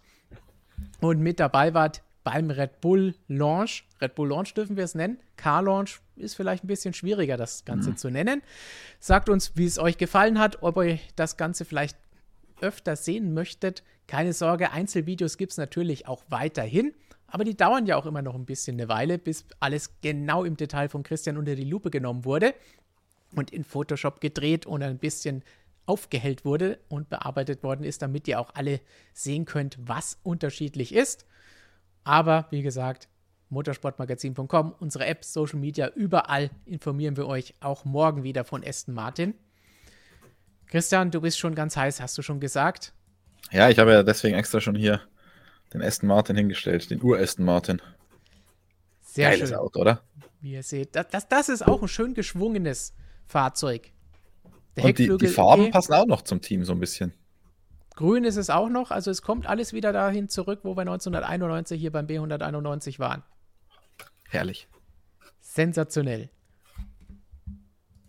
und mit dabei wart beim Red Bull Launch. Red Bull Launch dürfen wir es nennen. Car Launch ist vielleicht ein bisschen schwieriger, das Ganze mhm. zu nennen. Sagt uns, wie es euch gefallen hat, ob ihr das Ganze vielleicht öfter sehen möchtet. Keine Sorge, Einzelvideos gibt es natürlich auch weiterhin. Aber die dauern ja auch immer noch ein bisschen eine Weile, bis alles genau im Detail von Christian unter die Lupe genommen wurde und in Photoshop gedreht und ein bisschen aufgehellt wurde und bearbeitet worden ist, damit ihr auch alle sehen könnt, was unterschiedlich ist. Aber wie gesagt, motorsportmagazin.com, unsere App, Social Media, überall informieren wir euch auch morgen wieder von Aston Martin. Christian, du bist schon ganz heiß, hast du schon gesagt? Ja, ich habe ja deswegen extra schon hier den Aston Martin hingestellt, den Ur-Aston Martin. Sehr Geiles schön. Auto, oder? Wie ihr seht, das, das, das ist auch ein schön geschwungenes Fahrzeug. Und die, die Farben eh, passen auch noch zum Team so ein bisschen. Grün ist es auch noch, also es kommt alles wieder dahin zurück, wo wir 1991 hier beim B191 waren. Herrlich. Sensationell.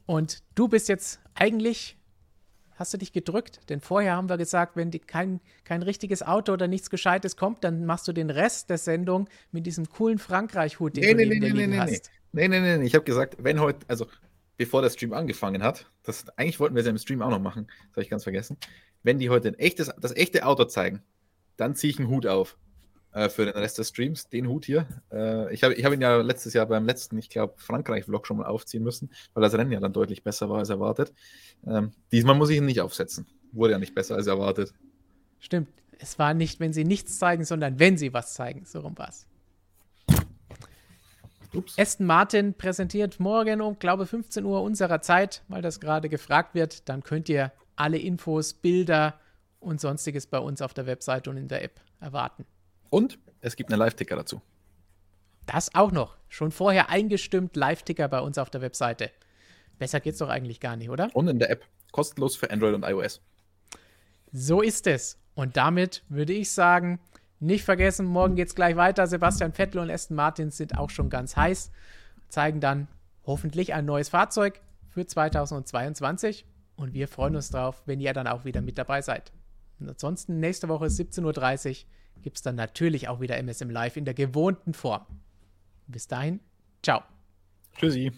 Und du bist jetzt eigentlich, hast du dich gedrückt? Denn vorher haben wir gesagt, wenn die, kein, kein richtiges Auto oder nichts Gescheites kommt, dann machst du den Rest der Sendung mit diesem coolen Frankreich-Hut, den nee, du nee, neben nee, nee, nee, hast. Nee, nee, nee, nee. Ich habe gesagt, wenn heute, also bevor der Stream angefangen hat, das, eigentlich wollten wir es ja im Stream auch noch machen, das habe ich ganz vergessen. Wenn die heute ein echtes, das echte Auto zeigen, dann ziehe ich einen Hut auf äh, für den Rest des Streams, den Hut hier. Äh, ich habe ich hab ihn ja letztes Jahr beim letzten, ich glaube, Frankreich-Vlog schon mal aufziehen müssen, weil das Rennen ja dann deutlich besser war als erwartet. Ähm, diesmal muss ich ihn nicht aufsetzen. Wurde ja nicht besser als erwartet. Stimmt. Es war nicht, wenn sie nichts zeigen, sondern wenn sie was zeigen. So rum war es. Ups. Aston Martin präsentiert morgen um, glaube 15 Uhr unserer Zeit, weil das gerade gefragt wird. Dann könnt ihr alle Infos, Bilder und sonstiges bei uns auf der Webseite und in der App erwarten. Und es gibt einen Live-Ticker dazu. Das auch noch. Schon vorher eingestimmt, Live-Ticker bei uns auf der Webseite. Besser geht's doch eigentlich gar nicht, oder? Und in der App. Kostenlos für Android und iOS. So ist es. Und damit würde ich sagen, nicht vergessen, morgen geht es gleich weiter. Sebastian Vettel und Aston Martin sind auch schon ganz heiß. Zeigen dann hoffentlich ein neues Fahrzeug für 2022. Und wir freuen uns drauf, wenn ihr dann auch wieder mit dabei seid. Und ansonsten nächste Woche 17.30 Uhr gibt es dann natürlich auch wieder MSM Live in der gewohnten Form. Bis dahin, ciao. Tschüssi.